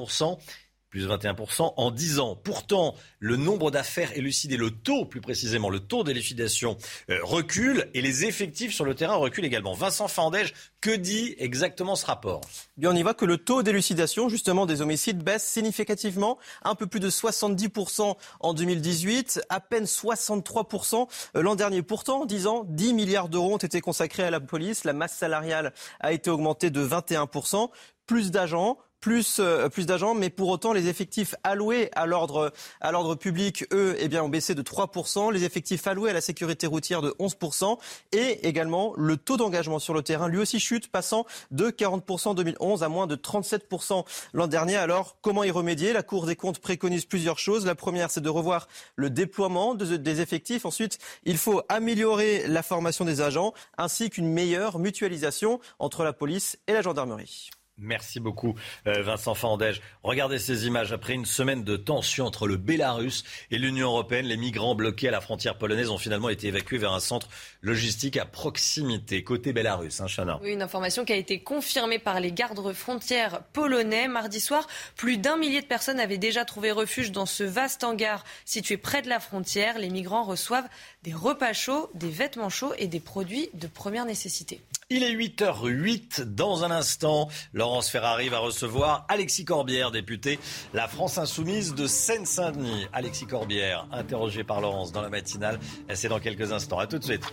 plus 21% en 10 ans. Pourtant, le nombre d'affaires élucidées, le taux plus précisément, le taux d'élucidation euh, recule et les effectifs sur le terrain reculent également. Vincent Fandège, que dit exactement ce rapport? Bien, on y voit que le taux d'élucidation justement des homicides baisse significativement, un peu plus de 70% en 2018, à peine 63% euh, l'an dernier. Pourtant, en 10 ans, 10 milliards d'euros ont été consacrés à la police, la masse salariale a été augmentée de 21%, plus d'agents, plus, euh, plus d'agents, mais pour autant, les effectifs alloués à l'ordre, à l'ordre public, eux, eh bien, ont baissé de 3%, les effectifs alloués à la sécurité routière de 11%, et également le taux d'engagement sur le terrain, lui aussi chute, passant de 40% en 2011 à moins de 37% l'an dernier. Alors, comment y remédier? La Cour des comptes préconise plusieurs choses. La première, c'est de revoir le déploiement des effectifs. Ensuite, il faut améliorer la formation des agents, ainsi qu'une meilleure mutualisation entre la police et la gendarmerie. Merci beaucoup euh, Vincent Fandège. Regardez ces images. Après une semaine de tension entre le Bélarus et l'Union européenne, les migrants bloqués à la frontière polonaise ont finalement été évacués vers un centre logistique à proximité, côté Bélarus. Hein, Chana. Oui, une information qui a été confirmée par les gardes frontières polonais. Mardi soir, plus d'un millier de personnes avaient déjà trouvé refuge dans ce vaste hangar situé près de la frontière. Les migrants reçoivent des repas chauds, des vêtements chauds et des produits de première nécessité. Il est 8h08. Dans un instant, Laurence Ferrari va recevoir Alexis Corbière, député La France Insoumise de Seine-Saint-Denis. Alexis Corbière, interrogé par Laurence dans la matinale. C'est dans quelques instants. À tout de suite.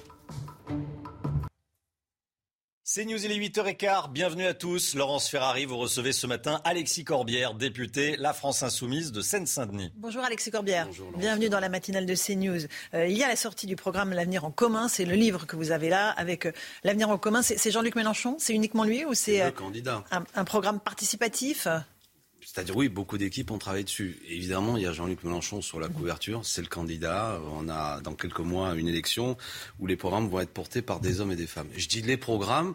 C'est News, il est 8h15. Bienvenue à tous. Laurence Ferrari, vous recevez ce matin Alexis Corbière, député La France Insoumise de Seine-Saint-Denis. Bonjour Alexis Corbière. Bienvenue dans la matinale de CNews. Euh, il y a la sortie du programme L'avenir en commun. C'est le livre que vous avez là avec euh, L'avenir en commun. C'est Jean-Luc Mélenchon? C'est uniquement lui ou c'est euh, un, un programme participatif? C'est-à-dire, oui, beaucoup d'équipes ont travaillé dessus. évidemment, il y a Jean-Luc Mélenchon sur la couverture, c'est le candidat. On a, dans quelques mois, une élection où les programmes vont être portés par des hommes et des femmes. Je dis les programmes,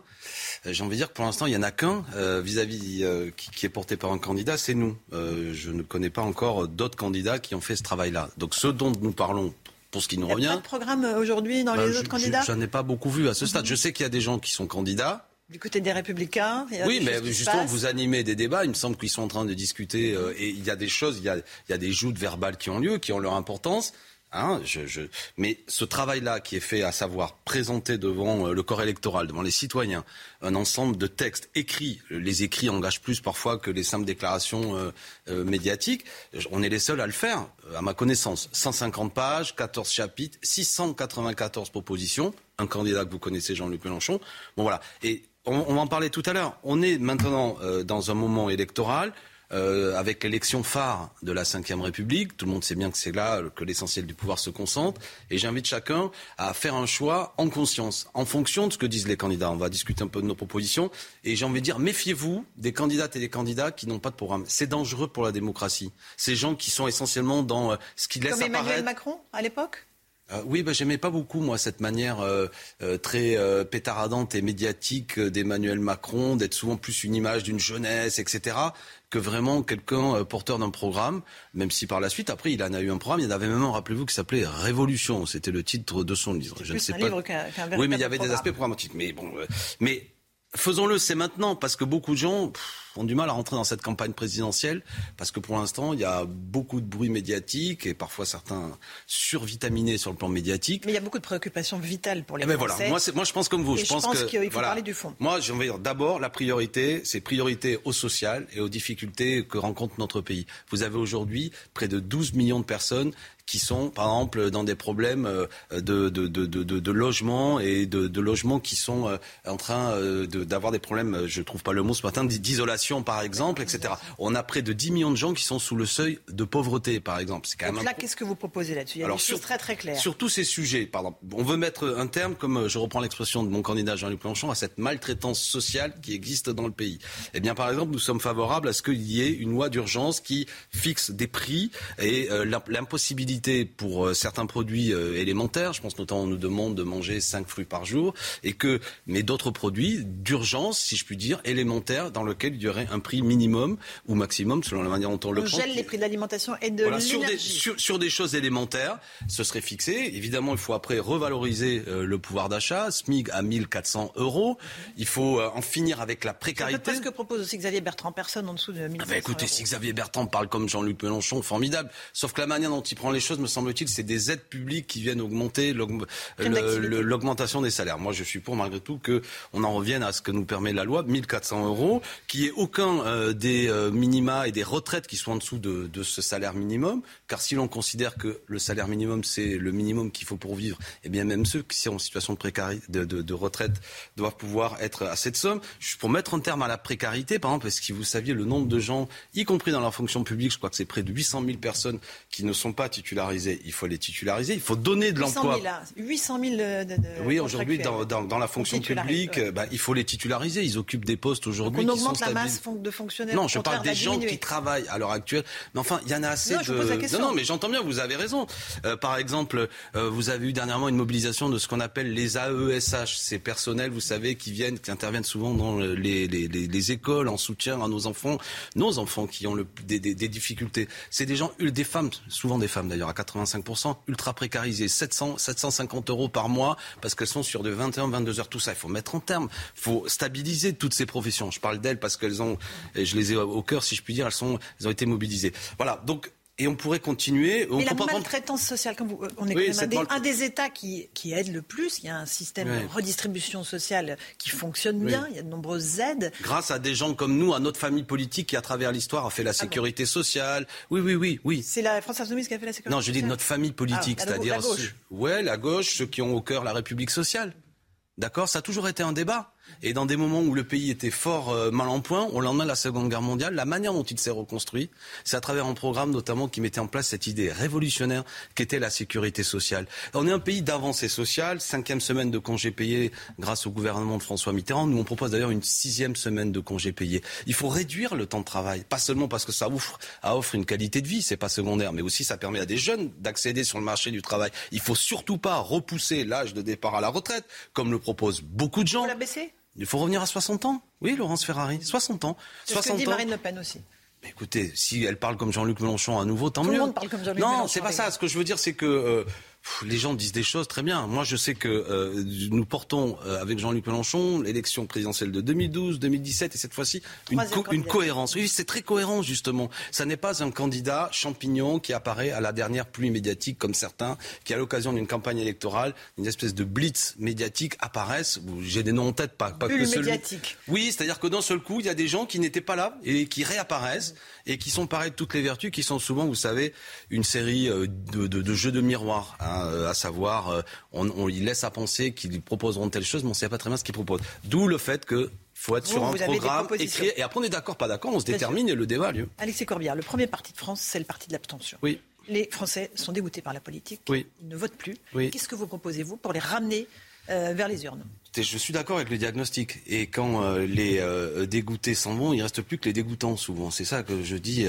euh, j'ai envie de dire que pour l'instant, il n'y en a qu'un euh, vis-à-vis euh, qui, est porté par un candidat, c'est nous. je ne connais pas encore d'autres candidats qui ont fait ce travail-là. Donc, ce dont nous parlons pour ce qui nous revient. Il n'y a pas de programme aujourd'hui dans les autres candidats Je n'en ai pas beaucoup vu à ce stade. Je sais qu'il y a des gens qui sont candidats. Du côté des Républicains Oui, mais justement, vous animez des débats. Il me semble qu'ils sont en train de discuter. Euh, et il y a des choses, il y a, il y a des joutes verbales qui ont lieu, qui ont leur importance. Hein, je, je... Mais ce travail-là qui est fait, à savoir présenter devant euh, le corps électoral, devant les citoyens, un ensemble de textes écrits, les écrits engagent plus parfois que les simples déclarations euh, euh, médiatiques, on est les seuls à le faire, à ma connaissance. 150 pages, 14 chapitres, 694 propositions, un candidat que vous connaissez, Jean-Luc Mélenchon. Bon voilà. Et on, on, en parlait tout à l'heure. On est maintenant dans un moment électoral euh, avec l'élection phare de la Ve République. Tout le monde sait bien que c'est là que l'essentiel du pouvoir se concentre. Et j'invite chacun à faire un choix en conscience, en fonction de ce que disent les candidats. On va discuter un peu de nos propositions. Et j'ai envie de dire, méfiez-vous des candidates et des candidats qui n'ont pas de programme. C'est dangereux pour la démocratie. Ces gens qui sont essentiellement dans euh, ce qui laisse Comme Emmanuel apparaître... Macron à l'époque? Euh, oui, bah, j'aimais pas beaucoup moi cette manière euh, euh, très euh, pétaradante et médiatique euh, d'Emmanuel Macron, d'être souvent plus une image d'une jeunesse, etc., que vraiment quelqu'un porteur d'un programme. Même si par la suite, après, il en a eu un programme. Il y en avait même un, rappelez-vous, qui s'appelait Révolution. C'était le titre de son livre. Je ne sais un pas. livre qu'un- qu'un oui, mais il y avait des aspects programmatiques. Mais bon, euh, mais faisons-le, c'est maintenant, parce que beaucoup de gens pff, ont du mal à rentrer dans cette campagne présidentielle, parce que pour l'instant, il y a beaucoup de bruit médiatique et parfois certains survitaminés sur le plan médiatique. Mais il y a beaucoup de préoccupations vitales pour les Eh ben Français. voilà, moi, je pense comme vous. Et je pense, qu'il faut voilà. parler du fond. Moi, je vais dire d'abord la priorité, c'est priorité au social et aux difficultés que rencontre notre pays. Vous avez aujourd'hui près de 12 millions de personnes qui sont, par exemple, dans des problèmes euh, de, de, de, de, logement et de, de logements qui sont euh, en train euh, d'avoir des problèmes, je trouve pas le mot ce matin, d'isolation par exemple, etc. On a près de 10 millions de gens qui sont sous le seuil de pauvreté, par exemple. C'est quand même Donc un là, qu'est-ce que vous proposez là-dessus? Il y a Alors, des choses sur- très très claires. sur tous ces sujets, pardon, on veut mettre un terme, comme euh, je reprends l'expression de mon candidat Jean-Luc Mélenchon, à cette maltraitance sociale qui existe dans le pays. Eh bien, par exemple, nous sommes favorables à ce qu'il y ait une loi d'urgence qui fixe des prix et euh, l'im- l'impossibilité pour euh, certains produits euh, élémentaires, je pense notamment on nous demande de manger 5 fruits par jour, et que, mais d'autres produits d'urgence, si je puis dire, élémentaires, dans lesquels il y aurait un prix minimum ou maximum, selon la manière dont on le On prend. gèle les prix de l'alimentation et de Voilà, sur, des, sur, sur des choses élémentaires, ce serait fixé. Évidemment, il faut après revaloriser euh, le pouvoir d'achat, SMIG à 1400 euros. Il faut euh, en finir avec la C'est précarité. près ce que propose aussi Xavier Bertrand. Personne en dessous de 1500 Ah bah écoutez, euros. si Xavier Bertrand parle comme Jean-Luc Mélenchon, formidable. Sauf que la manière dont il prend les choses, me semble-t-il, c'est des aides publiques qui viennent augmenter l'augmentation des salaires. Moi, je suis pour, malgré tout, que on en revienne à ce que nous permet la loi, 1400 euros, n'y ait aucun euh, des euh, minima et des retraites qui soient en dessous de, de ce salaire minimum. Car si l'on considère que le salaire minimum, c'est le minimum qu'il faut pour vivre, eh bien, même ceux qui sont en situation de, précarité, de, de- de retraite doivent pouvoir être à cette somme. Pour mettre un terme à la précarité, par exemple, est-ce que vous saviez le nombre de gens, y compris dans la fonction publique, je crois que c'est près de 800 000 personnes qui ne sont pas titularisées. Il faut les titulariser, il faut donner de 800 l'emploi. 000, là. 800 000 de, de- de Oui, aujourd'hui, dans, dans, dans la fonction publique, euh, bah, il faut les titulariser. Ils occupent des postes aujourd'hui qui sont stables. Masse fon- de fonctionnaires. Non, je parle des gens diminuer. qui travaillent à l'heure actuelle. Mais enfin, il y en a assez Non, je de. pose la question. Non, non, mais j'entends bien. Vous avez raison. Euh, par exemple, euh, vous avez eu dernièrement une mobilisation de ce qu'on appelle les AESH, ces personnels, vous savez, qui viennent, qui interviennent souvent dans les, les, les, les écoles en soutien à nos enfants, nos enfants qui ont le, des, des, des difficultés. C'est des gens, des femmes, souvent des femmes d'ailleurs, à 85%, ultra précarisées, 700, 750 euros par mois parce qu'elles sont sur de 21, 22 heures. Tout ça, il faut mettre en terme. Il faut stabiliser toutes ces professions. Je parle d'elles parce qu'elles ont, et je les ai au cœur, si je puis dire, elles sont, elles ont été mobilisées. Voilà. Donc, et on pourrait continuer. On Mais la prendre- maltraitance sociale, comme vous, euh, on est Oui, quand même un des, mal- un des États qui, qui aide le plus. Il y a un système Oui. de redistribution sociale qui fonctionne Oui. bien. Il y a de nombreuses aides. Grâce à des gens comme nous, à notre famille politique qui, à travers l'histoire, a fait la sécurité sociale. Oui, oui, oui, oui. C'est la France Insoumise qui a fait la sécurité Non, je dis sociale notre famille politique, Ah, la- c'est-à-dire ouais, la gauche, ceux qui ont au cœur la République sociale. D'accord, ça a toujours été un débat. Et dans des moments où le pays était fort euh, mal en point, au lendemain de la Seconde Guerre mondiale, la manière dont il s'est reconstruit, c'est à travers un programme notamment qui mettait en place cette idée révolutionnaire qu'était la sécurité sociale. On est un pays d'avancée sociale, cinquième semaine de congés payés grâce au gouvernement de François Mitterrand. Nous, on propose d'ailleurs une sixième semaine de congés payés. Il faut réduire le temps de travail, pas seulement parce que ça offre, ça offre une qualité de vie, c'est pas secondaire, mais aussi ça permet à des jeunes d'accéder sur le marché du travail. Il faut surtout pas repousser l'âge de départ à la retraite, comme le proposent beaucoup de gens. Il faut revenir à 60 ans. Oui, Laurence Ferrari, 60 ans. C'est ce que 60 dit ans. Marine Le Pen aussi. Écoutez, si elle parle comme Jean-Luc Mélenchon à nouveau, tant Tout mieux. le monde parle comme Jean-Luc Non, Mélenchon, c'est pas ça. Ce que je veux dire, c'est que euh, les gens disent des choses très bien. Moi, je sais que euh, nous portons euh, avec Jean-Luc Mélenchon l'élection présidentielle de 2012, 2017 et cette fois-ci une, co- cohérence. Oui, c'est très cohérent justement. Ça n'est pas un candidat champignon qui apparaît à la dernière pluie médiatique comme certains, qui à l'occasion d'une campagne électorale, une espèce de blitz médiatique apparaissent. J'ai des noms en tête, pas, pas Bulle que celui. médiatique. Oui, c'est-à-dire que d'un seul coup, il y a des gens qui n'étaient pas là et qui réapparaissent et qui sont parés de toutes les vertus, qui sont souvent, vous savez, une série euh, de, de- de jeux de miroir. hein. Hein, euh, à savoir, euh, on, on y laisse à penser qu'ils proposeront telle chose, mais on ne sait pas très bien ce qu'ils proposent. D'où le fait que faut être Vous, sur un programme écrit. Et après, on est d'accord, pas d'accord, on se Bien détermine et le débat a lieu. Alexis Corbière, le premier parti de France, c'est le parti de l'abstention. Oui. Les Français sont dégoûtés par la politique. Oui. Ils ne votent plus. Oui. Qu'est-ce que vous proposez, vous, pour les ramener euh, vers les urnes? Je suis d'accord avec le diagnostic. Et quand euh, les euh, dégoûtés s'en vont, il reste plus que les dégoûtants souvent. C'est ça que je dis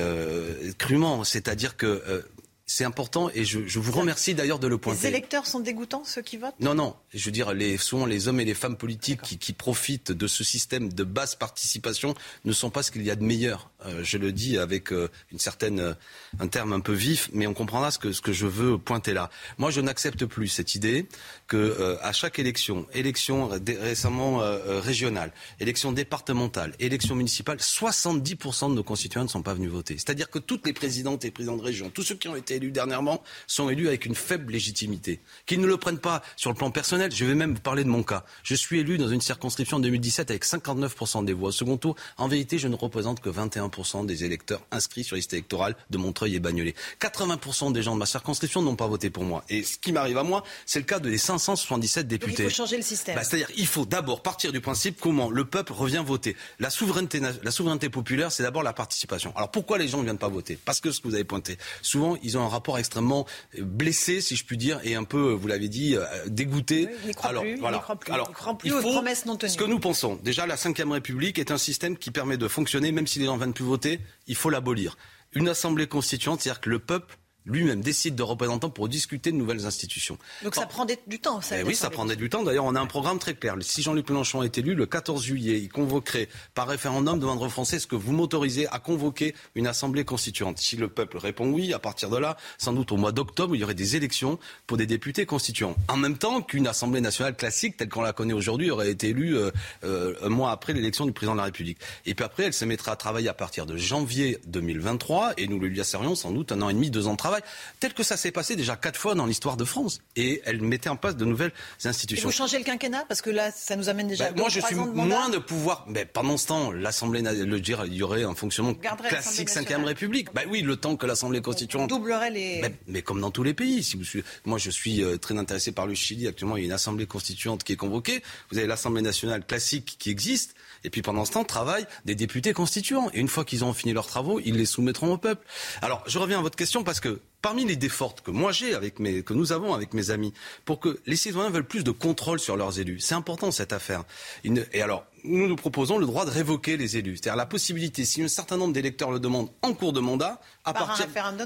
crûment. C'est-à-dire que c'est important et je, je vous remercie d'ailleurs de le Les pointer. électeurs sont dégoûtants, ceux qui votent? Non, non. Je veux dire, les, souvent les hommes et les femmes politiques qui, qui profitent de ce système de basse participation ne sont pas ce qu'il y a de meilleur. Euh, je le dis avec euh, une certaine, euh, un terme un peu vif, mais on comprendra ce que, ce que je veux pointer là. Moi, je n'accepte plus cette idée que à chaque élection, élection ré- récemment régionale, élection départementale, élection municipale, 70% de nos concitoyens ne sont pas venus voter. C'est-à-dire que toutes les présidentes et présidents de région, tous ceux qui ont été élus dernièrement, sont élus avec une faible légitimité. Qu'ils ne le prennent pas sur le plan personnel. Je vais même vous parler de mon cas. Je suis élu dans une circonscription en 2017 avec 59% des voix. Au second tour, en vérité, je ne représente que 21% des électeurs inscrits sur liste électorale de Montreuil et Bagnolet. 80% des gens de ma circonscription n'ont pas voté pour moi. Et ce qui m'arrive à moi, c'est le cas de les 577 Donc députés. il faut changer le système. Bah, C'est-à-dire il faut d'abord partir du principe comment le peuple revient voter. La souveraineté, la souveraineté populaire, c'est d'abord la participation. Alors pourquoi les gens ne viennent pas voter? Parce que ce que vous avez pointé, souvent ils ont un rapport extrêmement euh, blessé, si je puis dire, et un peu, euh, vous l'avez dit, euh, dégoûté. Alors plus, voilà. plus. Alors, il aux faut- promesses non tenues. Ce que nous pensons, déjà la Ve République est un système qui permet de fonctionner, même si les gens ne voter, il faut l'abolir. Une assemblée constituante, c'est-à-dire que le peuple lui-même décide de représentants pour discuter de nouvelles institutions. Donc ça prend des- du temps. Ça, Eh oui, ça prendrait du temps. D'ailleurs, on a un programme très clair. Si Jean-Luc Mélenchon est élu, le 14 juillet, il convoquerait par référendum devant le Français est-ce que vous m'autorisez à convoquer une assemblée constituante Si le peuple répond oui, à partir de là, sans doute au mois d'octobre, il y aurait des élections pour des députés constituants. En même temps qu'une assemblée nationale classique, telle qu'on la connaît aujourd'hui, aurait été élue euh, euh, un mois après l'élection du président de la République. Et puis après, elle se mettra à travailler à partir de janvier 2023, et nous lui laisserions sans doute un an et demi, deux ans de travail, tel que ça s'est passé déjà quatre fois dans l'histoire de France. Et elle mettait en place de nouvelles Et institutions. vous changez le quinquennat Parce que là, ça nous amène déjà Ben, à moi, je suis de moins de pouvoir. Mais pendant ce temps, l'Assemblée, le dire, il y aurait un fonctionnement classique l'Assemblée 5 République. Ben oui, le temps que l'Assemblée constituante. Doublerait les... Ben, mais comme dans tous les pays, si vous suivez- moi je suis euh, très intéressé par le Chili. Actuellement, il y a une assemblée constituante qui est convoquée. Vous avez l'Assemblée nationale classique qui existe. Et puis pendant ce temps, travaillent des députés constituants. Et une fois qu'ils ont fini leurs travaux, ils les soumettront au peuple. Alors, je reviens à votre question parce que parmi les fortes que moi j'ai avec mes, que nous avons avec mes amis, pour que les citoyens veulent plus de contrôle sur leurs élus. C'est important cette affaire. Une- et alors, nous nous proposons le droit de révoquer les élus, c'est-à-dire la possibilité, si un certain nombre d'électeurs le demandent en cours de mandat, à Par partir,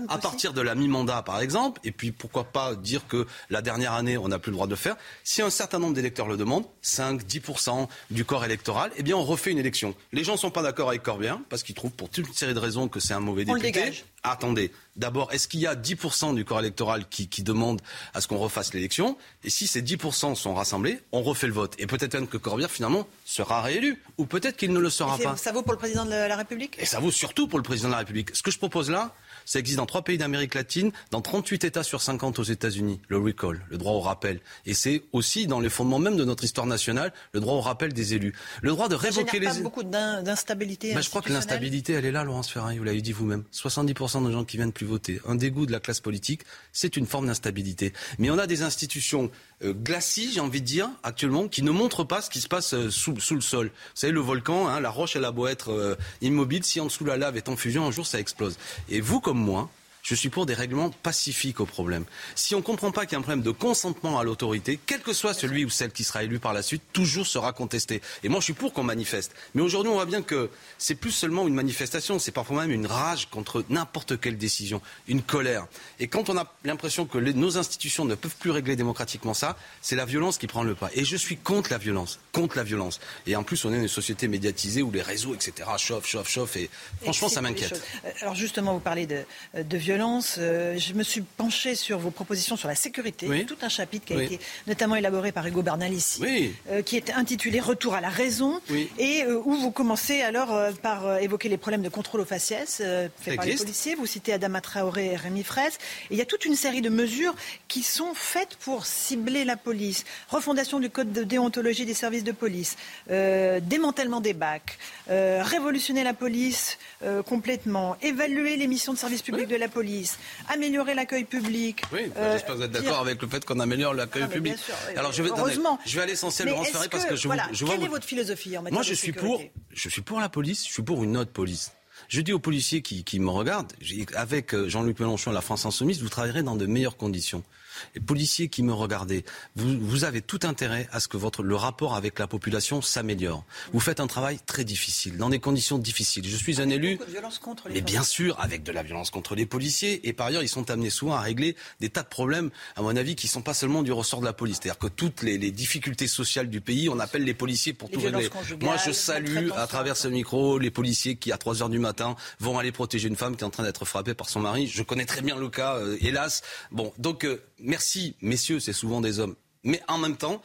à de la mi-mandat par exemple, et puis pourquoi pas dire que la dernière année on n'a plus le droit de le faire. Si un certain nombre d'électeurs le demandent, 5, 10% du corps électoral, eh bien on refait une élection. Les gens ne sont pas d'accord avec Corbien parce qu'ils trouvent pour toute une série de raisons que c'est un mauvais On le député. dégage. Attendez, d'abord, est-ce qu'il y a 10% du corps électoral qui, qui demande à ce qu'on refasse l'élection Et si ces 10% sont rassemblés, on refait le vote. Et peut-être même que Corbière, finalement, sera réélu. Ou peut-être qu'il ne le sera pas. Ça vaut pour le président de la République? Et ça vaut surtout pour le président de la République. Ce que je propose là, ça existe dans trois pays d'Amérique latine, dans 38 États sur 50 aux États-Unis, le recall, le droit au rappel. Et c'est aussi dans les fondements même de notre histoire nationale, le droit au rappel des élus. Le droit de Ça révoquer génère les pas beaucoup d'in- d'instabilité bah, je crois que l'instabilité, elle est là, Laurence Ferrari, vous l'avez dit vous-même. 70% de gens qui viennent plus voter. Un dégoût de la classe politique, c'est une forme d'instabilité. Mais on a des institutions glacis, j'ai envie de dire, actuellement, qui ne montrent pas ce qui se passe euh, sous, sous le sol. Vous savez, le volcan, hein, la roche, elle a beau être euh, immobile, si en dessous la lave est en fusion, un jour ça explose. Et vous, comme moi, je suis pour des règlements pacifiques au problème. Si on ne comprend pas qu'il y a un problème de consentement à l'autorité, quel que soit celui ou celle qui sera élu par la suite, toujours sera contesté. Et moi, je suis pour qu'on manifeste. Mais aujourd'hui, on voit bien que c'est plus seulement une manifestation, c'est parfois même une rage contre n'importe quelle décision, une colère. Et quand on a l'impression que les- nos institutions ne peuvent plus régler démocratiquement ça, c'est la violence qui prend le pas. Et je suis contre la violence, contre la violence. Et en plus, on est une société médiatisée où les réseaux, etc., chauffent, chauffent, chauffent. Et franchement, ça m'inquiète. Euh, Alors justement, vous parlez de, de violence. Euh, Je me suis penché sur vos propositions sur la sécurité. Oui. Tout un chapitre qui a Oui. été notamment élaboré par Hugo Bernalici, Oui. euh, qui est intitulé Retour à la raison, et euh, où vous commencez alors par évoquer les problèmes de contrôle aux faciès faits par les policiers. Vous citez Adama Traoré et Rémi Fraisse. Et il y a toute une série de mesures qui sont faites pour cibler la police. Refondation du code de déontologie des services de police, démantèlement des bacs, révolutionner la police complètement, évaluer les missions de service public de la police police, améliorer l'accueil public. Oui, euh, j'espère que vous êtes d'accord avec le fait qu'on améliore l'accueil Ah, public. sûr, oui, Alors je vais, heureusement. je vais à l'essentiel, Laurence Ferré, parce que- que je, voilà, vous, je vois Quelle est vous- votre philosophie en matière Moi, de je suis pour, je suis pour la police, je suis pour une autre police. Je dis aux policiers qui, qui me regardent, avec euh, Jean-Luc Mélenchon et la France Insoumise, vous travaillerez dans de meilleures conditions. Les policiers qui me regardez, vous, vous avez tout intérêt à ce que votre, le rapport avec la population s'améliore. Vous faites un travail très difficile, dans des conditions difficiles. Je suis un élu, Beaucoup de violence contre les mais bien sûr, avec de la violence contre les policiers. Et par ailleurs, ils sont amenés souvent à régler des tas de problèmes, à mon avis, qui sont pas seulement du ressort de la police. C'est-à-dire que toutes les, les difficultés sociales du pays, on appelle les policiers pour Les tout régler. Moi, je salue à travers ce micro les policiers qui, à 3 heures du matin, vont aller protéger une femme qui est en train d'être frappée par son mari. Je connais très bien le cas, euh, hélas. Bon, donc euh, merci, messieurs, c'est souvent des hommes. Mais en même temps,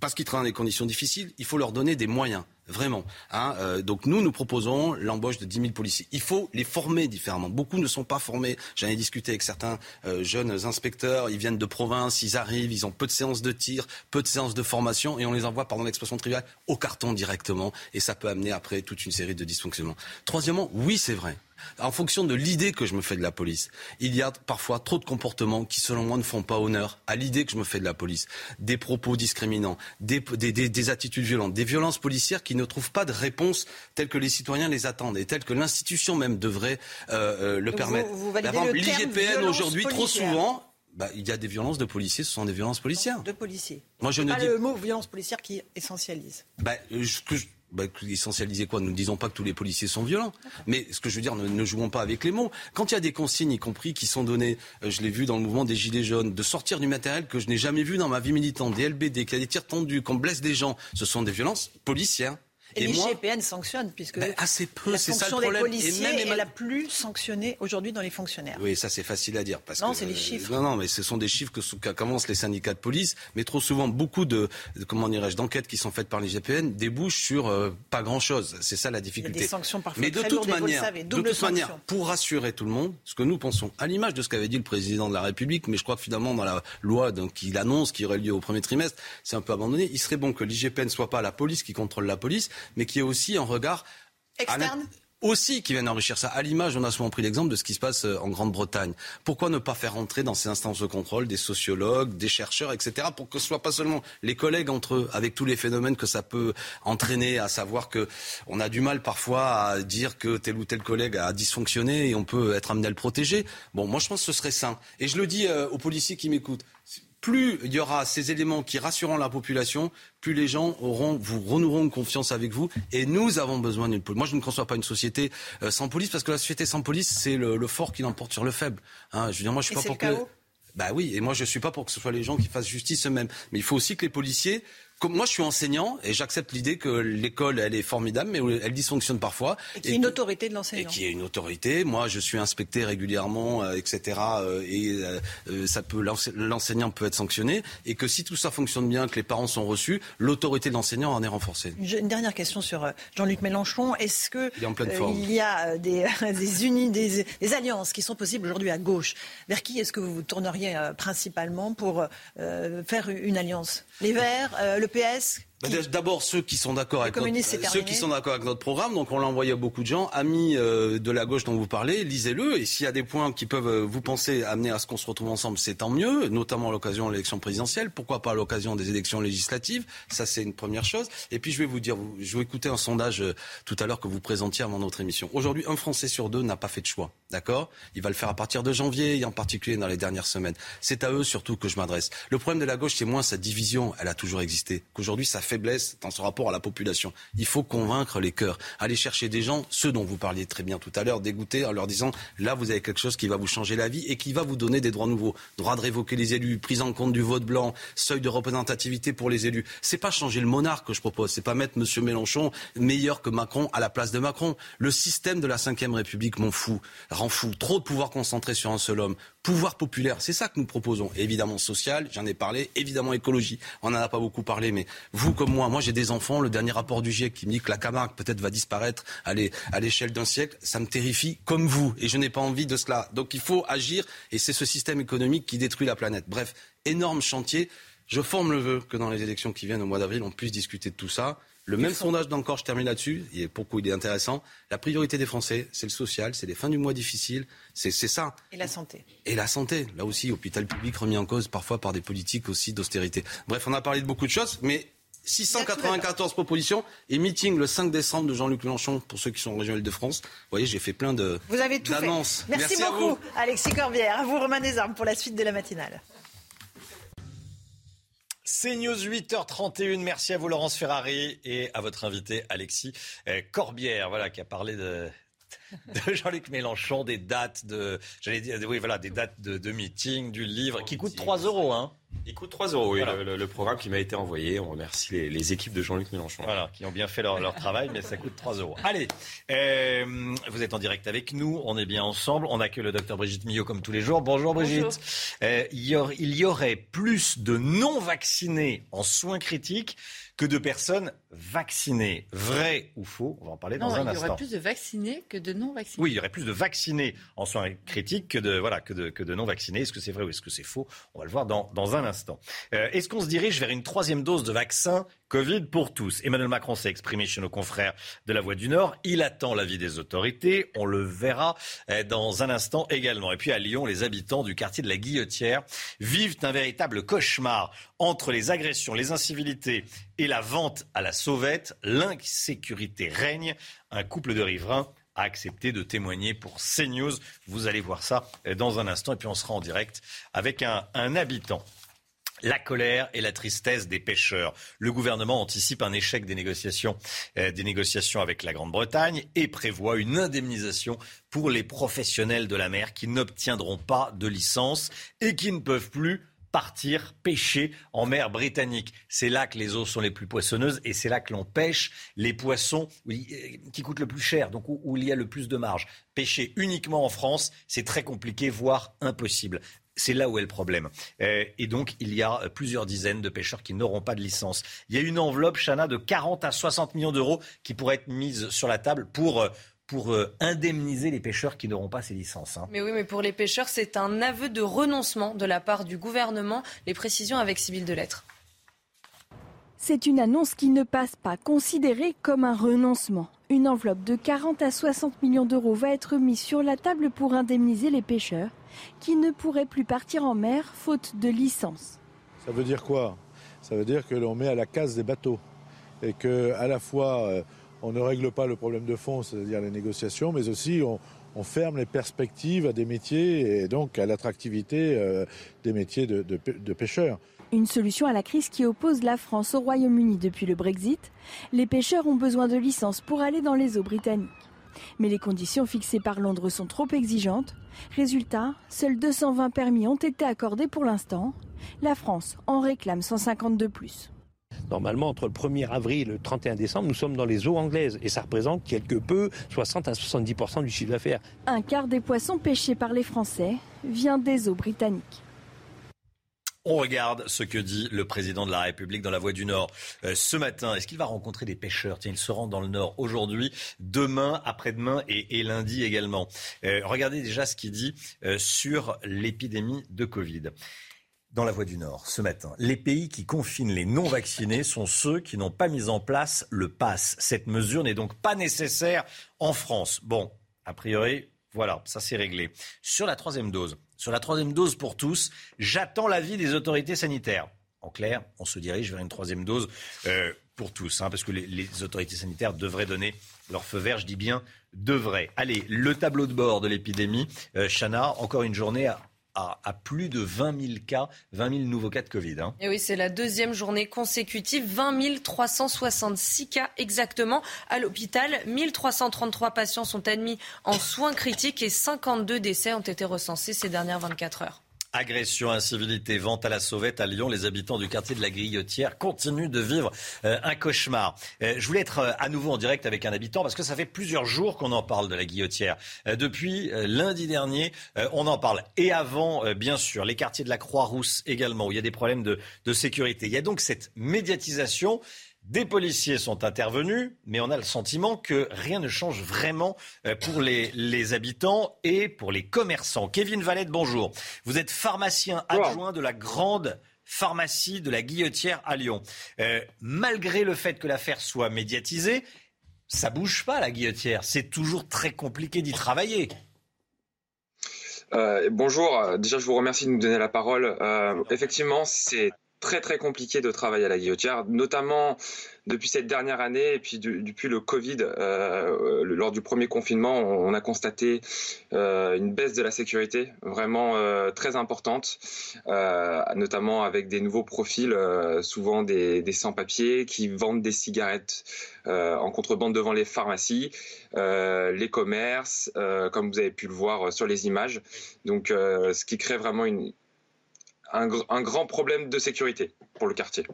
parce qu'ils travaillent dans des conditions difficiles, il faut leur donner des moyens. Vraiment. Hein, euh, donc nous, nous proposons l'embauche de 10 000 policiers. Il faut les former différemment. Beaucoup ne sont pas formés. J'en ai discuté avec certains euh, jeunes inspecteurs. Ils viennent de province, ils arrivent, ils ont peu de séances de tir, peu de séances de formation, et on les envoie, pardon l'expression triviale, au carton directement. Et ça peut amener après toute une série de dysfonctionnements. Troisièmement, oui, c'est vrai. En fonction de l'idée que je me fais de la police, il y a parfois trop de comportements qui, selon moi, ne font pas honneur à l'idée que je me fais de la police. Des propos discriminants, des, des, des, des attitudes violentes, des violences policières qui ne trouvent pas de réponse telles que les citoyens les attendent et telles que l'institution même devrait euh, euh, le Donc permettre. vous- vous L'IGPN aujourd'hui, trop souvent, bah, il y a des violences de policiers, ce sont des violences policières. De policiers. Moi, je ne pas dis le mot violence policière qui essentialise. bah, euh, je- bah, essentialiser quoi? Nous ne disons pas que tous les policiers sont violents. Mais ce que je veux dire, ne, ne jouons pas avec les mots. Quand il y a des consignes, y compris qui sont données, euh, je l'ai vu dans le mouvement des Gilets jaunes, de sortir du matériel que je n'ai jamais vu dans ma vie militante, des LBD, qu'il y a des tirs tendus, qu'on blesse des gens, ce sont des violences policières. Et, Et l'IGPN sanctionne, puisque Ben, assez peu, la c'est ça le fonction des. Et policiers même est la plus sanctionnée aujourd'hui dans les fonctionnaires. Oui, ça c'est facile à dire. Parce Non, c'est les euh, chiffres. non, non, mais ce sont des chiffres que, que commencent les syndicats de police. Mais trop souvent, beaucoup de, de- comment dirais-je, d'enquêtes qui sont faites par l'IGPN débouchent sur euh, pas grand-chose. C'est ça la difficulté. des sanctions parfois Mais de très toute lourdes, et manière, savez, de toute manière, pour rassurer tout le monde, ce que nous pensons, à l'image de ce qu'avait dit le président de la République, mais je crois que finalement dans la loi qu'il annonce qui aurait lieu au premier trimestre, c'est un peu abandonné. Il serait bon que l'IGPN soit pas la police qui contrôle la police, mais qui ait aussi un regard Externe aussi qui viennent enrichir ça. À l'image, on a souvent pris l'exemple de ce qui se passe euh, en Grande-Bretagne. Pourquoi ne pas faire entrer dans ces instances de contrôle des sociologues, des chercheurs, etc., pour que ce soit pas seulement les collègues entre eux, avec tous les phénomènes que ça peut entraîner, à savoir que on a du mal parfois à dire que tel ou tel collègue a dysfonctionné et on peut être amené à le protéger? Bon, moi je pense que ce serait sain. Et je le dis euh, aux policiers qui m'écoutent plus il y aura ces éléments qui rassureront la population, plus les gens auront, vous renoueront confiance avec vous. Et nous avons besoin d'une police. Moi, je ne conçois pas une société euh, sans police parce que la société sans police, c'est le, le fort qui l'emporte sur le faible. Hein, je veux dire, moi, je suis Et pas pour que. Bah oui, et moi je suis pas pour que ce soit les gens qui fassent justice eux-mêmes. Mais il faut aussi que les policiers, moi je suis enseignant et j'accepte l'idée que l'école elle est formidable, mais elle dysfonctionne parfois. Et qu'il y ait une que- autorité de et l'enseignant. qui est une autorité. Moi, je suis inspecté régulièrement, euh, etc. euh, et euh, euh, ça peut l'ense- l'enseignant peut être sanctionné. Et que si tout ça fonctionne bien, que les parents sont reçus, l'autorité de l'enseignant en est renforcée. Une dernière question sur Jean-Luc Mélenchon. Est-ce que Il est en pleine forme. il y a des, <laughs> des, unis, des, des alliances qui sont possibles aujourd'hui à gauche? Vers qui est-ce que vous vous tourneriez principalement pour faire une alliance? Les Verts, le GPS Bah, D'abord ceux qui sont d'accord avec notre, ceux qui sont d'accord avec notre programme. Donc on l'a envoyé à beaucoup de gens, amis euh, de la gauche dont vous parlez, lisez-le. Et s'il y a des points qui peuvent euh, vous penser amener à ce qu'on se retrouve ensemble, c'est tant mieux. Notamment à l'occasion de l'élection présidentielle. Pourquoi pas à l'occasion des élections législatives Ça c'est une première chose. Et puis je vais vous dire, je vais écouter un sondage euh, tout à l'heure que vous présentiez avant notre émission. Aujourd'hui, un Français sur deux n'a pas fait de choix. D'accord? Il va le faire à partir de janvier et en particulier dans les dernières semaines. C'est à eux surtout que je m'adresse. Le problème de la gauche, c'est moins sa division. Elle a toujours existé. Qu'aujourd'hui, sa faiblesse dans son rapport à la population. Il faut convaincre les cœurs. Aller chercher des gens, ceux dont vous parliez très bien tout à l'heure, dégoûtés en leur disant là, vous avez quelque chose qui va vous changer la vie et qui va vous donner des droits nouveaux. Droit de révoquer les élus, prise en compte du vote blanc, seuil de représentativité pour les élus. C'est pas changer le monarque que je propose. C'est pas mettre Monsieur Mélenchon meilleur que Macron à la place de Macron. Le système de la Ve République m'en fout, rend fou. Trop de pouvoir concentré sur un seul homme. Pouvoir populaire, c'est ça que nous proposons. Évidemment social, j'en ai parlé. Évidemment écologie, on n'en a pas beaucoup parlé, mais vous comme moi, moi j'ai des enfants. Le dernier rapport du GIEC qui me dit que la Camargue peut-être va disparaître à l'é- à l'échelle d'un siècle, ça me terrifie comme vous. Et je n'ai pas envie de cela. Donc il faut agir. Et c'est ce système économique qui détruit la planète. Bref, énorme chantier. Je forme le vœu que dans les élections qui viennent au mois d'avril, on puisse discuter de tout ça. Le même sondage d'encore, je termine là-dessus, et pourquoi il est intéressant? La priorité des Français, c'est le social, c'est les fins du mois difficiles, c'est ça. Et la santé. Et la santé, là aussi, hôpital public remis en cause parfois par des politiques aussi d'austérité. Bref, on a parlé de beaucoup de choses, mais 694 propositions et meeting le 5 décembre de Jean-Luc Mélenchon pour ceux qui sont en région Île-de-France. Vous voyez, j'ai fait plein de Vous avez tout fait. Merci, beaucoup, vous. Alexis Corbière. À vous, Romain Desarmes, pour la suite de la matinale. C'est News 8h31. Merci à vous, Laurence Ferrari, et à votre invité, Alexis euh, Corbière, voilà, qui a parlé de, <laughs> de Jean-Luc Mélenchon, des dates de, j'allais dire, oui, voilà, des dates de, de meeting, du livre, qui coûte 3 euros, hein. Il coûte 3 euros, oui, Voilà. le, le- le programme qui m'a été envoyé. On remercie les, les équipes de Jean-Luc Mélenchon. Voilà, qui ont bien fait leur, leur travail, mais ça coûte 3 euros. Allez, euh, vous êtes en direct avec nous, on est bien ensemble. On accueille le docteur Brigitte Millot comme tous les jours. Bonjour Brigitte. Euh, il, y aurait, il y aurait plus de non-vaccinés en soins critiques que de personnes vaccinées. Vrai ou faux On va en parler dans un il y instant. aurait plus de vaccinés que de non vaccinés. Oui, il y aurait plus de vaccinés en soins critiques que de, voilà, que de, que de non vaccinés. Est-ce que c'est vrai ou est-ce que c'est faux? On va le voir dans, dans un instant. Euh, est-ce qu'on se dirige vers une troisième dose de vaccin Covid pour tous Emmanuel Macron s'est exprimé chez nos confrères de la Voix du Nord. Il attend l'avis des autorités. On le verra euh, dans un instant également. Et puis à Lyon, les habitants du quartier de la Guillotière vivent un véritable cauchemar entre les agressions, les incivilités et la vente à la sauvette. L'insécurité règne. Un couple de riverains a accepté de témoigner pour CNews. Vous allez voir ça euh, dans un instant. Et puis on sera en direct avec un, un habitant. La colère et la tristesse des pêcheurs. Le gouvernement anticipe un échec des négociations, euh, des négociations avec la Grande-Bretagne et prévoit une indemnisation pour les professionnels de la mer qui n'obtiendront pas de licence et qui ne peuvent plus partir pêcher en mer britannique. C'est là que les eaux sont les plus poissonneuses et c'est là que l'on pêche les poissons euh, qui coûtent le plus cher, donc où il y a le plus de marge. Pêcher uniquement en France, c'est très compliqué, voire impossible. C'est là où est le problème. Euh, et donc, il y a euh, plusieurs dizaines de pêcheurs qui n'auront pas de licence. Il y a une enveloppe, Chana, de 40 à 60 millions d'euros qui pourrait être mise sur la table pour, euh, pour euh, indemniser les pêcheurs qui n'auront pas ces licences. hein. Mais oui, mais pour les pêcheurs, c'est un aveu de renoncement de la part du gouvernement. Les précisions avec Sybille Delettre. C'est une annonce qui ne passe pas, considérée comme un renoncement. Une enveloppe de 40 à 60 millions d'euros va être mise sur la table pour indemniser les pêcheurs qui ne pourraient plus partir en mer faute de licence. Ça veut dire quoi? Ça veut dire que l'on met à la case des bateaux et que à la fois euh, on ne règle pas le problème de fond, c'est-à-dire les négociations, mais aussi on, on ferme les perspectives à des métiers et donc à l'attractivité euh, des métiers de, de pê- de pêcheurs. Une solution à la crise qui oppose la France au Royaume-Uni depuis le Brexit. Les pêcheurs ont besoin de licences pour aller dans les eaux britanniques. Mais les conditions fixées par Londres sont trop exigeantes. Résultat, seuls 220 permis ont été accordés pour l'instant. La France en réclame 150 de plus. Normalement, entre le 1er avril et le 31 décembre, nous sommes dans les eaux anglaises et ça représente quelque peu 60 à 70% du chiffre d'affaires. Un quart des poissons pêchés par les Français vient des eaux britanniques. On regarde ce que dit le président de la République dans la Voix du Nord euh, ce matin. Est-ce qu'il va rencontrer des pêcheurs? Tiens, il se rend dans le Nord aujourd'hui, demain, après-demain et, lundi également. Euh, regardez déjà ce qu'il dit euh, sur l'épidémie de Covid. Dans la Voix du Nord, ce matin, les pays qui confinent les non-vaccinés sont ceux qui n'ont pas mis en place le pass. Cette mesure n'est donc pas nécessaire en France. Bon, a priori, voilà, ça c'est réglé. Sur la troisième dose, sur la troisième dose pour tous, j'attends l'avis des autorités sanitaires. En clair, on se dirige vers une troisième dose euh, pour tous, hein, parce que les, autorités sanitaires devraient donner leur feu vert, je dis bien devraient. Allez, le tableau de bord de l'épidémie, euh, Chana, encore une journée à, à- plus de 20 000 cas, 20 000 nouveaux cas de Covid. hein. Et oui, c'est la deuxième journée consécutive. 20 366 cas exactement à l'hôpital. 1333 patients sont admis en soins critiques et 52 décès ont été recensés ces dernières 24 heures. Agression, incivilité, vente à la sauvette à Lyon. Les habitants du quartier de la Grillotière continuent de vivre euh, un cauchemar. Euh, je voulais être euh, à nouveau en direct avec un habitant parce que ça fait plusieurs jours qu'on en parle de la Guillotière. Depuis lundi dernier, on en parle. Et avant, bien sûr, les quartiers de la Croix-Rousse également, où il y a des problèmes de sécurité. Il y a donc cette médiatisation. Des policiers sont intervenus, mais on a le sentiment que rien ne change vraiment euh, pour les, les habitants et pour les commerçants. Kevin Valette, bonjour. Vous êtes pharmacien adjoint de la grande pharmacie de la Guillotière à Lyon. Euh, malgré le fait que l'affaire soit médiatisée, ça bouge pas la Guillotière. C'est toujours très compliqué d'y travailler. Euh, bonjour, déjà je vous remercie de nous donner la parole. Euh, effectivement, c'est très très compliqué de travailler à la guillotière, notamment depuis cette dernière année et puis depuis le Covid. Euh, lors du premier confinement, on, a constaté euh, une baisse de la sécurité vraiment euh, très importante, notamment avec des nouveaux profils, souvent des sans-papiers qui vendent des cigarettes en contrebande devant les pharmacies, les commerces, comme vous avez pu le voir sur les images. Donc, ce qui crée vraiment une, un, grand problème de sécurité pour le quartier.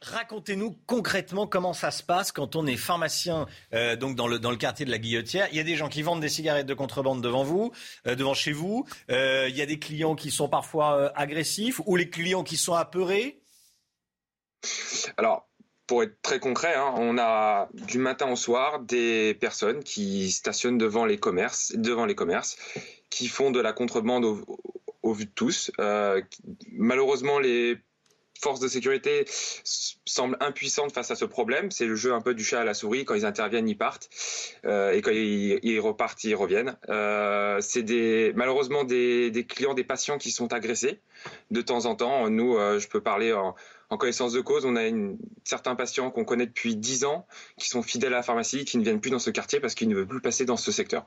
Racontez-nous concrètement comment ça se passe quand on est pharmacien euh, donc dans le, dans le quartier de la Guillotière. Il y a des gens qui vendent des cigarettes de contrebande devant vous, euh, devant chez vous. Euh, il y a des clients qui sont parfois agressifs ou les clients qui sont apeurés. Alors, pour être très concret, hein, on a du matin au soir des personnes qui stationnent devant les commerces, devant les commerces, qui font de la contrebande au, au vu de tous. Euh, malheureusement, les forces de sécurité semblent impuissantes face à ce problème. C'est le jeu un peu du chat à la souris. Quand ils interviennent, ils partent. Euh, et quand ils, repartent, ils reviennent. Euh, c'est malheureusement des, clients, des patients qui sont agressés de temps en temps. Nous, je peux parler en, connaissance de cause. On a certains patients qu'on connaît depuis 10 ans qui sont fidèles à la pharmacie, qui ne viennent plus dans ce quartier parce qu'ils ne veulent plus passer dans ce secteur.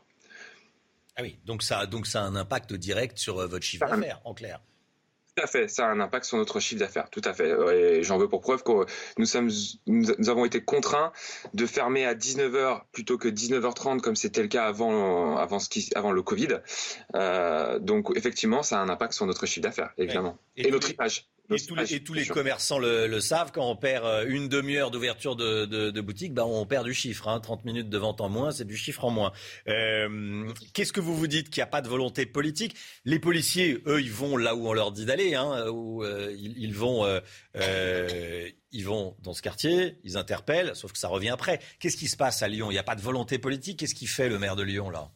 Ah oui, donc ça, donc ça a un impact direct sur euh, votre chiffre d'affaires, en clair. Tout à fait, ça a un impact sur notre chiffre d'affaires, tout à fait. Et j'en veux pour preuve que nous, sommes, nous avons été contraints de fermer à 19h plutôt que 19h30 comme c'était le cas avant, avant, ce qui, avant le Covid. Euh, donc effectivement, ça a un impact sur notre chiffre d'affaires, évidemment. Et, notre image. Et tous les, commerçants le, savent, quand on perd euh, une demi-heure d'ouverture de, boutique, ben on perd du chiffre. Hein. 30 minutes de vente en moins, c'est du chiffre en moins. Euh, qu'est-ce que vous vous dites qu'il n'y a pas de volonté politique? Les policiers, eux, ils vont là où on leur dit d'aller. Hein, où, euh, ils, vont, ils vont dans ce quartier, ils interpellent, sauf que ça revient après. Qu'est-ce qui se passe à Lyon? Il n'y a pas de volonté politique? Qu'est-ce qui fait le maire de Lyon là?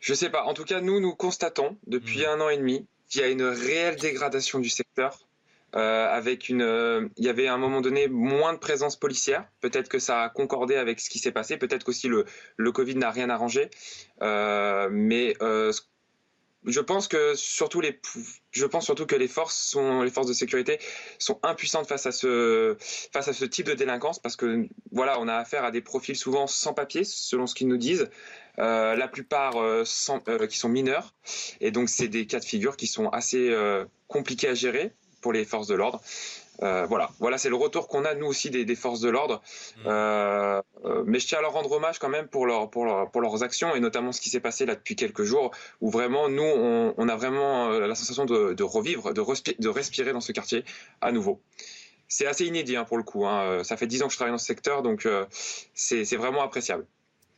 Je sais pas. En tout cas, nous, nous constatons depuis mmh. un an et demi il y a une réelle dégradation du secteur. Euh, avec une, euh, il y avait à un moment donné moins de présence policière. Peut-être que ça a concordé avec ce qui s'est passé. Peut-être qu'aussi le, le Covid n'a rien arrangé. Euh, mais je pense que surtout les, je pense surtout que les forces sont, les forces de sécurité sont impuissantes face à ce, face à ce type de délinquance parce que voilà, on a affaire à des profils souvent sans papier, selon ce qu'ils nous disent. Euh, la plupart euh, euh, qui sont mineurs. Et donc, c'est des cas de figure qui sont assez compliqués à gérer pour les forces de l'ordre. voilà, voilà, c'est le retour qu'on a nous aussi des, forces de l'ordre. Mmh. mais je tiens à leur rendre hommage quand même pour, leur, pour, pour leurs actions et notamment ce qui s'est passé là depuis quelques jours, où vraiment nous, on, a vraiment la sensation de, revivre, de, de, respirer dans ce quartier à nouveau. C'est assez inédit hein, pour le coup. Hein. Ça fait dix ans que je travaille dans ce secteur, donc c'est vraiment appréciable.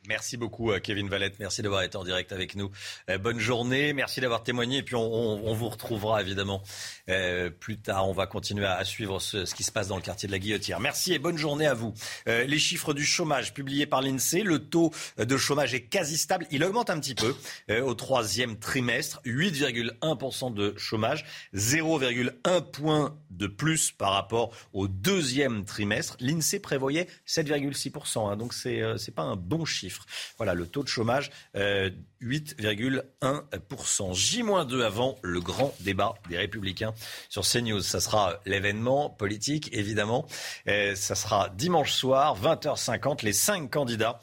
Merci beaucoup, euh, Kevin Valette. Merci d'avoir été en direct avec nous. Euh, bonne journée. Merci d'avoir témoigné. Et puis, on, vous retrouvera évidemment euh, plus tard. On va continuer à, suivre ce, qui se passe dans le quartier de la Guillotière. Merci et bonne journée à vous. les chiffres du chômage publiés par l'INSEE. Le taux de chômage est quasi stable. Il augmente un petit peu au troisième trimestre. 8,1% de chômage. 0,1 point de plus par rapport au deuxième trimestre. L'INSEE prévoyait 7,6%. Hein, donc, c'est n'est pas un bon chiffre. Voilà, le taux de chômage, 8,1%. Euh, J-2 avant le grand débat des Républicains sur CNews. Ça sera l'événement politique, évidemment. Euh, ça sera dimanche soir, 20h50, les cinq candidats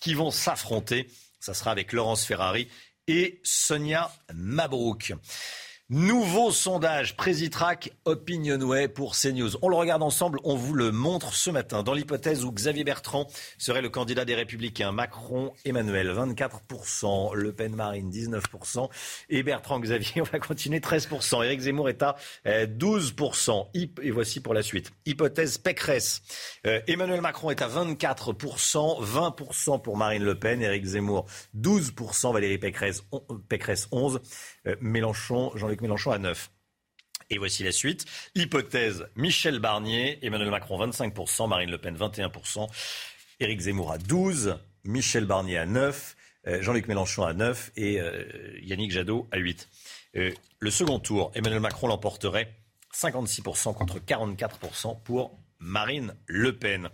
qui vont s'affronter. Ça sera avec Laurence Ferrari et Sonia Mabrouk. Nouveau sondage Présitrac Opinionway pour CNews. On le regarde ensemble, on vous le montre ce matin. Dans l'hypothèse où Xavier Bertrand serait le candidat des Républicains, Macron, Emmanuel, 24%, Le Pen, Marine, 19%, et Bertrand, Xavier, <laughs> on va continuer, 13%. Éric Zemmour est à 12%. Euh, et voici pour la suite. Hypothèse Pécresse. Euh, Emmanuel Macron est à 24%, 20% pour Marine Le Pen, Éric Zemmour, 12%, Valérie Pécresse, Pécresse 11%. Euh, Mélenchon, Jean-Luc Mélenchon à 9. Et voici la suite. Hypothèse Michel Barnier, Emmanuel Macron 25%, Marine Le Pen 21%, Éric Zemmour à 12%, Michel Barnier à 9%, euh, Jean-Luc Mélenchon à 9% et euh, Yannick Jadot à 8%. le second tour, Emmanuel Macron l'emporterait 56% contre 44% pour Marine Le Pen.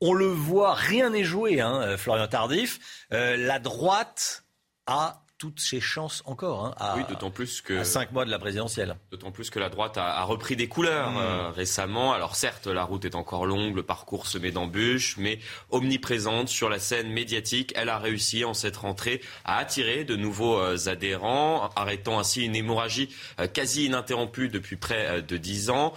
on le voit, rien n'est joué, hein, Florian Tardif. la droite a toutes ses chances encore. Hein, à, oui, d'autant plus que cinq mois de la présidentielle. D'autant plus que la droite a, repris des couleurs mmh. euh, récemment. Alors certes, la route est encore longue, le parcours semé d'embûches, mais omniprésente sur la scène médiatique, elle a réussi en cette rentrée à attirer de nouveaux euh, adhérents, arrêtant ainsi une hémorragie euh, quasi ininterrompue depuis près de dix ans.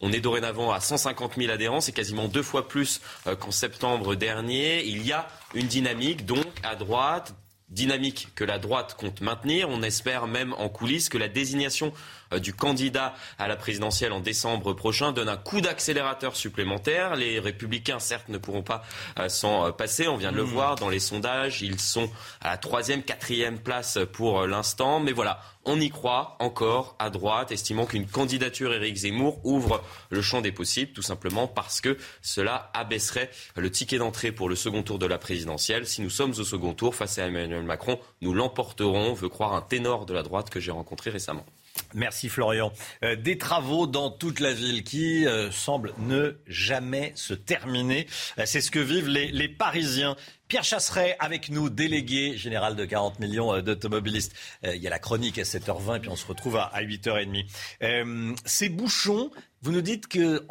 On est dorénavant à 150 000 adhérents, c'est quasiment deux fois plus qu'en septembre dernier. Il y a une dynamique donc à droite dynamique que la droite compte maintenir. On espère même en coulisses que la désignation du candidat à la présidentielle en décembre prochain donne un coup d'accélérateur supplémentaire. Les républicains, certes, ne pourront pas euh, s'en euh, passer. On vient de le mmh. voir dans les sondages. Ils sont à la troisième, quatrième place pour l'instant. Mais voilà, on y croit encore à droite, estimant qu'une candidature Éric Zemmour ouvre le champ des possibles, tout simplement parce que cela abaisserait le ticket d'entrée pour le second tour de la présidentielle. Si nous sommes au second tour face à Emmanuel Macron, nous l'emporterons, veut croire un ténor de la droite que j'ai rencontré récemment. Merci Florian. Euh, des travaux dans toute la ville qui euh, semblent ne jamais se terminer. Euh, c'est ce que vivent les, Parisiens. Pierre Chasseret avec nous, délégué général de 40 millions d'automobilistes. il y a la chronique à 7h20 puis on se retrouve à, à 8h30. ces bouchons vous nous dites que,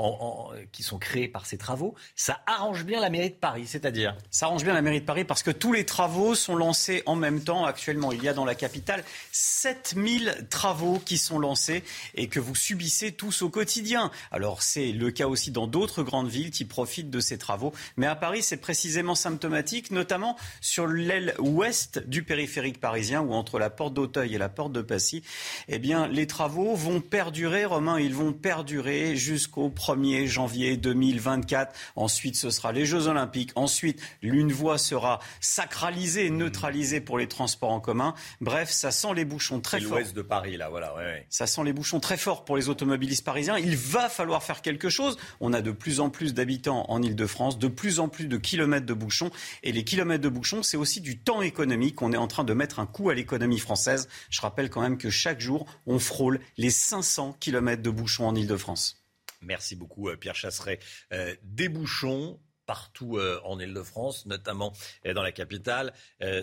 sont créés par ces travaux, ça arrange bien la mairie de Paris, c'est-à-dire Ça arrange bien la mairie de Paris parce que tous les travaux sont lancés en même temps. Actuellement, il y a dans la capitale 7000 travaux qui sont lancés et que vous subissez tous au quotidien. Alors c'est le cas aussi dans d'autres grandes villes qui profitent de ces travaux. Mais à Paris, c'est précisément symptomatique, notamment sur l'aile ouest du périphérique parisien ou entre la porte d'Auteuil et la porte de Passy. Eh bien, les travaux vont perdurer, Romain, ils vont perdurer jusqu'au 1er janvier 2024. Ensuite, ce sera les Jeux Olympiques. Ensuite, l'une voie sera sacralisée, neutralisée pour les transports en commun. Bref, ça sent les bouchons très forts. l'ouest de Paris, là, voilà. Ça sent les bouchons très forts pour les automobilistes parisiens. Il va falloir faire quelque chose. On a de plus en plus d'habitants en Ile-de-France, de plus en plus de kilomètres de bouchons. Et les kilomètres de bouchons, c'est aussi du temps économique. On est en train de mettre un coup à l'économie française. Je rappelle quand même que chaque jour, on frôle les 500 kilomètres de bouchons en Ile-de-France. Merci beaucoup, euh, Pierre Chasseret. Euh, des bouchons partout euh, en Ile-de-France, notamment dans la capitale,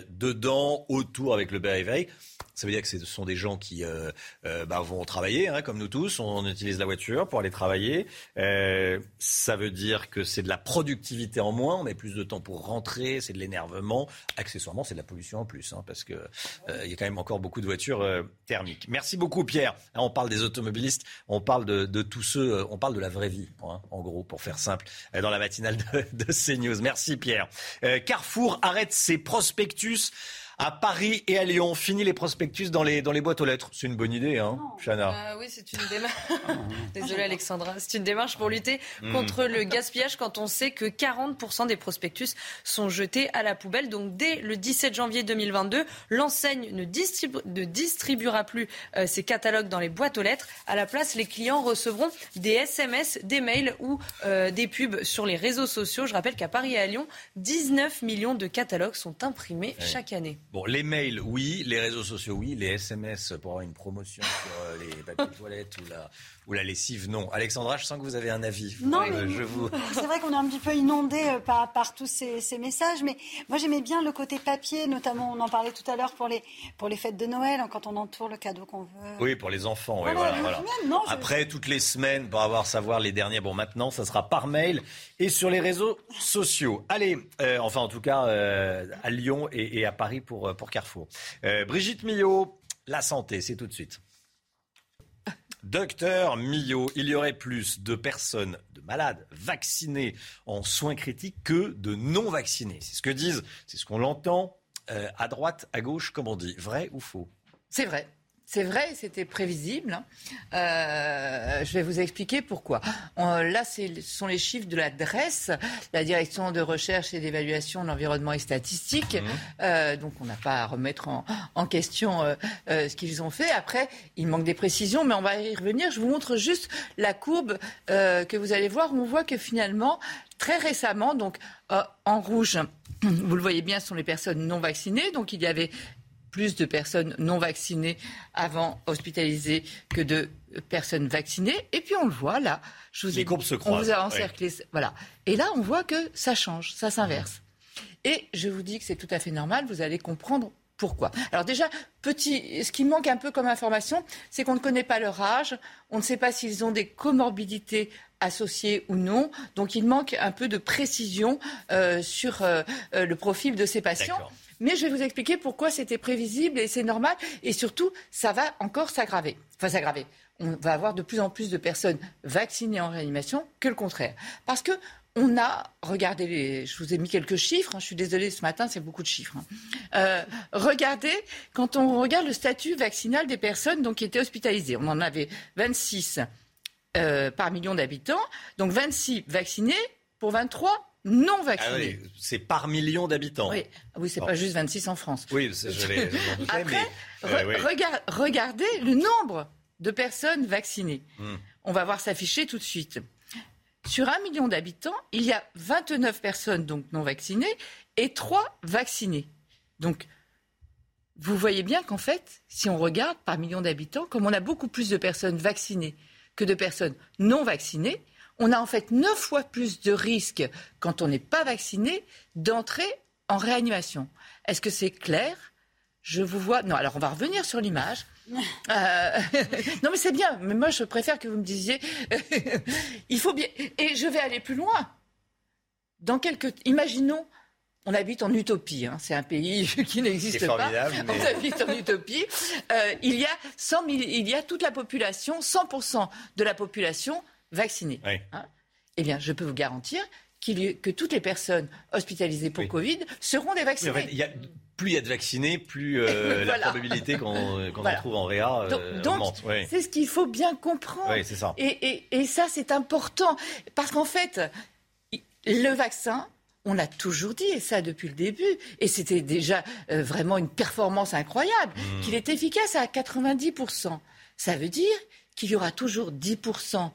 dedans, autour avec le BAV. Ça veut dire que ce sont des gens qui euh, euh, bah, vont travailler, hein, comme nous tous. On utilise la voiture pour aller travailler. Euh, ça veut dire que c'est de la productivité en moins. On met plus de temps pour rentrer. C'est de l'énervement. Accessoirement, c'est de la pollution en plus, hein, parce que il y a quand même encore beaucoup de voitures thermiques. Merci beaucoup, Pierre. Hein, on parle des automobilistes. On parle de, tous ceux. on parle de la vraie vie, en gros, pour faire simple, dans la matinale de, de CNews. Merci, Pierre. Carrefour arrête ses prospectus à Paris et à Lyon. Fini les prospectus dans les, dans les boîtes aux lettres. C'est une bonne idée, hein, Chana euh, Oui, c'est une démarche. <laughs> Désolée, Alexandra. C'est une démarche pour lutter hmm. contre le gaspillage quand on sait que 40% des prospectus sont jetés à la poubelle. Donc, dès le 17 janvier 2022, l'enseigne ne, distribuera plus euh, ses catalogues dans les boîtes aux lettres. À la place, les clients recevront des SMS, des mails ou euh, des pubs sur les réseaux sociaux. Je rappelle qu'à Paris et à Lyon, 19 millions de catalogues sont imprimés chaque année. Bon, les mails, oui. Les réseaux sociaux, oui. Les SMS pour avoir une promotion sur euh, les papiers toilettes ou la, ou la lessive, non. Alexandra, je sens que vous avez un avis. Non, je vous... <laughs> c'est vrai qu'on est un petit peu inondé euh, par, par tous ces, ces, messages, mais moi j'aimais bien le côté papier, notamment on en parlait tout à l'heure pour les, pour les fêtes de Noël, quand on entoure le cadeau qu'on veut. Oui, pour les enfants. voilà, voilà. Après, toutes les semaines, pour avoir savoir les derniers, bon maintenant, ça sera par mail et sur les réseaux sociaux. Allez, euh, enfin en tout cas à Lyon et, et à Paris pour euh, pour, Carrefour. Euh, Brigitte Millot, la santé, c'est tout de suite. Docteur Millot, il y aurait plus de personnes, de malades vaccinées en soins critiques que de non vaccinés. C'est ce que disent, c'est ce qu'on l'entend euh, à droite, à gauche, comme on dit. Vrai ou faux? C'est vrai. C'est vrai, c'était prévisible. Hein. Euh, je vais vous expliquer pourquoi. là, ce sont les chiffres de la DRES, la Direction de recherche et d'évaluation de l'environnement et statistique. Mmh. Euh, donc, on n'a pas à remettre en, question euh, ce qu'ils ont fait. Après, il manque des précisions, mais on va y revenir. Je vous montre juste la courbe que vous allez voir. On voit que finalement, très récemment, donc en rouge, vous le voyez bien, ce sont les personnes non vaccinées. Donc, il y avait plus de personnes non vaccinées avant hospitalisées que de personnes vaccinées. Et puis on le voit là. Je vous Les ai, courbes se On vous a encerclé. Voilà. Et là, on voit que ça change, ça s'inverse. Et je vous dis que c'est tout à fait normal. Vous allez comprendre pourquoi. Alors déjà, petit, ce qui manque un peu comme information, c'est qu'on ne connaît pas leur âge. On ne sait pas s'ils ont des comorbidités associées ou non. Donc il manque un peu de précision euh, sur euh, euh, le profil de ces patients. Mais je vais vous expliquer pourquoi c'était prévisible et c'est normal. Et surtout, ça va encore s'aggraver. Enfin, s'aggraver. On va avoir de plus en plus de personnes vaccinées en réanimation que le contraire. Parce que on a regardé les. Je vous ai mis quelques chiffres. hein, je suis désolée, ce matin, c'est beaucoup de chiffres. hein. Euh, regardez, quand on regarde le statut vaccinal des personnes donc, qui étaient hospitalisées, on en avait 26 euh, par million d'habitants. Donc 26 vaccinés pour 23 non Ah vaccinés. oui, c'est par million d'habitants. Oui, oui c'est Bon. pas juste 26 en France. Oui, je l'ai- <laughs> Après, mais, re- euh, oui. regard- regardez le nombre de personnes vaccinées. Hmm. On va voir s'afficher tout de suite. Sur un million d'habitants, il y a 29 personnes donc non vaccinées et 3 vaccinées. Donc, vous voyez bien qu'en fait, si on regarde par million d'habitants, comme on a beaucoup plus de personnes vaccinées que de personnes non vaccinées, on a en fait 9 fois plus de risques quand on n'est pas vacciné d'entrer en réanimation. Est-ce que c'est clair? Je vous vois. Non, alors on va revenir sur l'image. <laughs> Euh, <laughs> non, mais c'est bien. Mais moi, je préfère que vous me disiez. <laughs> il faut bien. Et je vais aller plus loin. Dans quelques. Imaginons. On habite en utopie. hein. C'est un pays qui n'existe C'est pas. formidable, mais- On habite en utopie. Euh, il y a 100 000 il y a toute la population, 100% de la population vaccinée. Oui. Hein eh bien, je peux vous garantir que toutes les personnes hospitalisées pour Covid seront des vaccinés. en fait, il y a- plus il y a de vaccinés, plus euh, <laughs> la probabilité qu'on <laughs> Voilà. en trouve en réa euh, Donc, c'est ce qu'il faut bien comprendre. Ça. Et, et- et ça, c'est important. Parce qu'en fait, le vaccin, on l'a toujours dit, et ça depuis le début, et c'était déjà euh, vraiment une performance incroyable, Mmh. qu'il est efficace à 90%. Ça veut dire qu'il y aura toujours 10%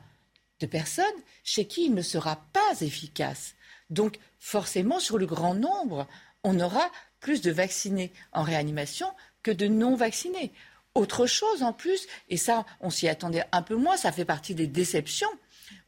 de personnes chez qui il ne sera pas efficace. Donc, forcément, sur le grand nombre, on aura plus de vaccinés en réanimation que de non vaccinés. Autre chose en plus, et ça, on s'y attendait un peu moins, ça fait partie des déceptions,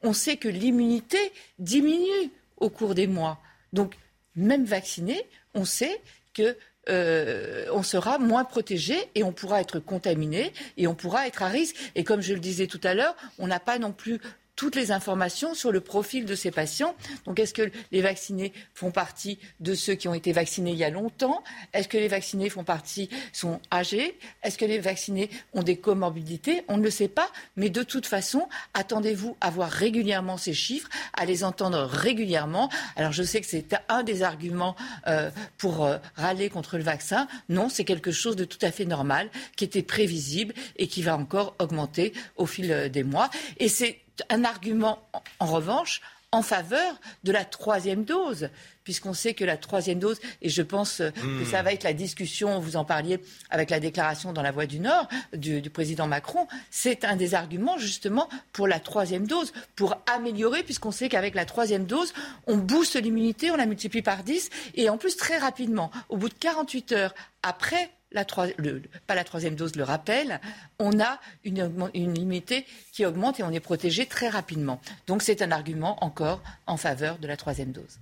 on sait que l'immunité diminue au cours des mois. Donc, même vacciné, on sait que euh, on sera moins protégé et on pourra être contaminé et on pourra être à risque. Et comme je le disais tout à l'heure, on n'a pas non plus toutes les informations sur le profil de ces patients. Donc, est-ce que les vaccinés font partie de ceux qui ont été vaccinés il y a longtemps? Est-ce que les vaccinés font partie, sont âgés? Est-ce que les vaccinés ont des comorbidités? On ne le sait pas, mais de toute façon, attendez-vous à voir régulièrement ces chiffres, à les entendre régulièrement. Alors, je sais que c'est un des arguments euh, pour euh, râler contre le vaccin. Non, c'est quelque chose de tout à fait normal, qui était prévisible et qui va encore augmenter au fil euh, des mois. Et c'est un argument, en- revanche, en faveur de la troisième dose, puisqu'on sait que la troisième dose, et je pense euh, que Hmm. ça va être la discussion, vous en parliez avec la déclaration dans la Voix du Nord du, du président Macron, c'est un des arguments justement pour la troisième dose, pour améliorer, puisqu'on sait qu'avec la troisième dose, on booste l'immunité, on la multiplie par 10, et en plus très rapidement, au bout de 48 heures après pas la troisième dose, le rappel, on a une, une immunité qui augmente et on est protégé très rapidement. Donc c'est un argument encore en faveur de la troisième dose.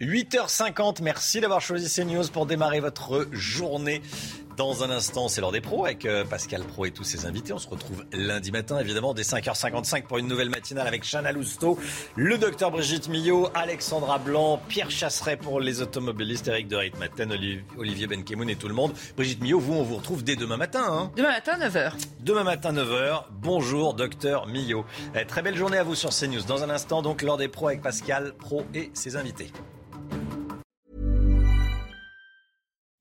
8h50, merci d'avoir choisi CNews pour démarrer votre journée. Dans un instant, c'est l'heure des pros avec euh, Pascal Pro et tous ses invités. On se retrouve lundi matin, évidemment, dès 5h55 pour une nouvelle matinale avec Chana Lousteau, le docteur Brigitte Millot, Alexandra Blanc, Pierre Chasseret pour les automobilistes, Eric de Oli- Olivier Benkemoun et tout le monde. Brigitte Millot, vous, on vous retrouve dès demain matin. Hein Demain matin, 9h. Demain matin, 9h. Bonjour, docteur Millot. Euh, très belle journée à vous sur CNews. Dans un instant, donc, l'heure des pros avec Pascal Pro et ses invités.